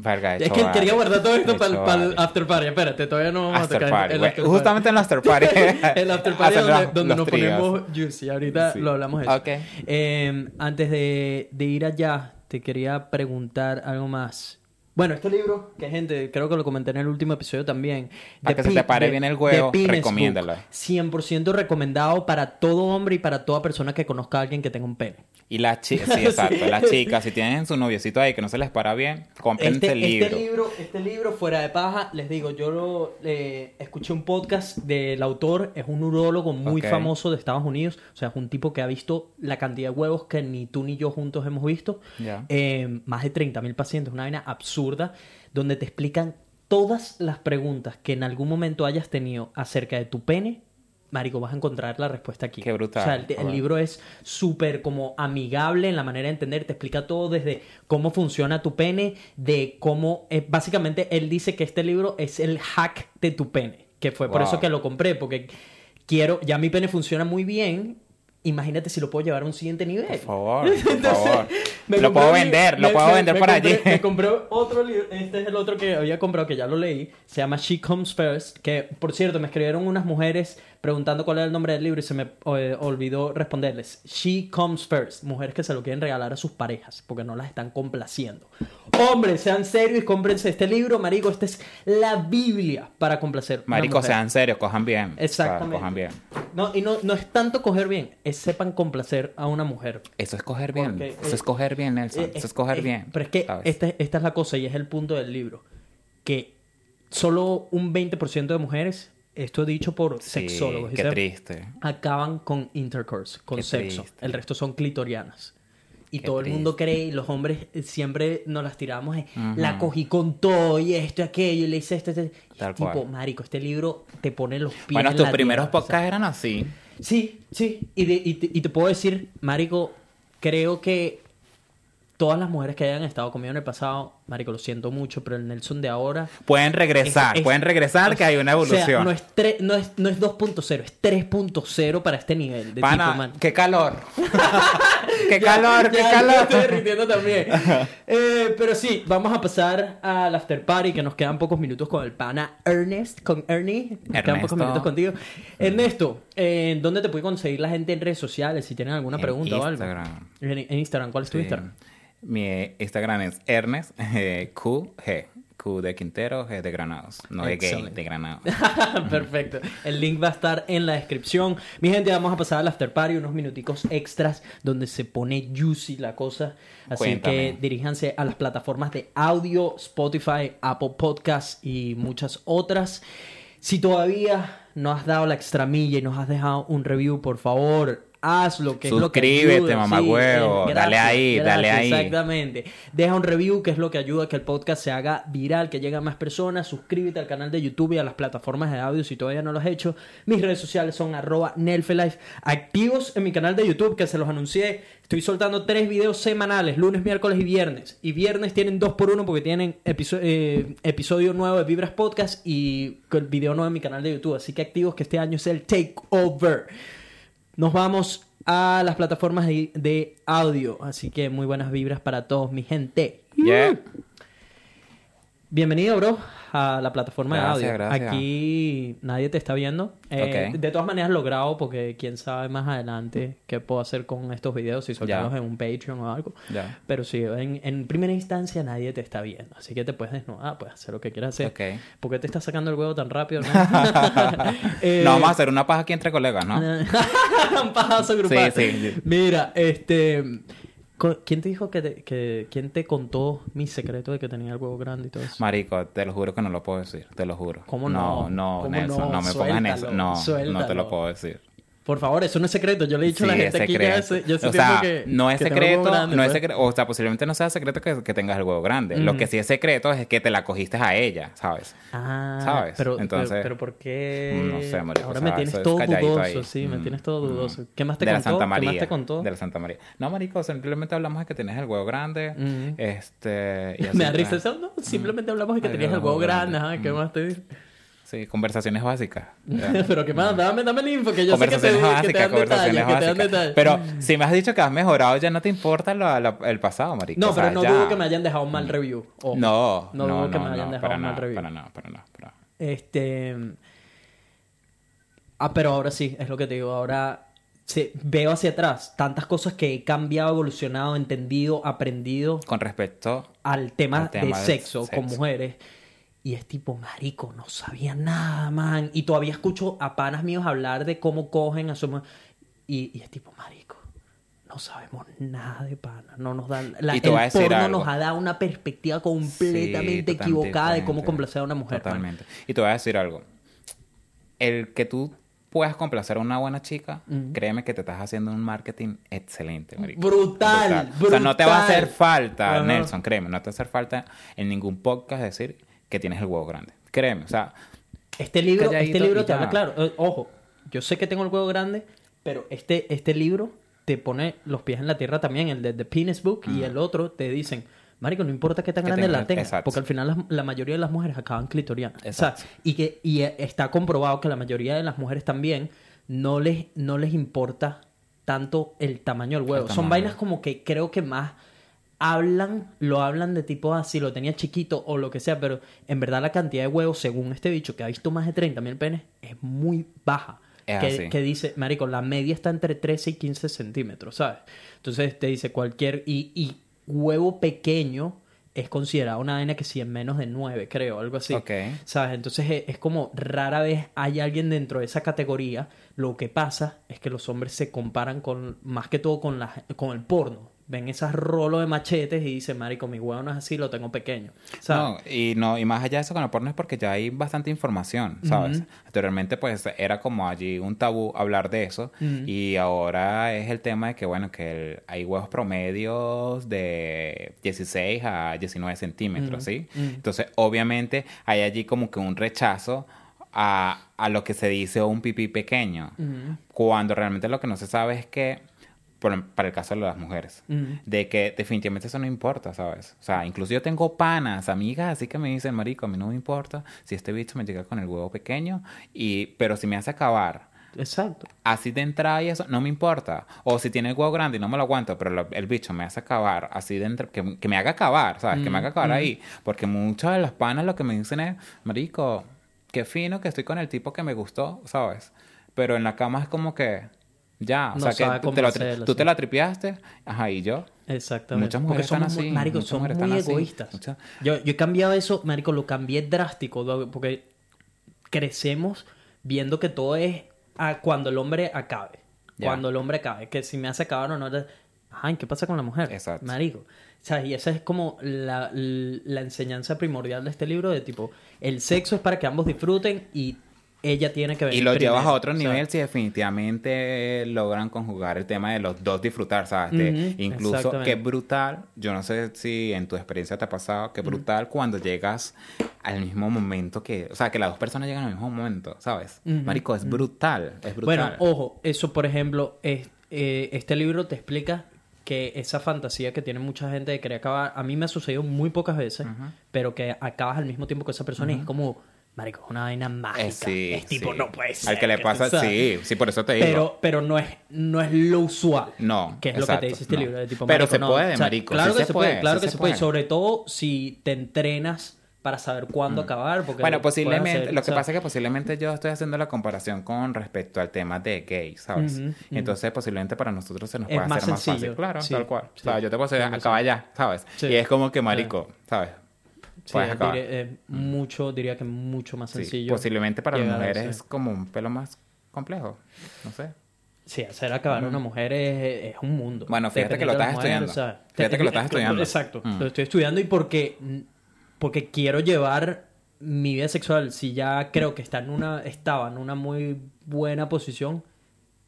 Verga, he Es que quería guardar todo esto He para hecho el after party. Espérate, todavía no vamos a tocar party, el after party. Justamente en el after party. (laughs) el after party donde, los- donde los nos tríos. ponemos juicy. Ahorita Sí. lo hablamos de eso. Eh, antes de, de ir allá, te quería preguntar algo más. Bueno, este libro, que gente, creo que lo comenté en el último episodio también. Para que se te pare The- bien el huevo, recomiéndalo. Book. 100% recomendado para todo hombre y para toda persona que conozca a alguien que tenga un pene. Y las chicas, sí, (laughs) exacto, las chicas, si tienen su noviecito ahí que no se les para bien, cómprense Este, el libro. este libro, este libro, fuera de paja, les digo, yo lo eh, escuché un podcast del autor, es un urólogo muy Ok. famoso de Estados Unidos, o sea, es un tipo que ha visto la cantidad de huevos que ni tú ni yo juntos hemos visto, Ya. Eh, más de 30.000 pacientes, una vaina absurda, donde te explican todas las preguntas que en algún momento hayas tenido acerca de tu pene. Marico, vas a encontrar la respuesta aquí. Qué brutal. O sea, el, libro es súper como amigable en la manera de entender, te explica todo desde cómo funciona tu pene, de cómo, eh, básicamente él dice que este libro es el hack de tu pene, que fue por Wow. eso que lo compré, porque quiero, ya mi pene funciona muy bien, imagínate si lo puedo llevar a un siguiente nivel. Por favor, (laughs) por Entonces, favor. (laughs) me Lo puedo vender, lo puedo me- vender por compré- allí. Me compré otro libro, este es el otro que había comprado, que ya lo leí, se llama She Comes First, que por cierto me escribieron unas mujeres preguntando cuál era el nombre del libro y se me eh, olvidó responderles. She Comes First, mujeres que se lo quieren regalar a sus parejas porque no las están complaciendo. Hombres, sean serios y cómprense este libro, marico, esta es la Biblia para complacer. Marico, sean serios, cojan bien. Exactamente. O sea, cojan bien. No, y no, no es tanto coger bien, es sepan complacer a una mujer. Eso es coger bien. Porque, Eso eh, es coger bien, Nelson. Eh, Eso eh, es coger eh, bien. Pero es que esta, esta es la cosa y es el punto del libro. Que solo un 20% de mujeres, esto dicho por Sí, sexólogos, Qué triste. acaban con intercourse, con Qué sexo. triste. El resto son clitorianas. Y Qué todo el mundo cree, y los hombres eh, siempre nos las tiramos, eh, la cogí con todo y esto y aquello, y le hice esto, esto. Y Tal tipo, cual. marico, este libro te pone los pies Bueno, en tus la primeros podcasts eran así. Sí, sí. Y, de- y te, y te puedo decir, Marico, creo que todas las mujeres que hayan estado conmigo en el pasado, marico, lo siento mucho, pero el Nelson de ahora... Pueden regresar, es- es- pueden regresar que hay una O sea, evolución. no es, tre- no es, no es 2.0, es 3.0 para este nivel de Pana, tipo, man. qué calor. (laughs) qué Ya, calor, ya, qué ya calor. estoy derritiendo también. Eh, pero sí, vamos a pasar al after party, que nos quedan pocos minutos con el pana Ernest, con Ernie. Nos quedan pocos Ernesto. minutos contigo. Ernesto, eh, ¿dónde te puede conseguir la gente en redes sociales? Si tienen alguna En pregunta o algo. Instagram. En, en Instagram, ¿cuál es tu. Instagram? Mi Instagram es Ernest eh, QG. Q de Quintero, G de Granados. No de gay, de Granados. (laughs) Perfecto. El link va a estar en la descripción. Mi gente, vamos a pasar al after party, unos minuticos extras donde se pone juicy la cosa. Así Cuéntame. que diríjanse a las plataformas de audio, Spotify, Apple Podcasts y muchas otras. Si todavía no has dado la extramilla y nos has dejado un review, por favor, hazlo, que es lo que Suscríbete, mamagüevo. eh, Dale ahí, dale ahí. Exactamente. Deja un review, que es lo que ayuda a que el podcast se haga viral, que llegue a más personas. Suscríbete al canal de YouTube y a las plataformas de audio si todavía no lo has hecho. Mis redes sociales son arroba Nelfelife. Activos en mi canal de YouTube, que se los anuncié. Estoy soltando tres videos semanales, lunes, miércoles y viernes. Y viernes tienen dos por uno porque tienen episo- eh, episodio nuevo de Vibras Podcast y el video nuevo en mi canal de YouTube. Así que activos que este año es el Takeover. Nos vamos a las plataformas de, audio. Así que muy buenas vibras para todos, mi gente. Bienvenido, bro, a la plataforma Gracias, de audio. gracias. Aquí nadie te está viendo. Eh. De todas maneras lo grabo porque quién sabe más adelante qué puedo hacer con estos videos, si soltarlos Ya. en un Patreon o algo. Pero sí, en, en primera instancia nadie te está viendo. Así que te puedes desnudar, puedes hacer lo que quieras hacer. ¿Por qué te estás sacando el huevo tan rápido? (laughs) no? Eh, No, vamos a hacer una paja aquí entre colegas, ¿no? (laughs) un pajazo grupal. Sí, sí. Mira, este. ¿Quién te dijo que, te- que. ¿Quién te contó mi secreto de que tenía el huevo grande y todo eso? Marico, te lo juro que no lo puedo decir, te lo juro. ¿Cómo no? No, no, ¿Cómo Nelson, no? no, me pongas en eso. Suéltalo, No, no te lo puedo decir. Por favor, eso no es secreto. Yo le he dicho a la gente aquí ya hace, ya hace o sea, que. no es que secreto, grande, no es pues. secreto, o sea, posiblemente no sea secreto que, que tengas el huevo grande. Lo que sí es secreto es que te la cogiste a ella, ¿sabes? Ah, ¿Sabes? Pero, Entonces, pero, pero ¿por qué? no sé, marico, Ahora o me sea, tienes eso es todo dudoso, ahí. sí, me Mm, tienes todo mm. dudoso. ¿Qué más te de contó? la Santa María. ¿Qué más te contó? De la Santa María. No, marico, simplemente hablamos de que tenías el huevo grande. Este. y así, (laughs) Me da risa eso, no, simplemente hablamos de que tenías el huevo grande, ajá, ¿qué Mm. más te dice? Sí, conversaciones básicas. (laughs) Pero qué más, dame, dame el info, que yo sé que te, conversaciones que te básicas, dan detalles, conversaciones que te dan básicas. Pero si me has dicho que has mejorado, ya no te importa lo- el pasado, marico. No, O sea, pero no ya. dudo que me hayan dejado un mal review. ojo. No, No no, dudo no, que me hayan no, dejado un mal review. para nada, para nada, para nada. Este. Ah, pero ahora sí, es lo que te digo. Ahora sí, veo hacia atrás tantas cosas que he cambiado, evolucionado, entendido, aprendido Con respecto al tema, Al tema de sexo, con mujeres. Y es tipo, marico, no sabía nada, man. Y todavía escucho a panas míos hablar de cómo cogen a su. Y, y es tipo, marico, no sabemos nada de panas. No nos dan... La, el porno algo. nos ha dado una perspectiva completamente equivocada de cómo complacer a una mujer. man. Totalmente. Y te voy a decir algo. El que tú puedas complacer a una buena chica, créeme que te estás haciendo un marketing excelente, marico. Brutal, O sea, no te va a hacer brutal. falta. Nelson, créeme, no te va a hacer falta en ningún podcast decir que tienes el huevo grande. Créeme, o sea, Este libro, este libro te habla claro. Eh, ojo, yo sé que tengo el huevo grande, pero este, este libro te pone los pies en la tierra también. El de The Penis Book y el otro te dicen, Marico, no importa qué tan Que grande tenga- la tengas, exacto. porque al final la, la mayoría de las mujeres acaban clitorianas. O sea, y que y eh, está comprobado que la mayoría de las mujeres también no les, no les importa tanto el tamaño del huevo. Son vainas como que creo que más hablan, lo hablan de tipo así, lo tenía chiquito o lo que sea, pero en verdad la cantidad de huevos, según este bicho que ha visto más de 30 mil penes, es muy baja. Es que, así. que dice, marico, la media está entre 13 y 15 centímetros, ¿sabes? Entonces te dice cualquier... Y, y huevo pequeño es considerado una vaina que si en menos de 9, creo, algo así. ¿Sabes? Entonces es, es como rara vez hay alguien dentro de esa categoría. Lo que pasa es que los hombres se comparan con, más que todo con, la, con el porno. Ven esas rolos de machetes y dicen, marico, mi huevo no es así, lo tengo pequeño. ¿Sabes? No, y no, y más allá de eso con el porno es porque ya hay bastante información, ¿sabes? Anteriormente, pues, era como allí un tabú hablar de eso. Y ahora es el tema de que, bueno, que el- hay huevos promedios de 16 a 19 centímetros. ¿sí? Entonces, obviamente, hay allí como que un rechazo a, a lo que se dice un pipí pequeño. Cuando realmente lo que no se sabe es que por- para el caso de las mujeres. Ujú. De que definitivamente eso no importa, ¿sabes? O sea, incluso yo tengo panas, amigas, así que me dicen, marico, a mí no me importa si este bicho me llega con el huevo pequeño, y pero si me hace acabar Exacto. así de entrada y eso, no me importa. O si tiene el huevo grande y no me lo aguanto, pero lo- el bicho me hace acabar así de entrada, que, que me haga acabar, ¿sabes? Que me haga acabar ahí. Porque muchas de las panas lo que me dicen es, marico, qué fino que estoy con el tipo que me gustó, ¿sabes? Pero en la cama es como que, ya, o No sea, que te, lo, tú sí. te la tripiaste, ajá, y yo. Exactamente. Muchas Porque mujeres están somos muy- así, marico, mujeres muy están así, egoístas. muchas- Yo, yo he cambiado eso, marico, lo cambié drástico, porque crecemos viendo que todo es a cuando el hombre acabe. Cuando el hombre acabe. Que si me hace acabar o no. te- Ajá, ¿y qué pasa con la mujer? Exacto. Marico. O sea, y esa es como la, la enseñanza primordial de este libro de tipo, el sexo es para que ambos disfruten y ella tiene que venir Y lo llevas a otro nivel si definitivamente logran conjugar el tema de los dos disfrutar, ¿sabes? Incluso, qué brutal, yo no sé si en tu experiencia te ha pasado, qué brutal cuando llegas al mismo momento que, o sea, que las dos personas llegan al mismo momento, ¿sabes? Marico, es brutal, es Bueno, brutal. ojo, eso por ejemplo, es- eh, este libro te explica que esa fantasía que tiene mucha gente de querer acabar, a mí me ha sucedido muy pocas veces, pero que acabas al mismo tiempo que esa persona y es como, marico, es una vaina mágica. Eh, sí, es tipo, sí. no puede ser. Al que le pasa, sí, sí, por eso te digo. Pero, pero no es, no es lo usual. No, Que es lo que exacto, te dice este no. libro. de tipo, Pero marico, se no, puede, o sea, marico, Claro sí que se puede, puede, claro que se puede. puede. Sobre todo si te entrenas para saber cuándo acabar. Porque Bueno, posiblemente, hacer, lo que pasa es que posiblemente yo estoy haciendo la comparación con respecto al tema de gay, ¿sabes? Entonces posiblemente para nosotros se nos puede más hacer más sencillo, fácil. Claro, sí, tal cual. sí. O sea, yo te puedo decir, sí. acaba ya, ¿sabes? Y es como que marico, ¿sabes? Sí, diré- es mucho, diría que mucho más Sí, sencillo. Posiblemente para las mujeres es como un pelo más complejo. No sé. Sí, hacer acabar a una mujer es, es un mundo. Bueno, fíjate que lo estás mujer, estudiando. Fíjate que lo estás es- estudiando. Exacto, Mm. lo estoy estudiando y porque, porque quiero llevar mi vida sexual, si ya creo que está en una, estaba en una muy buena posición,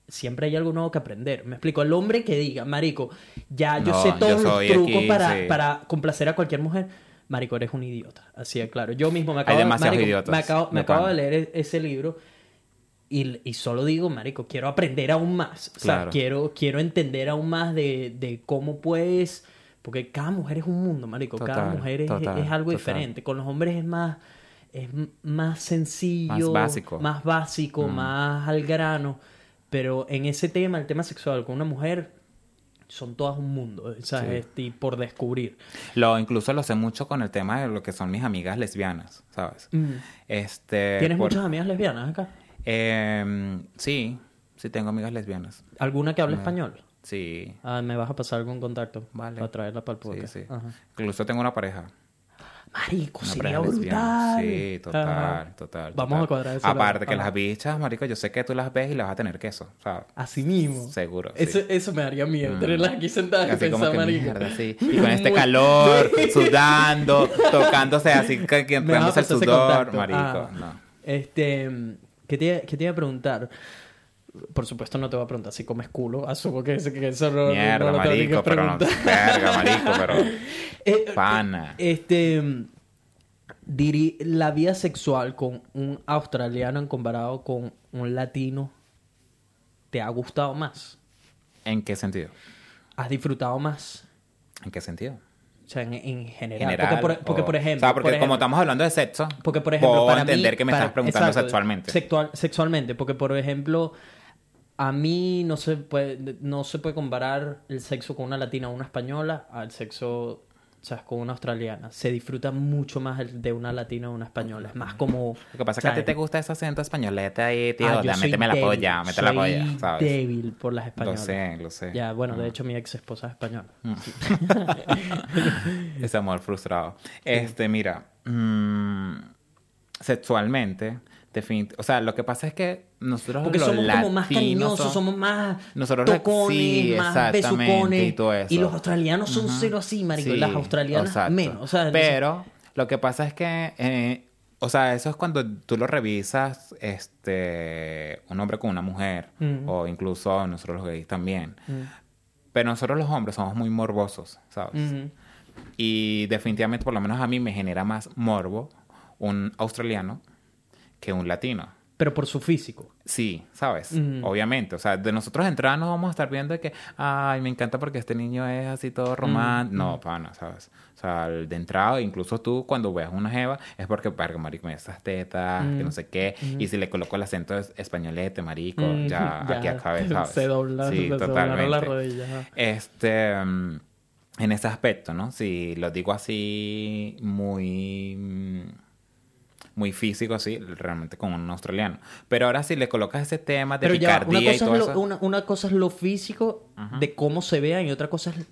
siempre hay algo nuevo que aprender. Me explico, el hombre que diga, marico, ya yo No, sé yo todos los soy trucos aquí, para, sí. para complacer a cualquier mujer. Marico, eres un idiota. Así es claro. Yo mismo me Hay acabo, de- demasiados marico, idiotas, me acabo, me de acabo de pana. leer ese libro y, y solo digo, marico, quiero aprender aún más. O sea, Claro. quiero, quiero entender aún más de, de cómo puedes... Porque cada mujer es un mundo, marico. cada mujer es, total, es algo total. diferente. Con los hombres es más... Es más sencillo. Más básico. Más básico, Mm. más al grano. Pero en ese tema, el tema sexual con una mujer... Son todas un mundo, ¿sabes? Y por descubrir. Lo, incluso lo sé mucho con el tema de lo que son mis amigas lesbianas, ¿sabes? Mm. Este, ¿Tienes por- muchas amigas lesbianas acá? Em, sí, sí tengo amigas lesbianas. ¿Alguna que hable No. español? Sí, Ah, me vas a pasar algún contacto Vale. para traerla para el sí, podcast. sí. Ajá. Incluso tengo una pareja. Marico, Una sería brutal. Sí, total, Ajá. total. Vamos total. a cuadrar eso. Aparte que Ajá. las bichas, marico, yo sé que tú las ves y las vas a tener queso, o sea, Así mismo. seguro. sí. Eso, eso me daría miedo, Mm. tenerlas aquí sentadas y Así como pensar, que marico. mierda, sí. Y con este (laughs) calor, sudando, tocándose así, que, Me el sudor, marico. Ah. No. Este, ¿qué te, qué te iba a preguntar? Por supuesto no te voy a preguntar si comes culo. Asumo que, que eso no, Mierda, no marico, pero no. Verga, marico, pero. (laughs) Eh, Pana. Este, diri- la vida sexual con un australiano en comparado con un latino, ¿te ha gustado más? ¿En qué sentido? ¿Has disfrutado más? ¿En qué sentido? O sea, en, en general. General. porque, por, porque, o- por ejemplo. O sea, porque por como ejemplo- estamos hablando de sexo, Porque, por ejemplo, puedo para entender mí, que me para- estás preguntando exacto, sexualmente. sexual- sexualmente, porque, por ejemplo, a mí no se puede, no se puede comparar el sexo con una latina o una española al sexo, o sea, con una australiana. Se disfruta mucho más el de una latina o una española. Es más como... Lo que pasa es que a ti ¿sabes? te gusta ese acento españolete ahí, tío. Ah, méteme la polla, mete la polla, ¿sabes? débil por las Lo españolas. sé, lo sé. Ya, bueno, de Mm. hecho mi ex esposa es española. (laughs) Ese amor frustrado. Este, mira, mm, sexualmente, o sea, lo que pasa es que nosotros Porque los somos como más latinos cariñosos, son- somos más Nosotros tocones, sí, más besucones. y todo eso. Y los australianos son cero así, marico. y las australianas exacto. menos. O sea, Pero lo que pasa es que, eh, o sea, eso es cuando tú lo revisas, este, un hombre con una mujer, o incluso nosotros los gays también. Pero nosotros los hombres somos muy morbosos, ¿sabes? Y definitivamente, por lo menos a mí, me genera más morbo un australiano que un latino. Pero por su físico. Sí, ¿sabes? Obviamente. O sea, de nosotros entrar nos vamos a estar viendo que, ay, me encanta porque este niño es así todo romántico. No, pana, ¿sabes? O sea, de entrada, incluso tú cuando veas una jeva, es porque, verga, marico, mira esas tetas, que no sé qué. Y si le coloco el acento es- españolete, marico, (laughs) ya, aquí acabé, (laughs) ¿sabes? Se dobla, Sí, se totalmente. las rodillas. ajá. Este, mm, en ese aspecto, ¿no? Si lo digo así muy, mm, muy físico, así, realmente con un australiano. Pero ahora si le colocas ese tema de Pero ya, va, una picardía y cosa, todo es lo, eso, una, una cosa es lo físico de cómo se vean y otra cosa es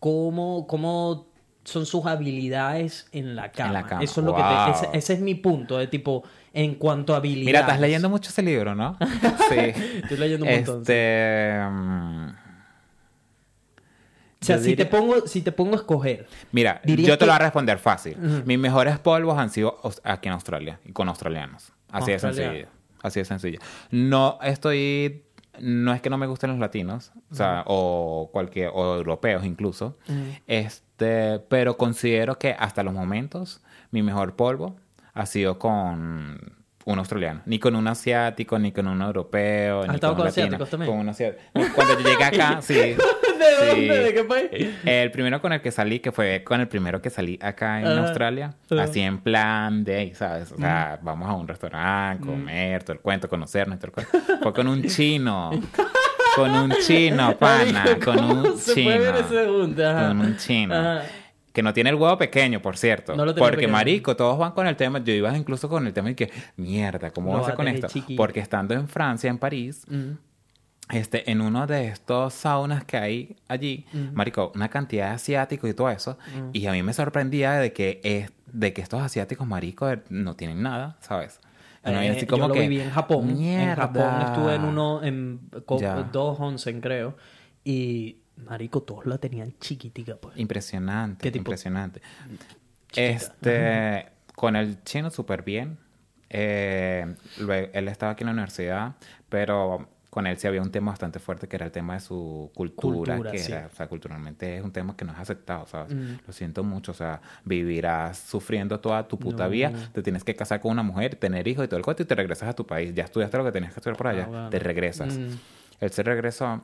cómo, cómo son sus habilidades en la cama. la cama. Eso es lo que te, ese, ese es mi punto, de tipo, en cuanto a habilidades. Mira, estás leyendo mucho ese libro, ¿no? (laughs) Sí. Estoy leyendo un montón. Este, mm, O sea, yo si te, pongo, si te pongo a escoger, Mira, yo te lo voy a responder fácil. Mis mejores polvos han sido aquí en Australia y con australianos. Así de sencillo. Así de sencillo. No estoy. No es que no me gusten los latinos, o sea, o cualquier, o europeos incluso. Este, pero considero que hasta los momentos mi mejor polvo ha sido con un australiano. Ni con un asiático, ni con un europeo, ni con un con asiáticos también? Con un asiático. Cuando yo llegué acá, (laughs) sí. ¿De Sí. dónde? ¿De qué país? El primero con el que salí, que fue con el primero que salí acá en Ajá. Australia, Ajá. así en plan de, ¿sabes? O sea, vamos a un restaurante, comer, todo el cuento, conocernos, todo el cuento. (laughs) Fue con un chino. (laughs) Con un chino, pana. Con ¿cómo un se chino. puede ver ese junte? Ajá. Con un chino. Ajá. Que no tiene el huevo pequeño, por cierto. No lo tenía Porque, pequeño. marico, todos van con el tema. Yo iba incluso con el tema de que, mierda, ¿cómo a vas a con esto? Porque estando en Francia, en París, Mm. este, en uno de estos saunas que hay allí, marico, una cantidad de asiáticos y todo eso, y a mí me sorprendía de que es, de que estos asiáticos, marico, no tienen nada, ¿sabes? Mí Eh, así como yo lo que, viví en Japón. En Japón "Mierda". estuve en uno, en dos onsen, creo. Y, marico, todos la tenían chiquitica, pues. Impresionante, ¿Qué tipo? impresionante. Este, con el chino súper bien. Eh, luego, él estaba aquí en la universidad, pero con él sí había un tema bastante fuerte que era el tema de su cultura, Cultura, que sí. era, o sea, culturalmente es un tema que no es aceptado, ¿sabes? Mm. Lo siento mucho, o sea, vivirás sufriendo toda tu puta No. vida, te tienes que casar con una mujer, tener hijos y todo el cuento y te regresas a tu país. Ya estudiaste lo que tenías que estudiar por allá, Ah, bueno. te regresas. Mm. Él se regresó,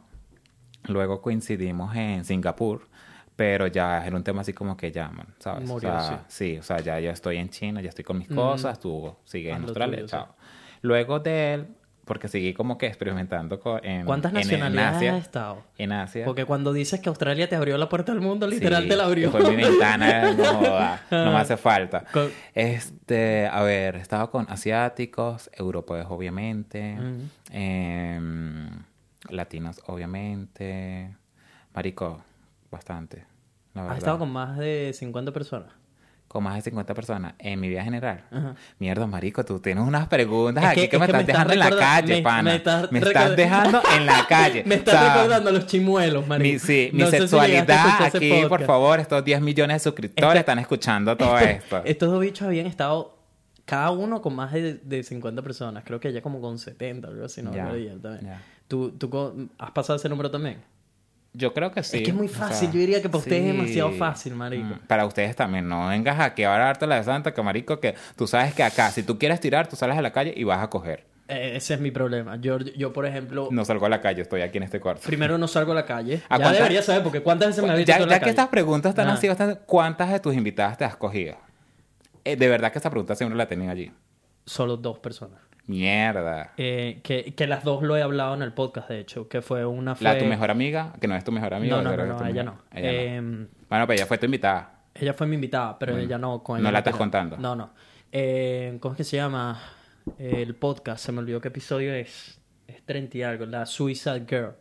luego coincidimos en Singapur, pero ya era un tema así como que llaman, ¿sabes? Murió, o sea, sí. o sea, ya yo estoy en China, ya estoy con mis Mm. cosas, tú sigues Haz en Australia, tuyo, sí. chao. Luego de él, porque seguí como que experimentando con, en, ¿Cuántas en- en nacionalidades Asia, has estado? En Asia. Porque cuando dices que Australia te abrió la puerta al mundo, literal Sí, te la abrió. Fue mi ventana, (laughs) no, no me hace falta. Con- Este, a ver, he estado con asiáticos, europeos obviamente, Ujú. em, latinos obviamente, marico, bastante. La Has estado con más de 50 personas. Con más de 50 personas en mi vida general. Ajá. Mierda, marico, tú tienes unas preguntas Es aquí que- que, es me que estás me estás dejando en la calle, me- pana. me Me estás dejando en la (laughs) calle. Me O estás sea, recordando los chimuelos, marico. Mi, sí, mi No si sexualidad aquí, por favor, estos 10 millones de suscriptores están escuchando todo esto. Estos dos bichos habían estado cada uno con más de, de 50 personas. Creo que ella como con 70 o algo así. No, Ya, acuerdo ya también. ya. ¿Tú, tú has pasado ese número también? Yo creo que sí. Es que es muy o fácil, sea, yo diría que para ustedes es demasiado fácil, marico. Mm, Para ustedes también, no vengas aquí ahora a darte la de santa, que marico, que tú sabes que acá, si tú quieres tirar, tú sales a la calle y vas a coger. Eh, ese es mi problema. Yo, yo por ejemplo, No salgo a la calle, estoy aquí en este cuarto. primero no salgo a la calle. ¿A ya cuántas- debería saber, porque ¿cuántas veces me has visto Ya, en ya la que calle? estas preguntas están Ajá. así bastante, ¿cuántas de tus invitadas te has cogido? Eh, de verdad que esta pregunta siempre la tenía allí. Solo dos personas. Mierda. Eh, que, que las dos lo he hablado en el podcast, de hecho. Que fue una fue... La tu mejor amiga, que no es tu mejor amiga. No, no, no, no, ella no. Ella no. Eh, Bueno, pero ella fue tu invitada. Ella fue mi invitada, pero Bueno, ella no. Con no ella la estás contando. No, no. Eh, ¿Cómo es que se llama? El podcast, se me olvidó qué episodio es. Es 30 y algo, la Suicide Girl.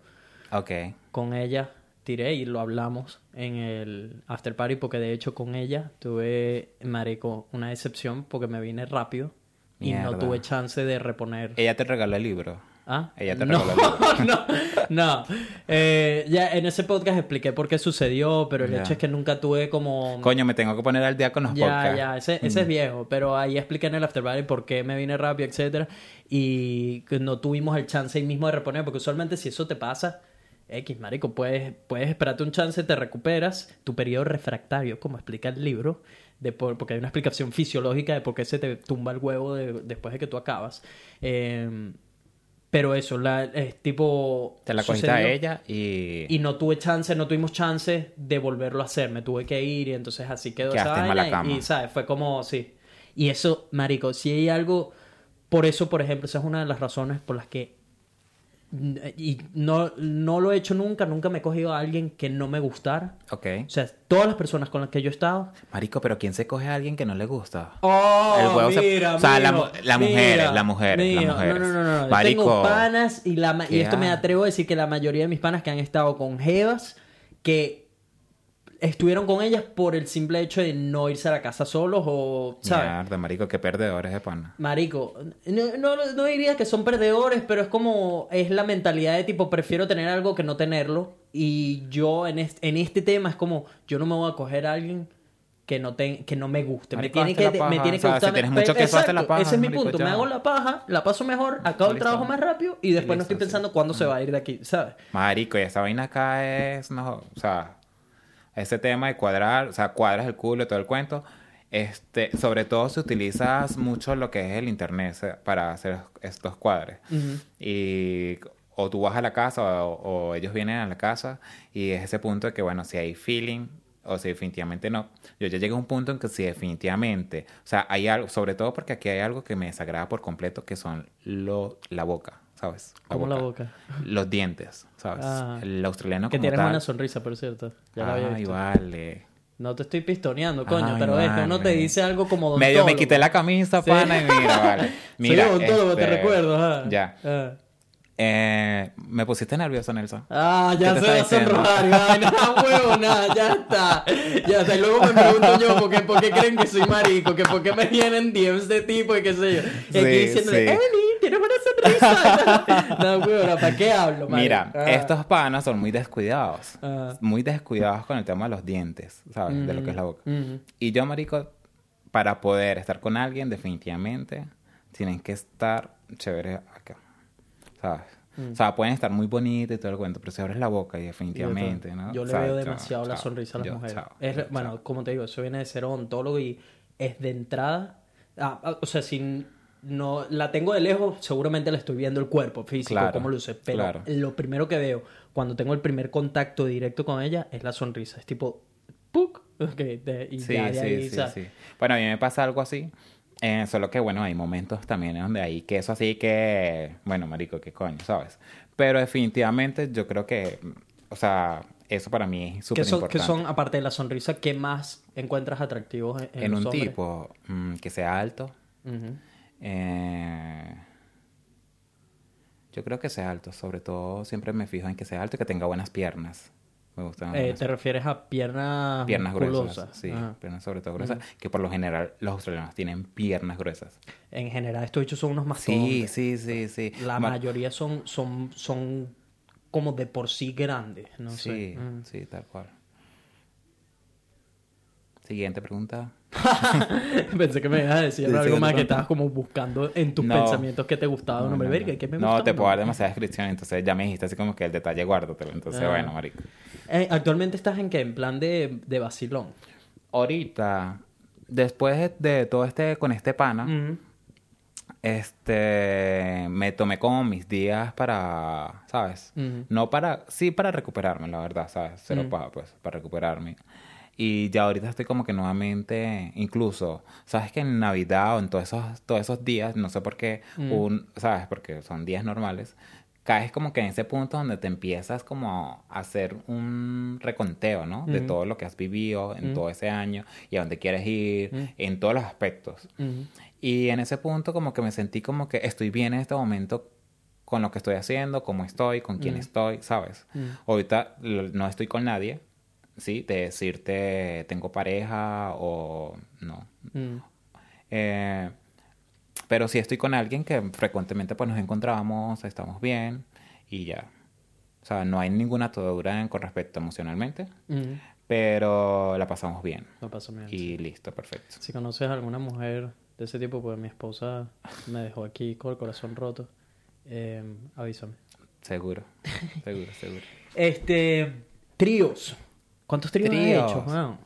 Ok. Con ella tiré y lo hablamos en el after party porque de hecho con ella tuve, marico, una decepción porque me vine rápido y no tuve chance de reponer. Ella te regaló el libro. ¿Ah? Ella te no, regaló el (laughs) no, no. Eh, ya en ese podcast expliqué por qué sucedió, pero el hecho es que nunca tuve como... Coño, me tengo que poner al día con los Ya, podcasts. ya, ese, ese es viejo, pero ahí expliqué en el after party por qué me vine rápido, etcétera, y no tuvimos el chance ahí mismo de reponer, porque usualmente si eso te pasa, X, marico, puedes, puedes esperarte un chance, te recuperas, tu periodo refractario, como explica el libro, de por- porque hay una explicación fisiológica de por qué se te tumba el huevo de- después de que tú acabas. Eh, pero eso, la, es tipo... Te la cogiste a ella y... Y no tuve chance, no tuvimos chance de volverlo a hacer. Me tuve que ir y entonces así quedó esa Quedaste en mala vaina. cama. Y, ¿sabes? Fue como, sí. Y eso, marico, si hay algo... Por eso, por ejemplo, esa es una de las razones por las que... Y no, no lo he hecho nunca, nunca me he cogido a alguien que no me gustara. Ok. O sea, todas las personas con las que yo he estado... Marico, pero ¿quién se coge a alguien que no le gusta? Oh, El huevo se- mira, o sea, la mijo, mu- la mujeres, mira, la mujeres. No, no, no, no. Marico, tengo panas y, la, y ¿qué esto me atrevo a decir que la mayoría de mis panas que han estado con jevas que estuvieron con ellas por el simple hecho de no irse a la casa solos o, ¿sabes? Mierda, marico, qué perdedores de pana. Marico, no, no, no diría que son perdedores, pero es como, es la mentalidad de tipo, prefiero tener algo que no tenerlo. Y yo en este, en este tema es como, yo no me voy a coger a alguien que no, te, que no me guste. Marico, me tiene que, me tiene o que sea, si gustar. tienes Pe- mucho queso, hazte la paja, Ese es mi marico, punto. Me hago la paja, la paso mejor, acabo el trabajo más rápido y después no Listo, estoy sí. pensando cuándo se va a ir de aquí, ¿sabes? Marico, y esta vaina acá es, no, o sea, ese tema de cuadrar, o sea, cuadras el culo y todo el cuento, este, sobre todo si utilizas mucho lo que es el internet se- para hacer estos cuadres. Y o tú vas a la casa o, o ellos vienen a la casa y es ese punto de que, bueno, si hay feeling o si definitivamente no. Yo ya llegué a un punto en que si definitivamente, o sea, hay algo, sobre todo porque aquí hay algo que me desagrada por completo, que son lo, la boca, ¿sabes? Como la boca. Los dientes, ¿sabes? Ah. El australiano Que como tienes tal. buena sonrisa, por cierto. Ya la había Ay, visto. vale. No te estoy pistoneando, coño, Ay, pero es que uno te dice algo como odontólogo. Medio me quité la camisa, Sí. pana, y mira, (laughs) vale. Mira, Soy odontólogo, te este, recuerdo. ajá. Ya. Ah. Eh, me pusiste nervioso, Nelson. Ah, ya ¿Qué te se va a está diciendo? sonrojar, y vaina, (laughs) huevo, nada, ya está. Ya está. Y luego me pregunto yo, ¿por qué, por qué creen que soy marico? ¿Que ¿Por qué me vienen DMs de tipo y qué sé yo? Y aquí Sí, diciéndole, sí. Tienes una sonrisa. (laughs) no, huevo, ¿para qué hablo, marico? Mira, Ah. estos panas son muy descuidados. Ah. Muy descuidados con el tema de los dientes, ¿sabes? De lo que es la boca. Ujú. Y yo, marico, para poder estar con alguien, definitivamente, tienen que estar chéveres acá. ¿Sabes? Mm. O sea, pueden estar muy bonitos y todo el cuento, pero si abres la boca y definitivamente, ¿no? Yo le veo Chao, demasiado la chao. sonrisa a las Yo, mujeres. chao, Es- yo, bueno, chao. como te digo, eso viene de ser odontólogo y es de entrada. ah, ah, o sea, si no la tengo de lejos, seguramente le estoy viendo el cuerpo físico, Claro, cómo luce. Pero claro. lo primero que veo cuando tengo el primer contacto directo con ella es la sonrisa. Es tipo, ¡puc! (laughs) Ok, de- y Sí, ya de sí, ahí, sí. Bueno, a mí me pasa algo así. eh, solo que, bueno, hay momentos también donde hay que eso así que, bueno, marico, qué coño, ¿sabes? Pero definitivamente yo creo que, o sea, eso para mí es ¿Qué súper importante. qué son, aparte de la sonrisa, qué más encuentras atractivos en, en en los un hombres? tipo mm, que sea alto. Ujú. Eh, yo creo que sea alto. Sobre todo siempre me fijo en que sea alto y que tenga buenas piernas. Me gustan Eh, ¿Te refieres a piernas, piernas musculosas? gruesas. Sí, Ajá. piernas sobre todo gruesas. Que por lo general los australianos tienen piernas gruesas. En general, estos bichos son unos Sí, mastodontes. sí, sí, sí. La Ma- mayoría son, son, son como de por sí grandes, no sí, sé. Mm. sí, tal cual. Siguiente pregunta. (laughs) Pensé que me ibas a decir Sí, algo sí, más de que estabas como buscando en tus No. pensamientos que te gustaba un No, hombre. no, Verga, no. ¿qué me No, gusta te un puedo dar demasiada descripción, entonces ya me dijiste así como que el detalle guárdatelo. Entonces, Ah. bueno, marico. Eh, ¿Actualmente estás en qué? En plan de, de vacilón. Ahorita, después de, de todo este, con este pana, este, me tomé como mis días para, ¿sabes? No para, sí para recuperarme, la verdad, ¿sabes? Cero paja, pues, para recuperarme. Y ya ahorita estoy como que nuevamente, incluso, ¿sabes? Que en Navidad o en todos esos, todos esos días, no sé por qué, Mm. un, ¿sabes? Porque son días normales, caes como que en ese punto donde te empiezas como a hacer un reconteo, ¿no? De Mm. todo lo que has vivido en Mm. todo ese año y a dónde quieres ir, Mm. en todos los aspectos. Ujú. Y en ese punto como que me sentí como que estoy bien en este momento con lo que estoy haciendo, cómo estoy, con quién Mm. estoy, ¿sabes? Mm. Ahorita no estoy con nadie, ¿sí? De decirte tengo pareja o no. Mm. Eh, pero sí estoy con alguien que frecuentemente pues nos encontramos, estamos bien y ya. O sea, no hay ninguna atadura con respecto emocionalmente, Ujú. pero la pasamos bien. No pasa nada. Y listo, perfecto. Si conoces a alguna mujer de ese tipo, pues mi esposa me dejó aquí con el corazón roto, eh, avísame. Seguro, seguro, seguro. (laughs) Este, tríos. ¿Cuántos tríos, Tríos. has hecho?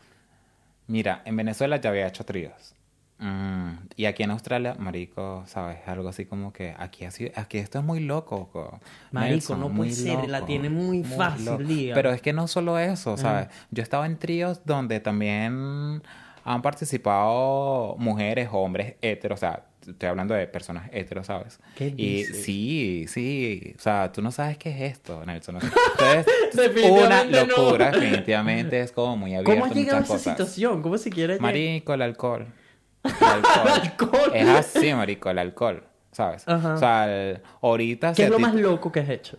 Mira, en Venezuela ya había hecho tríos. Mm, y aquí en Australia, marico, ¿sabes? Algo así como que aquí así, aquí esto es muy loco. co- Marico, Nelson, no puede ser, la tiene muy fácil. Liga. Pero es que no solo eso, ¿sabes? Yo estaba en tríos donde también han participado mujeres, hombres, heteros, o sea, estoy hablando de personas heteros, ¿sabes? ¿Qué y sí, sí, o sea, tú no sabes qué es esto, Nelson. (laughs) Entonces, una no. locura, definitivamente es como muy abierto ¿Cómo has llegado a esa cosas. situación? ¿Cómo se quiere Marico, el alcohol. (laughs) El alcohol. alcohol. Es así, marico, el alcohol. ¿Sabes? Ajá. O sea, el- ahorita... ¿Qué es lo más loco que has hecho?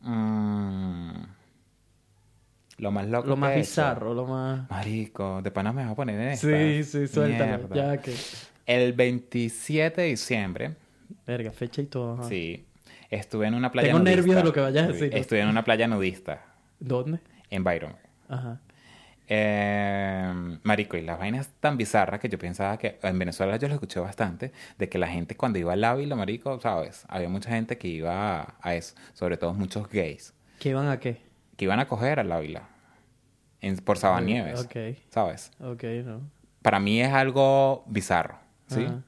Mm, lo más loco Lo más que he hecho. bizarro, lo más... Marico, de pana me vas a poner en esta. Sí, sí, suéltalo. Mierda. Ya que... El 27 de diciembre, Verga, fecha y todo. ajá. sí, estuve en una playa Tengo nudista. nervios de lo que vayas a decir. Estuve en una playa nudista ¿Dónde? en Byron. Ajá. Eh, marico, y las vainas tan bizarras que yo pensaba que en Venezuela yo lo escuché bastante, de que la gente cuando iba al Ávila, marico, ¿sabes? Había mucha gente que iba a, a eso, sobre todo muchos gays, ¿Qué iban a qué? que iban a coger al Ávila en, por Sabanieves, Ok, ¿sabes? ok, no. Para mí es algo bizarro, ¿sí? Ajá.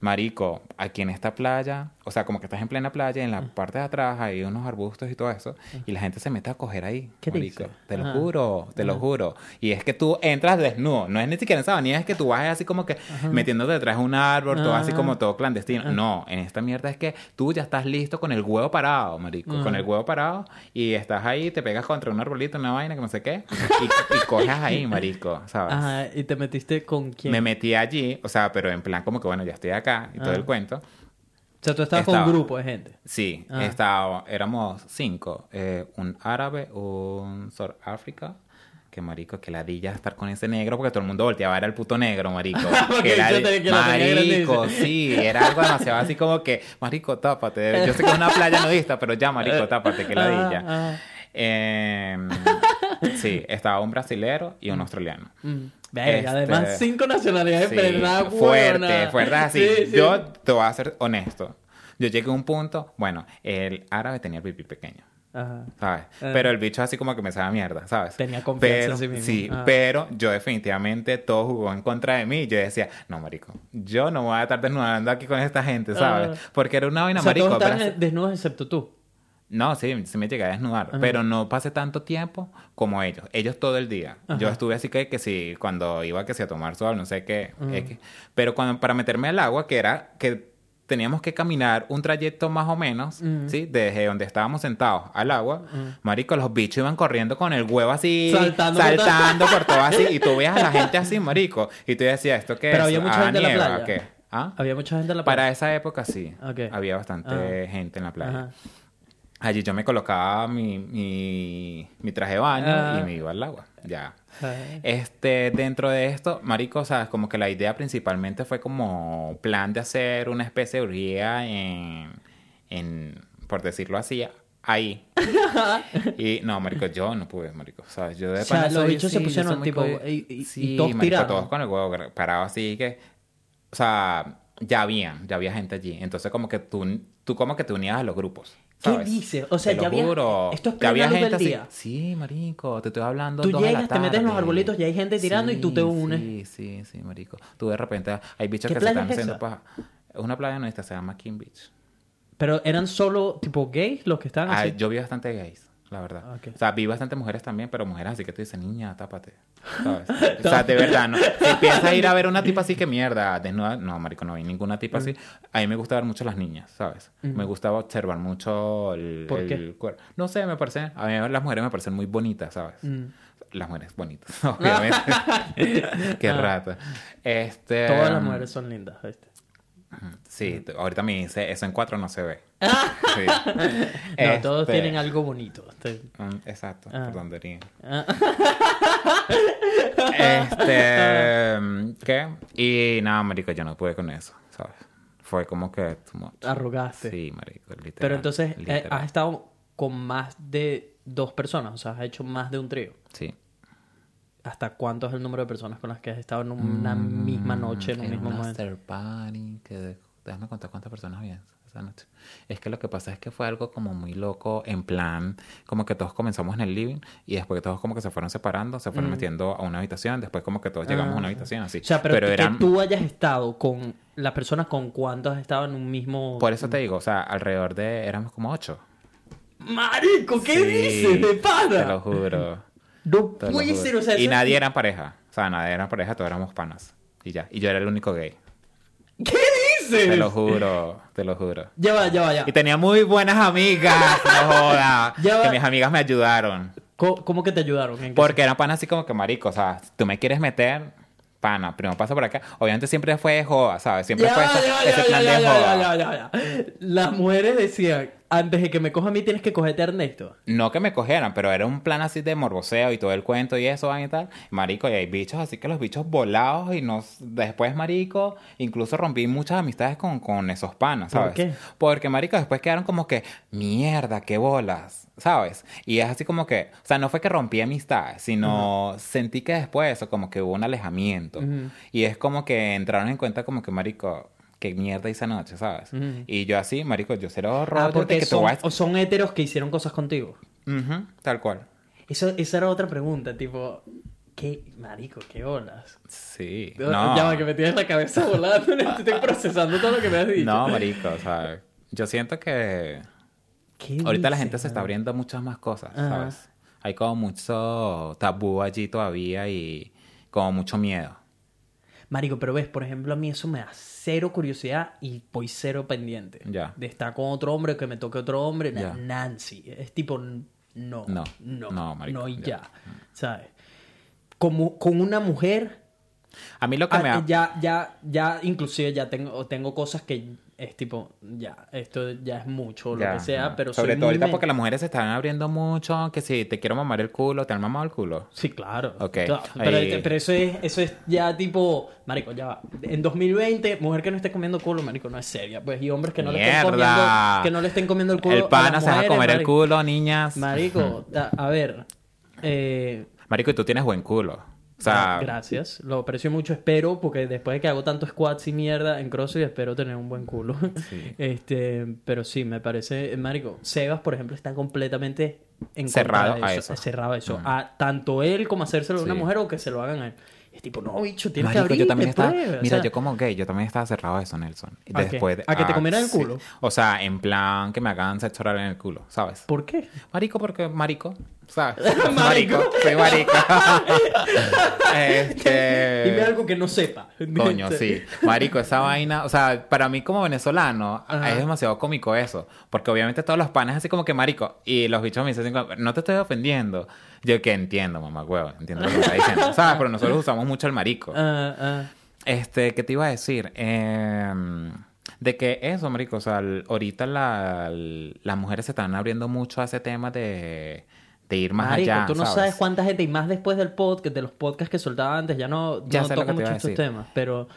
Marico, aquí en esta playa, o sea, como que estás en plena playa y en la parte de atrás hay unos arbustos y todo eso, y la gente se mete a coger ahí. ¿Qué marico. Te lo juro, te lo juro. Y es que tú entras desnudo, no es ni siquiera en sabanía, es que tú vas así como que metiéndote detrás de un árbol, todo así como todo clandestino. No, en esta mierda es que tú ya estás listo con el huevo parado, marico, con el huevo parado y estás ahí, te pegas contra un arbolito, una vaina que no sé qué, y, y coges ahí, (laughs) marico, ¿sabes? Ajá, ¿y te metiste con quién? Me metí allí, o sea, pero en plan como que bueno, ya estoy acá y todo Ah. el cuento. O sea, tú estabas con Estaba. un grupo de gente. Sí, Ah. estaba, éramos cinco. eh, un árabe, un Sur África. Que marico, que ladilla estar con ese negro porque todo el mundo volteaba era el puto negro, marico. (laughs) Que que marico, sí, era algo demasiado así como que, marico, tápate. Yo sé que es una playa nudista, pero ya, marico, tápate, que (laughs) ladilla. Ah, ah. Em, sí, estaba un brasilero y un australiano. Mm. Este, además cinco nacionalidades, Sí, pero nada fuerte, fuerte así. Sí, sí. Yo te voy a ser honesto. Yo llegué a un punto, bueno, el árabe tenía el pipí pequeño. Ajá. ¿Sabes? Ah. Pero el bicho así como que me sabe mierda, ¿sabes? Tenía confianza pero, en sí mismo. Sí, Ah. pero yo definitivamente todo jugó en contra de mí. Yo decía, no, marico, yo no voy a estar desnudando aquí con esta gente, ¿sabes? Ah. Porque era una vaina, o sea, marico. todos pero- desnudos excepto tú. No, sí, sí me llegué a desnudar, pero no pasé tanto tiempo como ellos. Ellos todo el día. Yo estuve así que, que sí, cuando iba que sí a tomar sol, no sé qué. Pero cuando, para meterme al agua, que era que teníamos que caminar un trayecto más o menos, ¿sí? Desde donde estábamos sentados al agua. Marico, los bichos iban corriendo con el huevo así, Saltando por todo- saltando por todo así. Y tú veías a la (laughs) gente así, marico. Y tú decías, ¿esto qué Pero es? había mucha Ah, gente en la playa. ¿qué? ¿Ah? Había mucha gente en la playa. Para esa época sí. Había bastante Ah. gente en la playa. Ajá. Allí yo me colocaba mi, mi, mi traje de baño Ah. y me iba al agua. Ya. Ay. Este, dentro de esto, marico, o sea, como que la idea principalmente fue como plan de hacer una especie de orgía en, en, por decirlo así, ahí. (laughs) y no, marico, yo no pude, marico. O sea, yo de O sea, los bichos se pusieron tipo, y- y- y sí, todos marico, todos con el huevo parado así que, o sea, ya había, ya había gente allí. Entonces como que tú, tú como que te unías a los grupos. ¿Qué dices? O sea, Te ya lo había- juro. esto es había plena luz gente del así. día. Sí, marico, te estoy hablando Tú llegas, te metes en los arbolitos y hay gente tirando y tú te unes. Sí, sí, sí, marico. Tú de repente hay bichos ¿Qué que se están es haciendo paja. Es una playa nuestra, se llama King Beach. Pero eran solo tipo gays los que estaban Ah, así. yo vi bastante gays, la verdad. Ah. O sea, vi bastante mujeres también, pero mujeres así que tú dices, niña, tápate. ¿Sabes? (laughs) o sea, de verdad, no. Si piensas ir a ver una tipa así (laughs) que mierda, desnuda, no, marico, no vi ninguna tipa así. A mí me gusta ver mucho las niñas, ¿sabes? Me gustaba observar mucho el, ¿Por el qué? cuerpo. No sé, me parece, a mí las mujeres me parecen muy bonitas, ¿sabes? Mm. Las mujeres (laughs) bonitas, obviamente. Qué rata. Este, Todas las mujeres son lindas, ¿viste? Sí, ahorita me dice, eso en cuatro no se ve. (laughs) Sí. No, todos Este, tienen algo bonito. Mm, Exacto, Ah. perdón. Ah. (laughs) Este, ¿qué? Y nada, marico, yo no pude con eso, ¿sabes? Fue como que too much. Arrogaste. Sí, marico, literal. Pero entonces, eh, literal. has estado con más de dos personas, o sea, has hecho más de un trío. Sí. ¿Hasta cuánto es el número de personas con las que has estado en una misma noche, en un mismo momento? party, que déjame contar cuántas personas había. esa noche? Es que lo que pasa es que fue algo como muy loco, en plan, como que todos comenzamos en el living y después que todos como que se fueron separando, se fueron metiendo a una habitación, después como que todos llegamos a una habitación así. O sea, pero, que eran... tú hayas estado con las personas con cuántos has estado en un mismo... Por eso te digo, o sea, alrededor de... éramos como ocho. Marico, ¿qué Sí, dices de pana? Te lo juro. No te lo puede juro. ser, o sea... y eso- nadie era pareja. O sea, nadie era pareja, todos éramos panas. Y ya. Y yo era el único gay. ¿Qué dices? Te lo juro, te lo juro. Ya va, ya va, ya. Y tenía muy buenas amigas, no (laughs) joda. Ya va. Que mis amigas me ayudaron. ¿Cómo, cómo que te ayudaron? ¿En qué Porque eran panas así como que marico, o sea, tú me quieres meter, pana, primero pasa por acá. Obviamente siempre fue de joda, ¿sabes? Siempre Ya, fue esa- ya, ese plan de joda. Las mujeres decían, antes de que me coja a mí tienes que cogerte a Ernesto. No que me cogieran, pero era un plan así de morboseo y todo el cuento y eso van y tal. Marico, y hay bichos así que los bichos volados y nos... Después, marico, incluso rompí muchas amistades con, con esos panas, ¿Por ¿sabes? qué? Porque, marico, después quedaron como que, mierda, qué bolas, ¿sabes? Y es así como que, o sea, no fue que rompí amistades, sino sentí que después de eso como que hubo un alejamiento. Y es como que entraron en cuenta como que, marico... Qué mierda hice anoche, ¿sabes? Y yo así, marico, yo cero Ah, rollo porque de que son, a- o son héteros que hicieron cosas contigo. Ujú, tal cual. Eso, esa era otra pregunta, tipo, ¿qué, marico, qué olas? Sí. No. Ya que me tienes la cabeza volando, (laughs) estoy procesando todo lo que me has dicho. No, marico, o sea, yo siento que ¿Qué ahorita la dices, gente se está abriendo muchas más cosas. ¿sabes? Hay como mucho tabú allí todavía y como mucho miedo. Marico, pero ves, por ejemplo, a mí eso me da cero curiosidad y voy cero pendiente. Ya. De estar con otro hombre, que me toque otro hombre, Ya. Nancy. Es tipo, no. No. No. No, marico, No y ya. ya. ¿Sabes? Como con una mujer, A mí lo que ah, me ha... ya, ya, ya, inclusive ya tengo, tengo cosas que es tipo, ya, esto ya es mucho, lo Ya, que sea, ya. pero Sobre soy todo ahorita porque las mujeres se están abriendo mucho, que si te quiero mamar el culo, te han mamado el culo. Sí, claro. Ok. Claro, Pero, eso es, eso es ya tipo, marico, ya va. En 2020, mujer que no esté comiendo culo, marico, no es seria. Pues, y hombres que no le estén comiendo, que no le estén comiendo el culo. El a pana las se va a comer el marico. culo, niñas. Marico, (laughs) a, a ver. Eh, Marico, y tú tienes buen culo. O sea, gracias. Lo aprecio mucho. Espero, porque después de que hago tantos squats y mierda en CrossFit, espero tener un buen culo. (laughs) Sí. Este, pero sí, me parece, marico, Sebas, por ejemplo, está completamente en contra Cerrado de a eso. Cerrado a eso. A tanto él como hacérselo a una Sí. mujer o que se lo hagan a él. Es tipo, no, bicho, tienes Marico, que abrir, yo también estaba... pruebe, o Mira, sea, yo como gay, yo también estaba cerrado a eso, Nelson. ¿A? Después de- ¿A que te ah, comieran el sí. culo? O sea, en plan que me hagan sexo oral en el culo, ¿sabes? ¿Por qué? Marico, porque marico, ¿sabes? (laughs) Marico. soy marico. (laughs) este... Dime algo que no sepa. Coño, sí. Marico, esa (laughs) vaina, o sea, para mí como venezolano Ajá. es demasiado cómico eso, porque obviamente todos los panes así como que marico y los bichos me dicen, no te estoy ofendiendo. Yo que entiendo, mamá huevo, entiendo lo que está diciendo, ¿sabes? Pero nosotros usamos mucho el marico. Ah, ah. Este, ¿qué te iba a decir? Em, de que eso, marico, o sea, el- ahorita la- las mujeres se están abriendo mucho a ese tema de, de ir más Marico, allá, tú no ¿sabes? cuánta gente, y más después del podcast, de los podcasts que soltaba antes, ya no, Ya no toco mucho estos temas, pero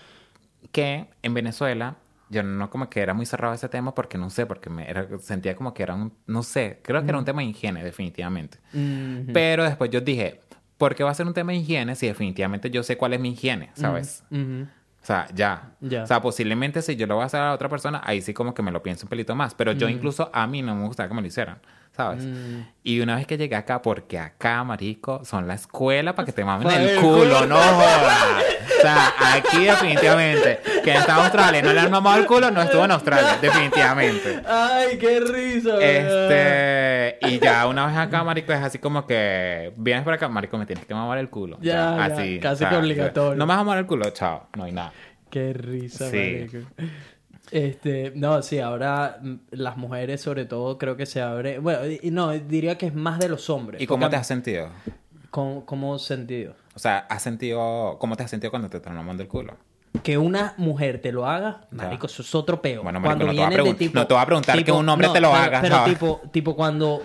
que en Venezuela yo no como que era muy cerrado ese tema porque no sé, porque me era- sentía como que era un, no sé, creo que era un tema de higiene definitivamente. mm, Pero después yo dije, ¿por qué va a ser un tema de higiene si definitivamente yo sé cuál es mi higiene, ¿sabes? ujú. O sea, ya. Ya. O sea, posiblemente si yo lo voy a hacer a otra persona, ahí sí como que me lo pienso un pelito más. Pero yo Mm. incluso a mí no me gustaba que me lo hicieran, ¿sabes? Mm. Y una vez que llegué acá, porque acá, marico, son la escuela para que te mamen el culo, no jodas. O sea, aquí definitivamente, que está en Australia no le han mamado el culo, no estuvo en Australia, (laughs) definitivamente. Ay, qué risa. Este, y ya una vez acá, marico, es así como que vienes por acá, marico, me tienes que mamar el culo. Ya, ya, así. casi que obligatorio. No me vas a mamar el culo, chao, no hay nada. Qué risa, Sí. marico. Este, no, sí, ahora mm, las mujeres sobre todo creo que se abre, bueno, no, diría que es más de los hombres. ¿Y cómo te has sentido? ¿Cómo, cómo sentido? O sea, ¿has sentido, ¿cómo te has sentido cuando te están mamando el culo? Que una mujer te lo haga, marico, eso es otro peo. Bueno, marico, cuando no te viene de tipo... no te voy a preguntar que un hombre te lo pero- haga, Pero ¿sabes? tipo, tipo cuando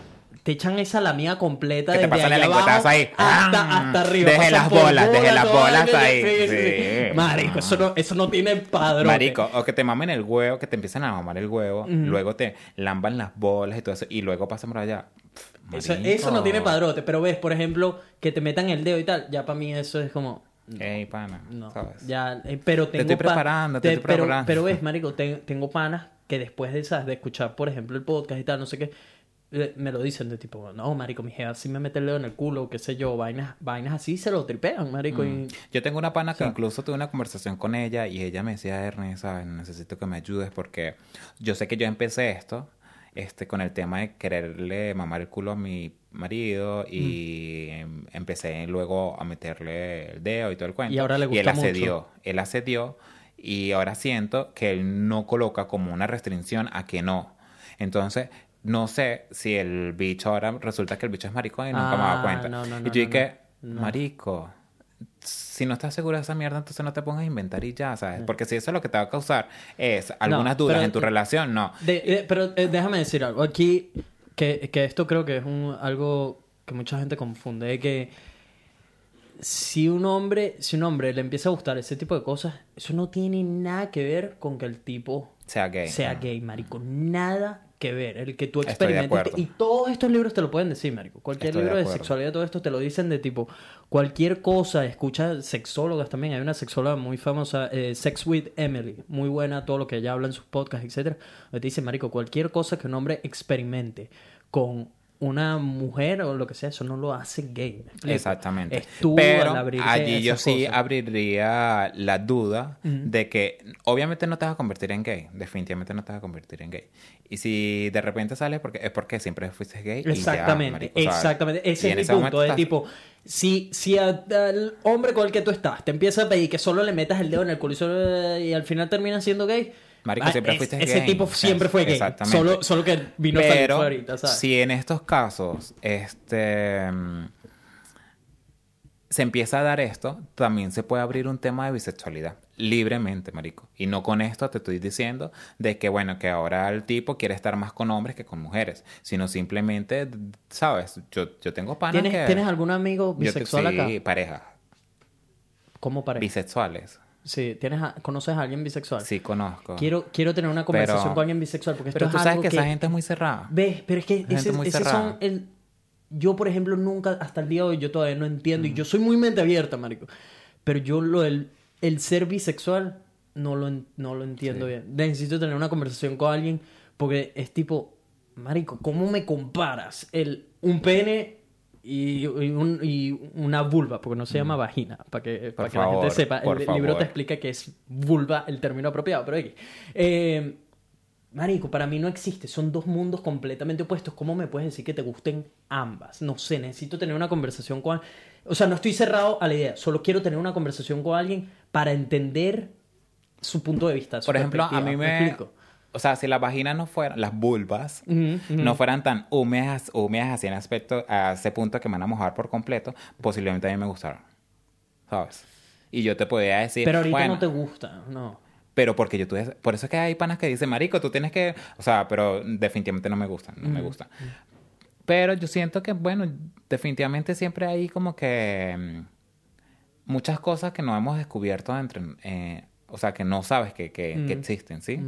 te echan esa lamida completa Que te desde pasan el allá abajo ahí. hasta, ¡Ah! hasta arriba. Deje las bolas, deje las bolas ahí. sí. Marico, eso no, eso no tiene padrón. Marico, o que te mamen el huevo, que te empiecen a mamar el huevo, luego te lamban las bolas y todo eso, y luego pasan por allá. Eso, eso no tiene padrote, pero ves, por ejemplo, que te metan el dedo y tal, ya para mí eso es como... Ey, pana, No, ¿sabes? ya, eh, pero tengo estoy pa- preparando, te estoy preparando. Pero, ves, (laughs) marico, te- tengo panas que después de, ¿sabes? de escuchar, por ejemplo, el podcast y tal, no sé qué, eh, me lo dicen de tipo, no, marico, mi jefa sí me mete el dedo en el culo, qué sé yo, vainas, vainas así se lo tripean, marico. y- Mm. Yo tengo una pana que incluso tuve una conversación con ella y ella me decía, Ernest, ¿sabes? necesito que me ayudes porque yo sé que yo empecé esto este, con el tema de quererle mamar el culo a mi marido y em- empecé luego a meterle el dedo y todo el cuento. Y ahora le él gusta mucho. accedió, él accedió y ahora siento que él no coloca como una restricción a que no. Entonces, no sé si el bicho ahora resulta que el bicho es maricón y nunca me Ah, daba cuenta. no, no, y yo dije, marico, si no estás segura de esa mierda, entonces no te pongas a inventar y ya, ¿sabes? Porque si eso es lo que te va a causar es algunas dudas pero- en tu relación, no. De- de- pero eh, déjame decir algo. Aquí, que, que esto creo que es un, algo que mucha gente confunde, que si un hombre, si un hombre le empieza a gustar ese tipo de cosas, eso no tiene nada que ver con que el tipo Sea gay. sea ¿no? gay, marico. Nada que ver. El que tú experimentes. Y todos estos libros te lo pueden decir, marico. Cualquier Estoy libro de, sexualidad, todo esto te lo dicen de tipo, cualquier cosa. Escucha sexólogas también. Hay una sexóloga muy famosa, eh, Sex with Emily. Muy buena, todo lo que ella habla en sus podcasts, etcétera. Donde te dice, marico, cualquier cosa que un hombre experimente con una mujer o lo que sea, eso no lo hace gay. Exactamente. Tú Pero allí yo sí cosas. abriría la duda de que obviamente no te vas a convertir en gay. Definitivamente no te vas a convertir en gay. Y si de repente sales porque es porque siempre fuiste gay. y ya, Exactamente, marico, exactamente. y Ese es mi ese punto. Es estás- tipo, si, si a- al hombre con el que tú estás te empieza a pedir que solo le metas el dedo en el culo y, solo- y al final terminas siendo gay. Marico, ah, siempre es- fuiste Ese gay. tipo siempre fue gay. Exactamente. Solo, solo que vino Pero ahorita, ¿sabes? si en estos casos este mm, se empieza a dar esto, también se puede abrir un tema de bisexualidad libremente, marico. Y no con esto te estoy diciendo de que bueno, que ahora el tipo quiere estar más con hombres que con mujeres, sino simplemente, sabes, yo, yo tengo panas ¿Tienes, que ¿Tienes algún amigo yo te- bisexual acá? sí, pareja, ¿Cómo pareja? bisexuales. Sí, ¿tienes a- ¿conoces a alguien bisexual? Sí conozco. Quiero, quiero tener una conversación Pero- con alguien bisexual porque esto Pero es tú sabes algo que, esa gente es muy cerrada. ¿Ves? Pero es que ese, ese son el... Yo, por ejemplo, nunca, hasta el día de hoy, yo todavía no entiendo. Mm. Y yo soy muy mente abierta, marico. Pero yo lo el, el ser bisexual no lo, no lo entiendo Sí. bien. Necesito tener una conversación con alguien porque es tipo... Marico, ¿cómo me comparas el, un pene y, un- y una vulva? Porque no se llama vagina, para que, para que la Mm. gente sepa. El libro te explica que es vulva el término apropiado, pero aquí. Eh, Marico, para mí no existe. Son dos mundos completamente opuestos. ¿Cómo me puedes decir que te gusten ambas? No sé, necesito tener una conversación con... O sea, no estoy cerrado a la idea. Solo quiero tener una conversación con alguien para entender su punto de vista. su Por ejemplo, a mí me... O sea, si las vaginas no fueran, las vulvas, no fueran tan húmedas, húmedas así en aspecto, a ese punto que me van a mojar por completo, posiblemente a mí me gustaron. ¿Sabes? Y yo te podría decir, Pero ahorita bueno, no te gusta, no. pero porque yo tuve, por eso es que hay panas que dicen, marico, tú tienes que, o sea, pero definitivamente no me gustan, no me gustan. Pero yo siento que, bueno, definitivamente siempre hay como que mm, muchas cosas que no hemos descubierto entre, eh, o sea, que no sabes que, que, que existen, ¿sí?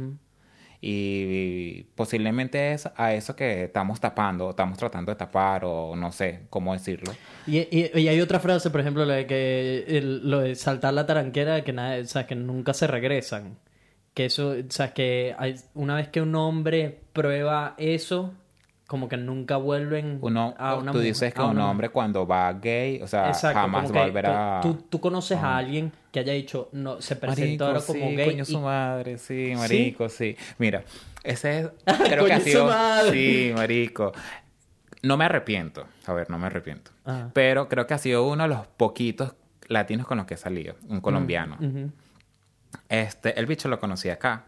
Y posiblemente es a eso que estamos tapando, estamos tratando de tapar, o no sé cómo decirlo. Y, y- y hay otra frase, por ejemplo, la de que el- lo de saltar la taranquera, que, nada, o sea, que nunca se regresan. Que eso, o sea, que hay- una vez que un hombre prueba eso, como que nunca vuelven Uno, a una tú dices que un hombre cuando va gay, o sea, Exacto, jamás va a que volver a... Tú, tú conoces a Ah. alguien que haya dicho, no, se presentó ahora como sí, gay. coño y- su madre, sí, marico, sí. Mira, ese es, (laughs) creo Coño que ha sido, madre. sí, marico. No me arrepiento, a ver, no me arrepiento. Ajá. Pero creo que ha sido uno de los poquitos latinos con los que he salido, un colombiano. Ujú. Este, el bicho lo conocí acá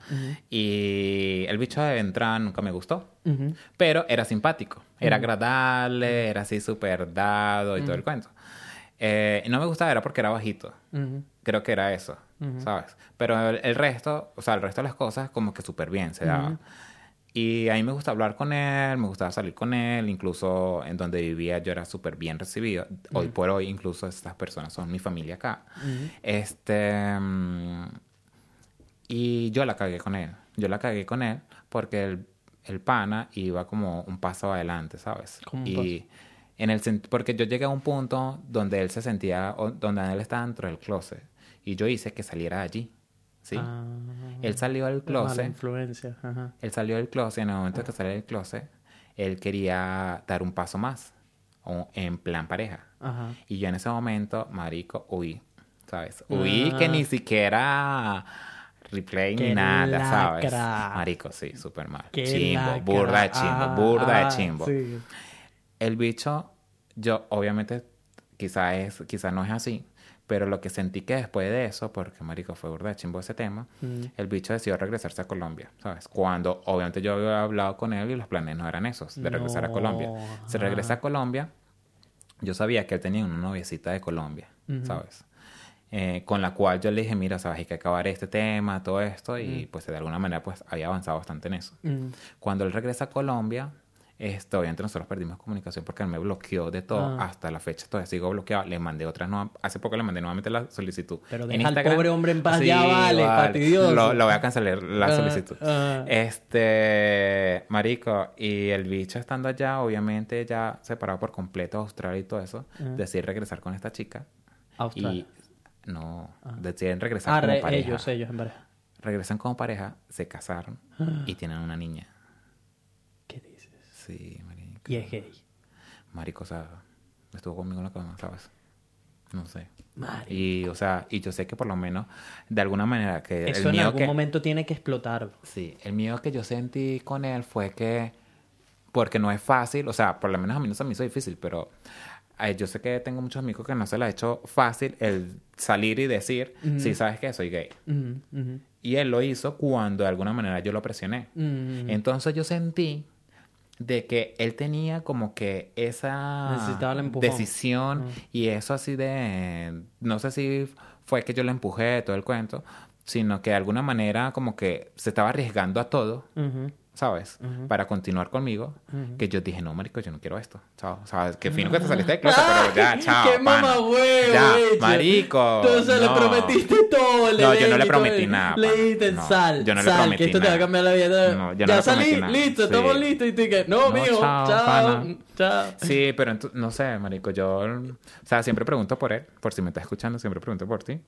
y el bicho de entrada nunca me gustó, pero era simpático, era agradable, era así súper dado y todo el cuento. Eh, no me gustaba era porque era bajito. Creo que era eso, ¿sabes? Pero el, el resto, o sea, el resto de las cosas como que súper bien se daban. Y a mí me gusta hablar con él, me gustaba salir con él, incluso en donde vivía yo era súper bien recibido. Hoy por hoy incluso estas personas son mi familia acá. Este... y yo la cagué con él. Yo la cagué con él porque el, el pana iba como un paso adelante, ¿sabes? ¿Cómo un y en el porque yo llegué a un punto donde él se sentía, donde él estaba dentro del closet. Y yo hice que saliera de allí, ¿sí? Ah, Él salió del mala closet. influencia. Ajá. Él salió del closet. En el momento que salió del closet, él quería dar un paso más. o- en plan pareja. Ajá. Y yo en ese momento, marico, huí. ¿Sabes? Huí que ni siquiera replay ni nada, ¿sabes? Marico, sí, súper mal. Qué Chimbo, lacra. burda de chimbo, Ah, burda ah, de chimbo. sí. El bicho, yo obviamente, quizá es, quizá no es así, pero lo que sentí que después de eso, porque marico fue burda de chimbo ese tema, Mm. el bicho decidió regresarse a Colombia, ¿sabes? Cuando obviamente yo había hablado con él y los planes no eran esos, de regresar a Colombia. Se regresa a Colombia, yo sabía que él tenía una noviecita de Colombia. ¿sabes? Eh, con la cual yo le dije, mira, sabes, hay que acabar este tema, todo esto, y pues de alguna manera pues había avanzado bastante en eso. Mm. Cuando él regresa a Colombia, este, obviamente nosotros perdimos comunicación porque él me bloqueó de todo Ah. hasta la fecha. Todavía sigo bloqueado. Le mandé otras nuevas. Hace poco le mandé nuevamente la solicitud. Pero En deja al Instagram- pobre hombre en paz, ya vale, fastidioso. Lo, lo voy a cancelar la Ah, solicitud. ah. Este, marico, y el bicho estando allá, obviamente ya separado por completo Australia y todo eso, Ah. decide regresar con esta chica. Australia. Y no, deciden regresar Ah, como re- pareja. ellos, ellos, en pareja. Regresan como pareja, se casaron Ah. y tienen una niña. ¿Qué dices? Sí, marico. Y es gay. Marico, o sea, estuvo conmigo en la cama, ¿sabes? No sé. Marico. Y, o sea, y yo sé que por lo menos, de alguna manera, que Eso el en miedo algún que... momento tiene que explotar. Sí, el miedo que yo sentí con él fue que, porque no es fácil, o sea, por lo menos a mí no se me hizo difícil, pero eh, yo sé que tengo muchos amigos que no se les ha hecho fácil el salir y decir, sí, sabes que soy gay. Y él lo hizo cuando de alguna manera yo lo presioné. Entonces yo sentí de que él tenía como que esa decisión y eso así de no sé si fue que yo lo empujé todo el cuento sino que de alguna manera como que se estaba arriesgando a todo ¿sabes? Para continuar conmigo, que yo dije, no, marico, yo no quiero esto. Chao. O sea, qué fino que te saliste de clase, pero ya, (laughs) chao. ¡Qué Ya, bicho! marico. Entonces le no. prometiste todo. Le No, yo no le prometí nada, Le dijiste No, sal, yo no le sal, prometí que esto te va a nada. cambiar la vida. No, yo no ya le salí, nada. listo, Sí. estamos listos. Y tú que, no, No, mijo, chao, chao. Sí, pero no sé, marico, yo, o sea, siempre pregunto por él, por si me está escuchando, siempre pregunto por ti.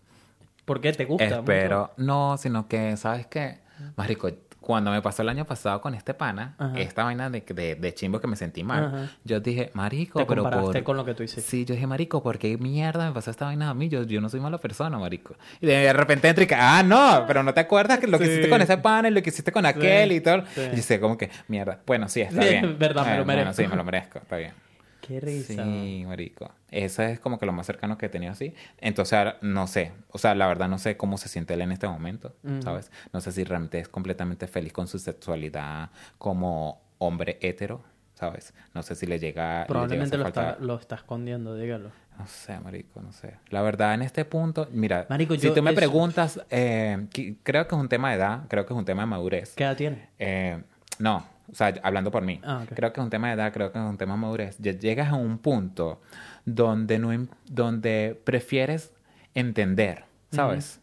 ¿Por qué te gusta? Espero, no, sino que, ¿sabes qué? Marico, cuando me pasó el año pasado con este pana, Ajá. esta vaina de, de, de chimbo que me sentí mal, Ajá. yo dije, marico, Te pero por... con lo que tú hiciste. Sí, yo dije, marico, ¿por qué mierda me pasó esta vaina a mí? Yo, yo no soy mala persona, marico. Y de repente entré y que, ah, no, pero no te acuerdas que lo que hiciste con ese pana y lo que hiciste con aquel y todo. sí. Y yo sé, como que, mierda. Bueno, sí, está Sí, bien. (laughs) verdad, me lo Eh, bueno, merezco. sí, me lo merezco, está bien. Qué risa. Sí, marico. Eso es como que lo más cercano que he tenido así. Entonces, ahora, no sé. O sea, la verdad no sé cómo se siente él en este momento. ¿sabes? No sé si realmente es completamente feliz con su sexualidad como hombre hetero, ¿sabes? No sé si le llega... le Probablemente llega lo está, lo está escondiendo, dígalo. No sé, marico, no sé. La verdad, en este punto, mira, Marico, si tú me eso- preguntas, eh, creo que es un tema de edad, creo que es un tema de madurez. ¿Qué edad tiene? Eh, no, o sea, hablando por mí. Ah. Creo que es un tema de edad, creo que es un tema de madurez. Ya Llegas a un punto donde, no, em- donde prefieres entender, ¿sabes?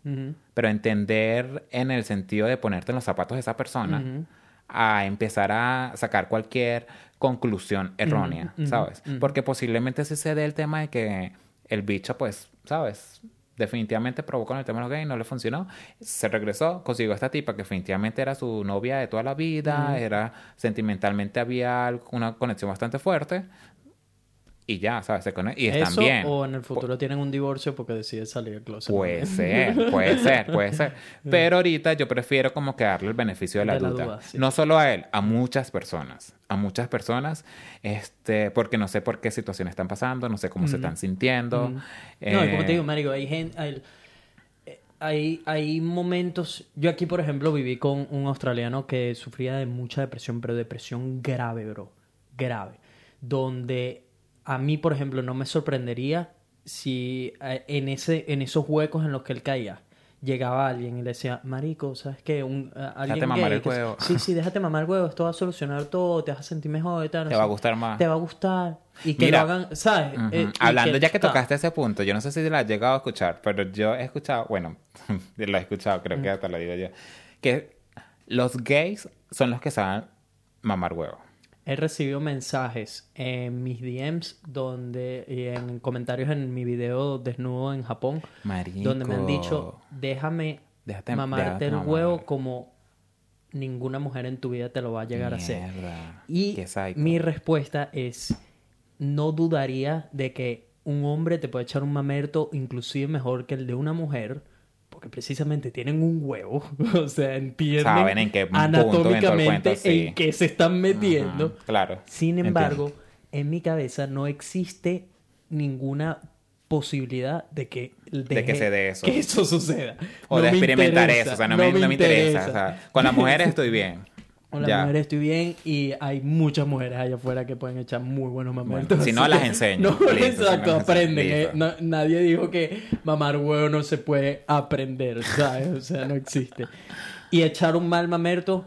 Pero entender en el sentido de ponerte en los zapatos de esa persona a empezar a sacar cualquier conclusión errónea, ¿sabes? Porque posiblemente sí se dé el tema de que el bicho, pues, ¿sabes? Definitivamente probó con el tema de los gays, no le funcionó. Se regresó, consiguió a esta tipa que definitivamente era su novia de toda la vida, era sentimentalmente había una conexión bastante fuerte. Y ya, ¿sabes? Se y están Eso bien. o en el futuro tienen un divorcio porque decide salir del closet. Puede (laughs) ser, puede ser, puede ser. Pero ahorita yo prefiero como que darle el beneficio de la De la duda. duda, sí. No solo a él, a muchas personas. A muchas personas, este, porque no sé por qué situaciones están pasando, no sé cómo se están sintiendo. No, y como Eh, te digo, Marico, hay gente. Hay, eh, hay, hay momentos. Yo aquí, por ejemplo, viví con un australiano que sufría de mucha depresión, pero depresión grave, bro. Grave. Donde a mí, por ejemplo, no me sorprendería si eh, en, ese, en esos huecos en los que él caía. Llegaba alguien y le decía, Marico, ¿sabes qué? Un, eh, alguien mamar gay el que- huevo". Sí, sí, (laughs) déjate mamar el huevo. Esto va a solucionar todo. Te vas a sentir mejor y tal. no Te va a gustar más. Te va a gustar. Y que Mira, lo hagan, ¿sabes? Eh, Hablando ya que tocaste ese punto, yo no sé si la has llegado a escuchar, pero yo he escuchado, bueno, (laughs) lo he escuchado, creo que hasta lo digo yo, que los gays son los que saben mamar huevo. He recibido mensajes en mis DMs donde y en comentarios en mi video desnudo en Japón Marico. donde me han dicho déjame Déjate, mamarte déjate el mamar. huevo como ninguna mujer en tu vida te lo va a llegar a hacer. Y mi respuesta es, no dudaría de que un hombre te puede echar un mamerto inclusive mejor que el de una mujer, porque precisamente tienen un huevo, (laughs) o sea, entienden Saben en qué punto en anatómicamente sí. en qué se están metiendo. Claro. Sin entiendo. embargo, en mi cabeza no existe ninguna posibilidad de que De que se dé eso. que eso suceda. O No de me experimentar interesa, eso. O sea, no, me, no me interesa. interesa. O sea, con las mujeres estoy bien. Con las Ya. mujeres estoy bien y hay muchas mujeres allá afuera que pueden echar muy buenos mamertos. Bueno, si no, las (laughs) enseño. No, Listo, exacto, aprenden. eh. No- nadie dijo que mamar huevo no se puede aprender, ¿sabes? O sea, no existe. Y echar un mal mamerto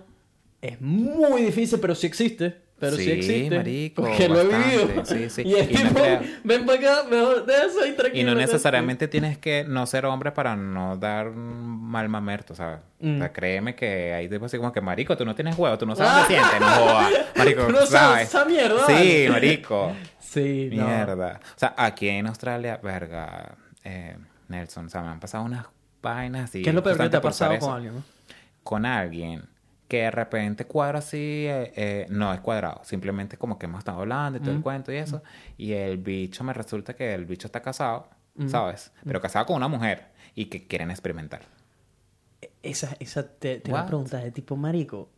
es muy difícil, pero sí existe. Pero sí, Sí, existe. marico, Porque lo he vivido. sí, sí. (laughs) Y es Y no tipo, crea- ven para acá, mejor de eso y tranquilo. Y no necesariamente tienes que no ser hombre para no dar mal mamerto, ¿sabes? Mm. O sea, créeme que hay tipos así como que, marico, tú no tienes huevo, tú no sabes qué (laughs) sientes, no jodas. Marico, Tú no sabes esa mierda, Sí, marico. (laughs) Sí, no. Mierda. O sea, aquí en Australia, verga, eh, Nelson, o sea, me han pasado unas vainas así. ¿Qué es lo peor que te ha pasado con alguien? no? Con alguien que de repente cuadra así, eh, eh, no es cuadrado, simplemente como que hemos estado hablando y todo el cuento y eso, y el bicho me resulta que el bicho está casado, ¿sabes? Pero casado con una mujer y que quieren experimentar. Esa, esa te, te a preguntar de tipo marico.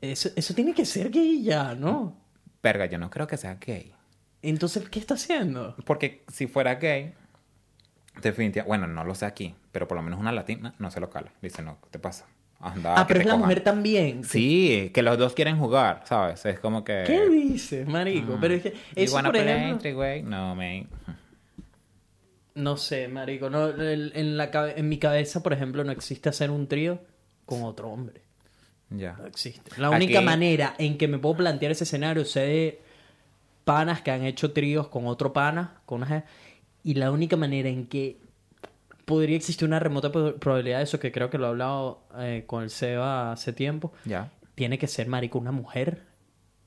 Eso, eso tiene que ser gay ya, ¿no? Verga, yo no creo que sea gay. Entonces, ¿qué está haciendo? Porque si fuera gay, definitivamente, bueno, no lo sé aquí, pero por lo menos una latina no se lo cala. Dice, no, ¿qué te pasa? Anda, ah, pero es la cojan". mujer también. Sí, que los dos quieren jugar, ¿sabes? Es como que... ¿Qué dices, marico? Pero es que You eso, por play ejemplo... No, man. No sé, marico. No, en, la, en mi cabeza, por ejemplo, no existe hacer un trío con otro hombre. Ya. No existe. La única Aquí- manera en que me puedo plantear ese escenario, sé de panas que han hecho tríos con otro pana, con una y la única manera en que podría existir una remota probabilidad de eso, que creo que lo he hablado eh, con el Seba hace tiempo, Ya. tiene que ser, marico, una mujer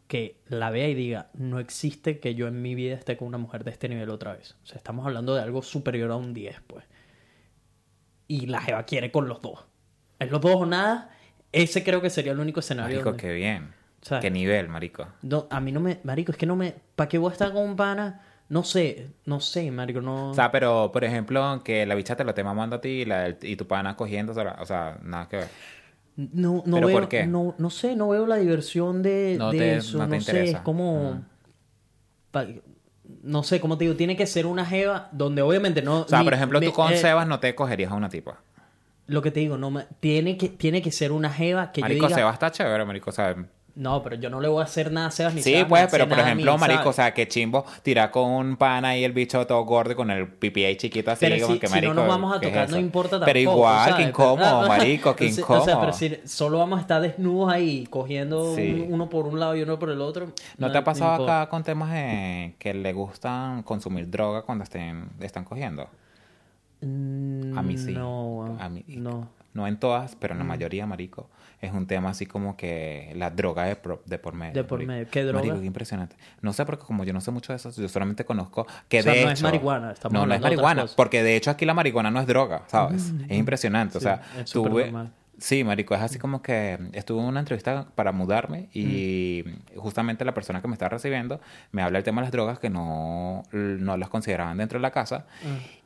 que la vea y diga, no existe que yo en mi vida esté con una mujer de este nivel otra vez. O sea, estamos hablando de algo superior a un 10, pues. Y la jeva quiere con los dos. Es los dos o nada. Ese creo que sería el único escenario. Marico, donde- qué bien. ¿Sabes? Qué nivel, marico. No, a mí no me... Marico, es que no me... ¿Para qué voy a estar con un pana? No sé. No sé, marico. No... O sea, pero, por ejemplo, que la bicha te lo esté mamando a ti y, la y tu pana cogiendo, o sea, nada que ver. No, no ¿Pero veo, por qué? No, no sé, no veo la diversión de, No de te- eso. no No, te sé, interesa. es como... Pa- no sé, como te digo, tiene que ser una jeva donde obviamente no... O sea, ni- por ejemplo, me- tú con eh, Sebas no te cogerías a una tipa. Lo que te digo, no me- tiene, que, tiene que ser una jeva que Marico, yo diga... Sebas está chévere, marico, o sea... No, pero yo no le voy a hacer nada a Sebas ni Sí, Sebas pues, pero por ejemplo, mí, marico, o sea, que chimbo tirar con un pana y el bicho todo gordo con el pipi ahí chiquito así, Pero como si, que si marico. no nos vamos a ¿qué es tocar, no importa tampoco. Pero igual, ¿sabes? qué incómodo, Pero- marico, sea, incómodo. O sea, pero si solo vamos a estar desnudos ahí, cogiendo Sí. uno por un lado y uno por el otro. ¿No te ha pasado acá con temas de que le gustan consumir droga cuando estén, están cogiendo? A mí sí. No. A mí- no. No en todas, pero en la Mm. mayoría, marico. Es un tema así como que la droga de, pro- de por medio. De por marico. medio. ¿Qué droga? Marico, qué impresionante. No sé, porque como yo no sé mucho de eso, yo solamente conozco que O sea, de no hecho... es marihuana, estamos No, no es marihuana. Porque de hecho aquí la marihuana no es droga, ¿sabes? Es impresionante. o sea, tuve... Sí, marico, es así como que estuve en una entrevista para mudarme y justamente la persona que me está recibiendo me habla del tema de las drogas que no, no las consideraban dentro de la casa.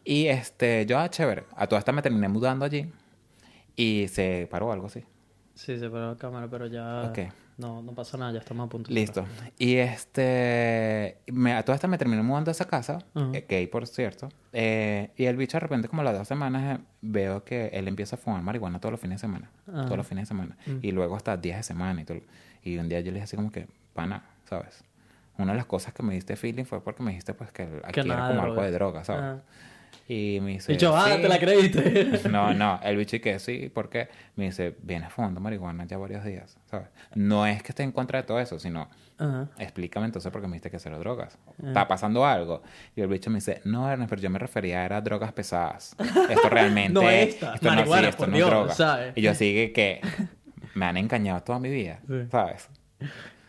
Y este, yo, ah, chévere, a toda esta me terminé mudando allí y se paró algo así. Sí, se paró la cámara, pero ya. Ok. No, no pasa nada, ya estamos a punto. de Listo. Y este, me, a toda esta me terminé mudando a esa casa, Ajá. eh, gay por cierto, eh, y el bicho de repente como a las dos semanas eh, veo que él empieza a fumar marihuana todos los fines de semana, todos los fines de semana, y luego hasta días de semana y todo. Y un día yo le dije así como que, pana, ¿sabes? Una de las cosas que me diste feeling fue porque me dijiste pues que aquí era como algo de droga, ¿sabes? Y me dice, Y yo, ah, "Sí". te la creíste. (laughs) No, no, el bicho y que sí, porque me dice, vienes fumando marihuana ya varios días, ¿sabes? No es que esté en contra de todo eso, sino Ajá. explícame entonces por qué me dijiste que cero drogas. Ah. ¿Está pasando algo? Y el bicho me dice, no, Ernest, pero yo me refería a drogas pesadas. Esto realmente... (laughs) No esta, esto marihuana, sí, esto por no Dios, es droga. ¿sabes? Y yo sigue que me han engañado toda mi vida, Sí. ¿sabes?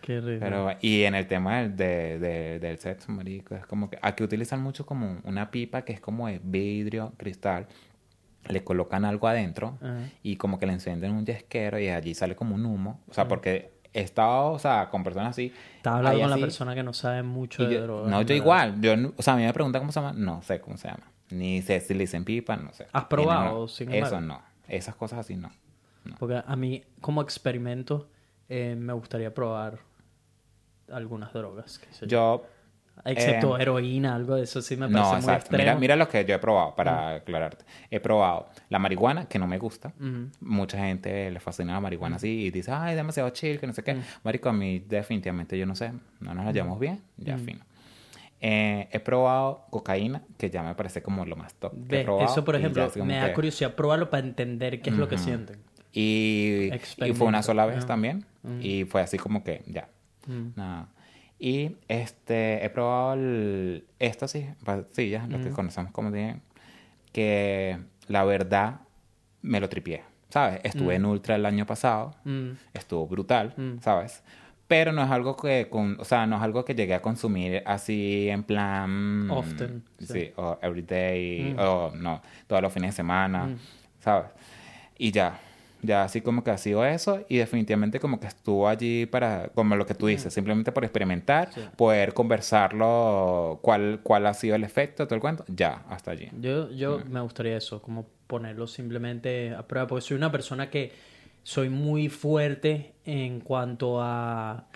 Qué rico. Pero, y en el tema del, de, de- del sexo, marico, es como que aquí utilizan mucho como una pipa que es como de vidrio, cristal, le colocan algo adentro Ajá. y como que le encienden un yesquero y allí sale como un humo. O sea, porque he estado, o sea, con personas así. Estaba hablando con la persona que no sabe mucho de yo- drogas. No, yo igual. Yo, o sea, a mí me preguntan cómo se llama. No sé cómo se llama. Ni sé si le dicen pipa, no sé. ¿Has probado, no, sin Eso embargo? no. Esas cosas así no. Porque a mí, como experimento, eh, me gustaría probar algunas drogas. sé yo. Excepto eh, heroína, algo de eso sí me parece No, muy exacto. extremo. Mira, mira lo que yo he probado para aclararte. He probado la marihuana, que no me gusta. Ujú. Mucha gente le fascina la marihuana así y dice, ay, demasiado chill, que no sé qué. Marico, a mí definitivamente yo no sé, no nos la llevamos bien, ya fino. Eh, he probado cocaína, que ya me parece como lo más top. que Ve, probado, eso, por ejemplo, me da que- curiosidad probarlo para entender qué es lo que sienten. Y, y fue una sola vez Ah. también. Y fue así como que ya. Mm. Nada. Y este, he probado el éxtasis, pastillas, lo que conocemos como dije, que la verdad me lo tripié, ¿sabes? Estuve en Ultra el año pasado, Mm. estuvo brutal, Mm. ¿sabes? Pero no es algo que, con, o sea, no es algo que llegué a consumir así en plan... Often, Sí, sí. o everyday, Mm. o no, todos los fines de semana, Mm. ¿sabes? Y ya, ya así como que ha sido eso y definitivamente como que estuvo allí para, como lo que tú dices, simplemente por experimentar, Sí. poder conversarlo, cuál, cuál ha sido el efecto, todo el cuento, ya, hasta allí. Yo, yo Mm. me gustaría eso, como ponerlo simplemente a prueba, porque soy una persona que soy muy fuerte en cuanto a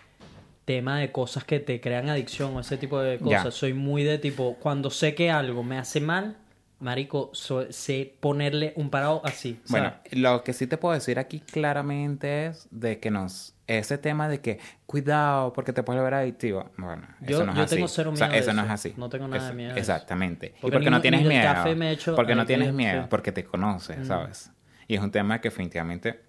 tema de cosas que te crean adicción o ese tipo de Ya. cosas. Soy muy de tipo, cuando sé que algo me hace mal, marico, so- sé ponerle un parado así. Bueno, ¿sabes? lo que sí te puedo decir aquí claramente es de que nos ese tema de que cuidado porque te puedes ver adictivo. Bueno, Yo- eso no es yo así. tengo cero O sea, miedo de eso no eso. es así. No tengo nada de Eso- miedo de eso. Exactamente. Porque y porque no tienes miedo. café me he hecho porque no tienes miedo, porque te conoces, ¿sabes? Y es un tema que definitivamente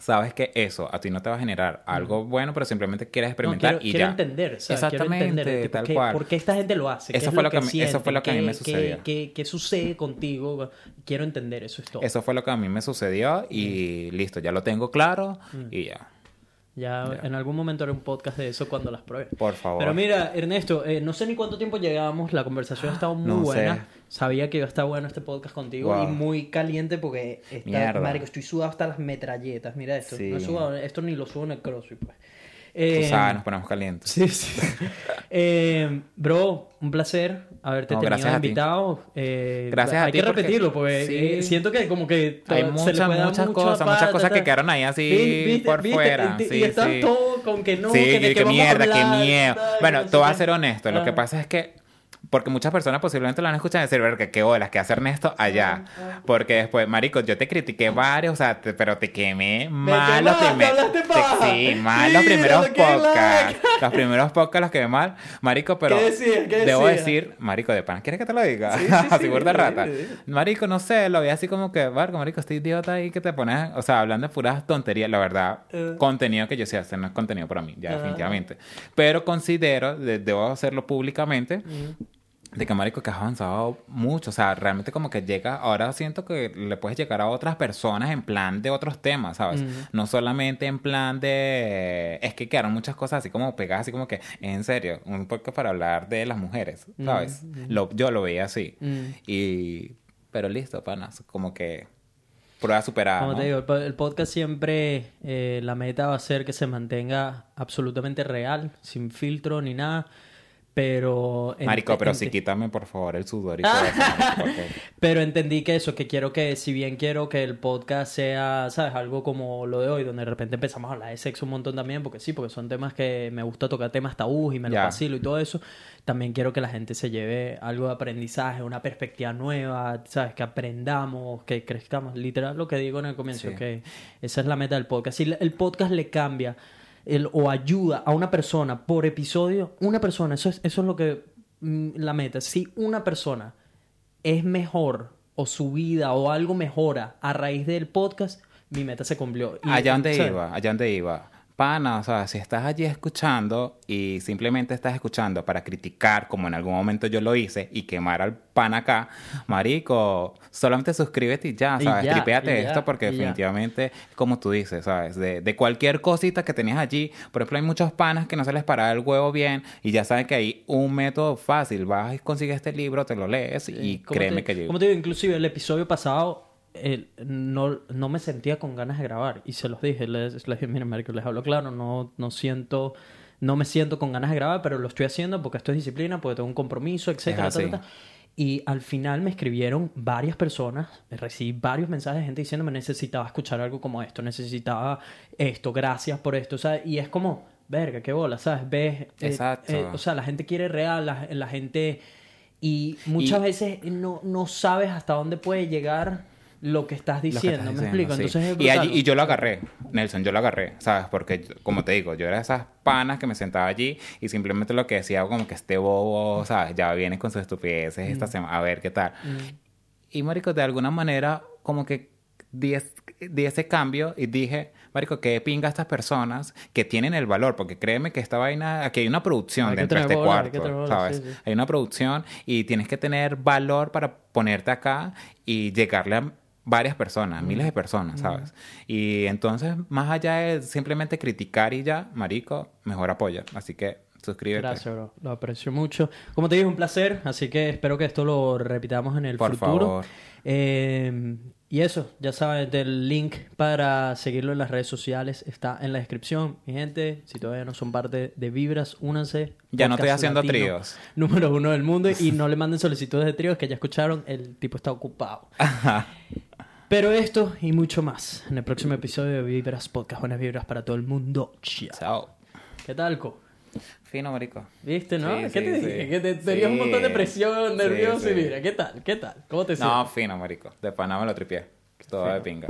sabes que eso a ti no te va a generar algo bueno, pero simplemente quieres No, experimentar quiero, y quiero ya. entender, ¿sabes? Quiero Exactamente, entender, tipo, tal cual. ¿Por qué esta gente lo hace? ¿Qué Eso es fue lo que a mí- eso fue lo que a mí me ¿Qué- sucedió. ¿Qué, qué, qué sucede contigo? Quiero entender, eso es todo. Eso fue lo que a mí me sucedió y listo, ya lo tengo claro y ya. Ya, en algún momento haré un podcast de eso cuando las pruebe. Por favor. Pero mira, Ernesto, eh, no sé ni cuánto tiempo llegábamos, la conversación ha estado muy No sé. buena. Sabía que iba a estar bueno este podcast contigo Wow. y muy caliente porque está, Mierda. marico, estoy sudado hasta las metralletas. Mira esto, Sí. no he sudado, esto ni lo subo en el crossfit, pues. Tú Eh, sabes, nos ponemos calientes. Sí, sí. (laughs) Eh, bro, un placer haberte No, tenido a invitado. Eh, Gracias a hay ti que porque- repetirlo porque sí. eh, siento que como que Hay muchas, muchas cosas, muchas cosas que quedaron ahí así viste- por viste, fuera. y- Sí, y estás sí. todo con que no, sí, que de que, a mierda, hablar, que Bueno, no te voy a ser honesto. Lo que Ah. pasa es que, porque muchas personas posiblemente lo van a escuchar y decir, verga, qué olas, que hace Ernesto allá. Porque después, marico, yo te critiqué varios, o sea, te- pero te quemé mal los primeros. Sí, mal los primeros podcasts. Los primeros podcasts los quemé mal. Marico, pero. ¿Qué decía? ¿Qué Debo decía? decir, marico, de pan. ¿Quieres que te lo diga? Sí, sí, (laughs) así sí, burda dile, rata. Marico, no sé, lo vi así como que, Vargo, marico, este idiota ahí que te pones, o sea, hablando de puras tonterías, la verdad, Eh. contenido que yo sé hacer no es contenido para mí, ya Ah. definitivamente. Pero considero, de- debo hacerlo públicamente, Mm. De que, marico, que has avanzado mucho, o sea, realmente como que llega, ahora siento que le puedes llegar a otras personas en plan de otros temas, ¿sabes? No solamente en plan de, es que quedaron muchas cosas así como pegadas, así como que, en serio, un podcast para hablar de las mujeres, ¿sabes? Lo, yo lo veía así. Mm. Y, pero listo, panas, como que prueba superada. Como ¿no? te digo, el podcast siempre eh, la meta va a ser que se mantenga absolutamente real, sin filtro ni nada. Pero. Marico, pero en- sí, quítame por favor el sudor y todo eso, (laughs) porque- Pero entendí que eso, que quiero que, si bien quiero que el podcast sea, ¿sabes? Algo como lo de hoy, donde de repente empezamos a hablar de sexo un montón también, porque sí, porque son temas que me gusta tocar temas tabús y me lo vacilo y todo eso. También quiero que la gente se lleve algo de aprendizaje, una perspectiva nueva, ¿sabes? Que aprendamos, que crezcamos. Literal lo que digo en el comienzo, Sí. que esa es la meta del podcast. Si el podcast le cambia el, o ayuda a una persona por episodio, una persona, eso es, eso es lo que mm, la meta. Si una persona es mejor o su vida o algo mejora a raíz del podcast, mi meta se cumplió. Y, allá donde iba, allá donde iba. Pana, o sea, si estás allí escuchando y simplemente estás escuchando para criticar, como en algún momento yo lo hice, y quemar al pan acá, marico, solamente suscríbete y ya, Y ¿sabes? ya, Tripéate y ya, esto porque definitivamente, como tú dices, ¿sabes? De, de cualquier cosita que tenías allí, por ejemplo, hay muchos panas que no se les para el huevo bien y ya saben que hay un método fácil, vas y consigues este libro, te lo lees y créeme te, que yo... Como te digo, inclusive el episodio pasado no, no me sentía con ganas de grabar y se los dije, les, les dije, miren, marico, les hablo claro, no, no siento, no me siento con ganas de grabar, pero lo estoy haciendo porque esto es disciplina, porque tengo un compromiso, etcétera. Y al final me escribieron varias personas, recibí varios mensajes de gente diciéndome necesitaba escuchar algo como esto, necesitaba esto, gracias por esto, ¿sabes? Y es como, verga, qué bola, ¿sabes? Ves, eh, Exacto. eh, o sea, la gente quiere real, la, la gente... Y muchas Y- veces no, no sabes hasta dónde puede llegar lo que estás que diciendo, estás ¿me diciendo, explico? sí. Entonces es y, allí- y yo lo agarré, Nelson, yo lo agarré, ¿sabes? Porque, como te digo, yo era de esas panas que me sentaba allí y simplemente lo que decía, como que este bobo, ¿sabes? Ya viene con sus estupideces Mm. esta semana, a ver qué tal. Y, marico, de alguna manera, como que di, es- di ese cambio y dije, marico, qué pinga estas personas que tienen el valor, porque créeme que esta vaina, aquí hay una producción Hay que dentro de este bola, que cuarto, bola, ¿sabes? sí, sí. Hay una producción y tienes que tener valor para ponerte acá y llegarle a varias personas, miles de personas, ¿sabes? Y entonces, más allá de simplemente criticar y ya, marico, mejor apoya. Así que suscríbete. Gracias, bro. Lo aprecio mucho. Como te dije, un placer. Así que espero que esto lo repitamos en el Por futuro. favor. Eh, y eso, ya saben, el link para seguirlo en las redes sociales está en la descripción. Mi gente, si todavía no son parte de Vibras, únanse. Ya no estoy haciendo tríos. Número uno del mundo. Y no (laughs) le manden solicitudes de tríos que ya escucharon. El tipo está ocupado. Pero esto y mucho más en el próximo episodio de Vibras Podcast. Buenas vibras para todo el mundo. Chao. Chao. ¿Qué tal, Co? Fino, marico. ¿Viste, no? Sí, ¿Qué sí, te sí. dije? Que te, tenías un montón de presión, Sí, nervioso y mira, ¿qué tal? ¿Qué tal? ¿Cómo te No, sientes? fino, marico. De pana me lo tripié. Todo de pinga.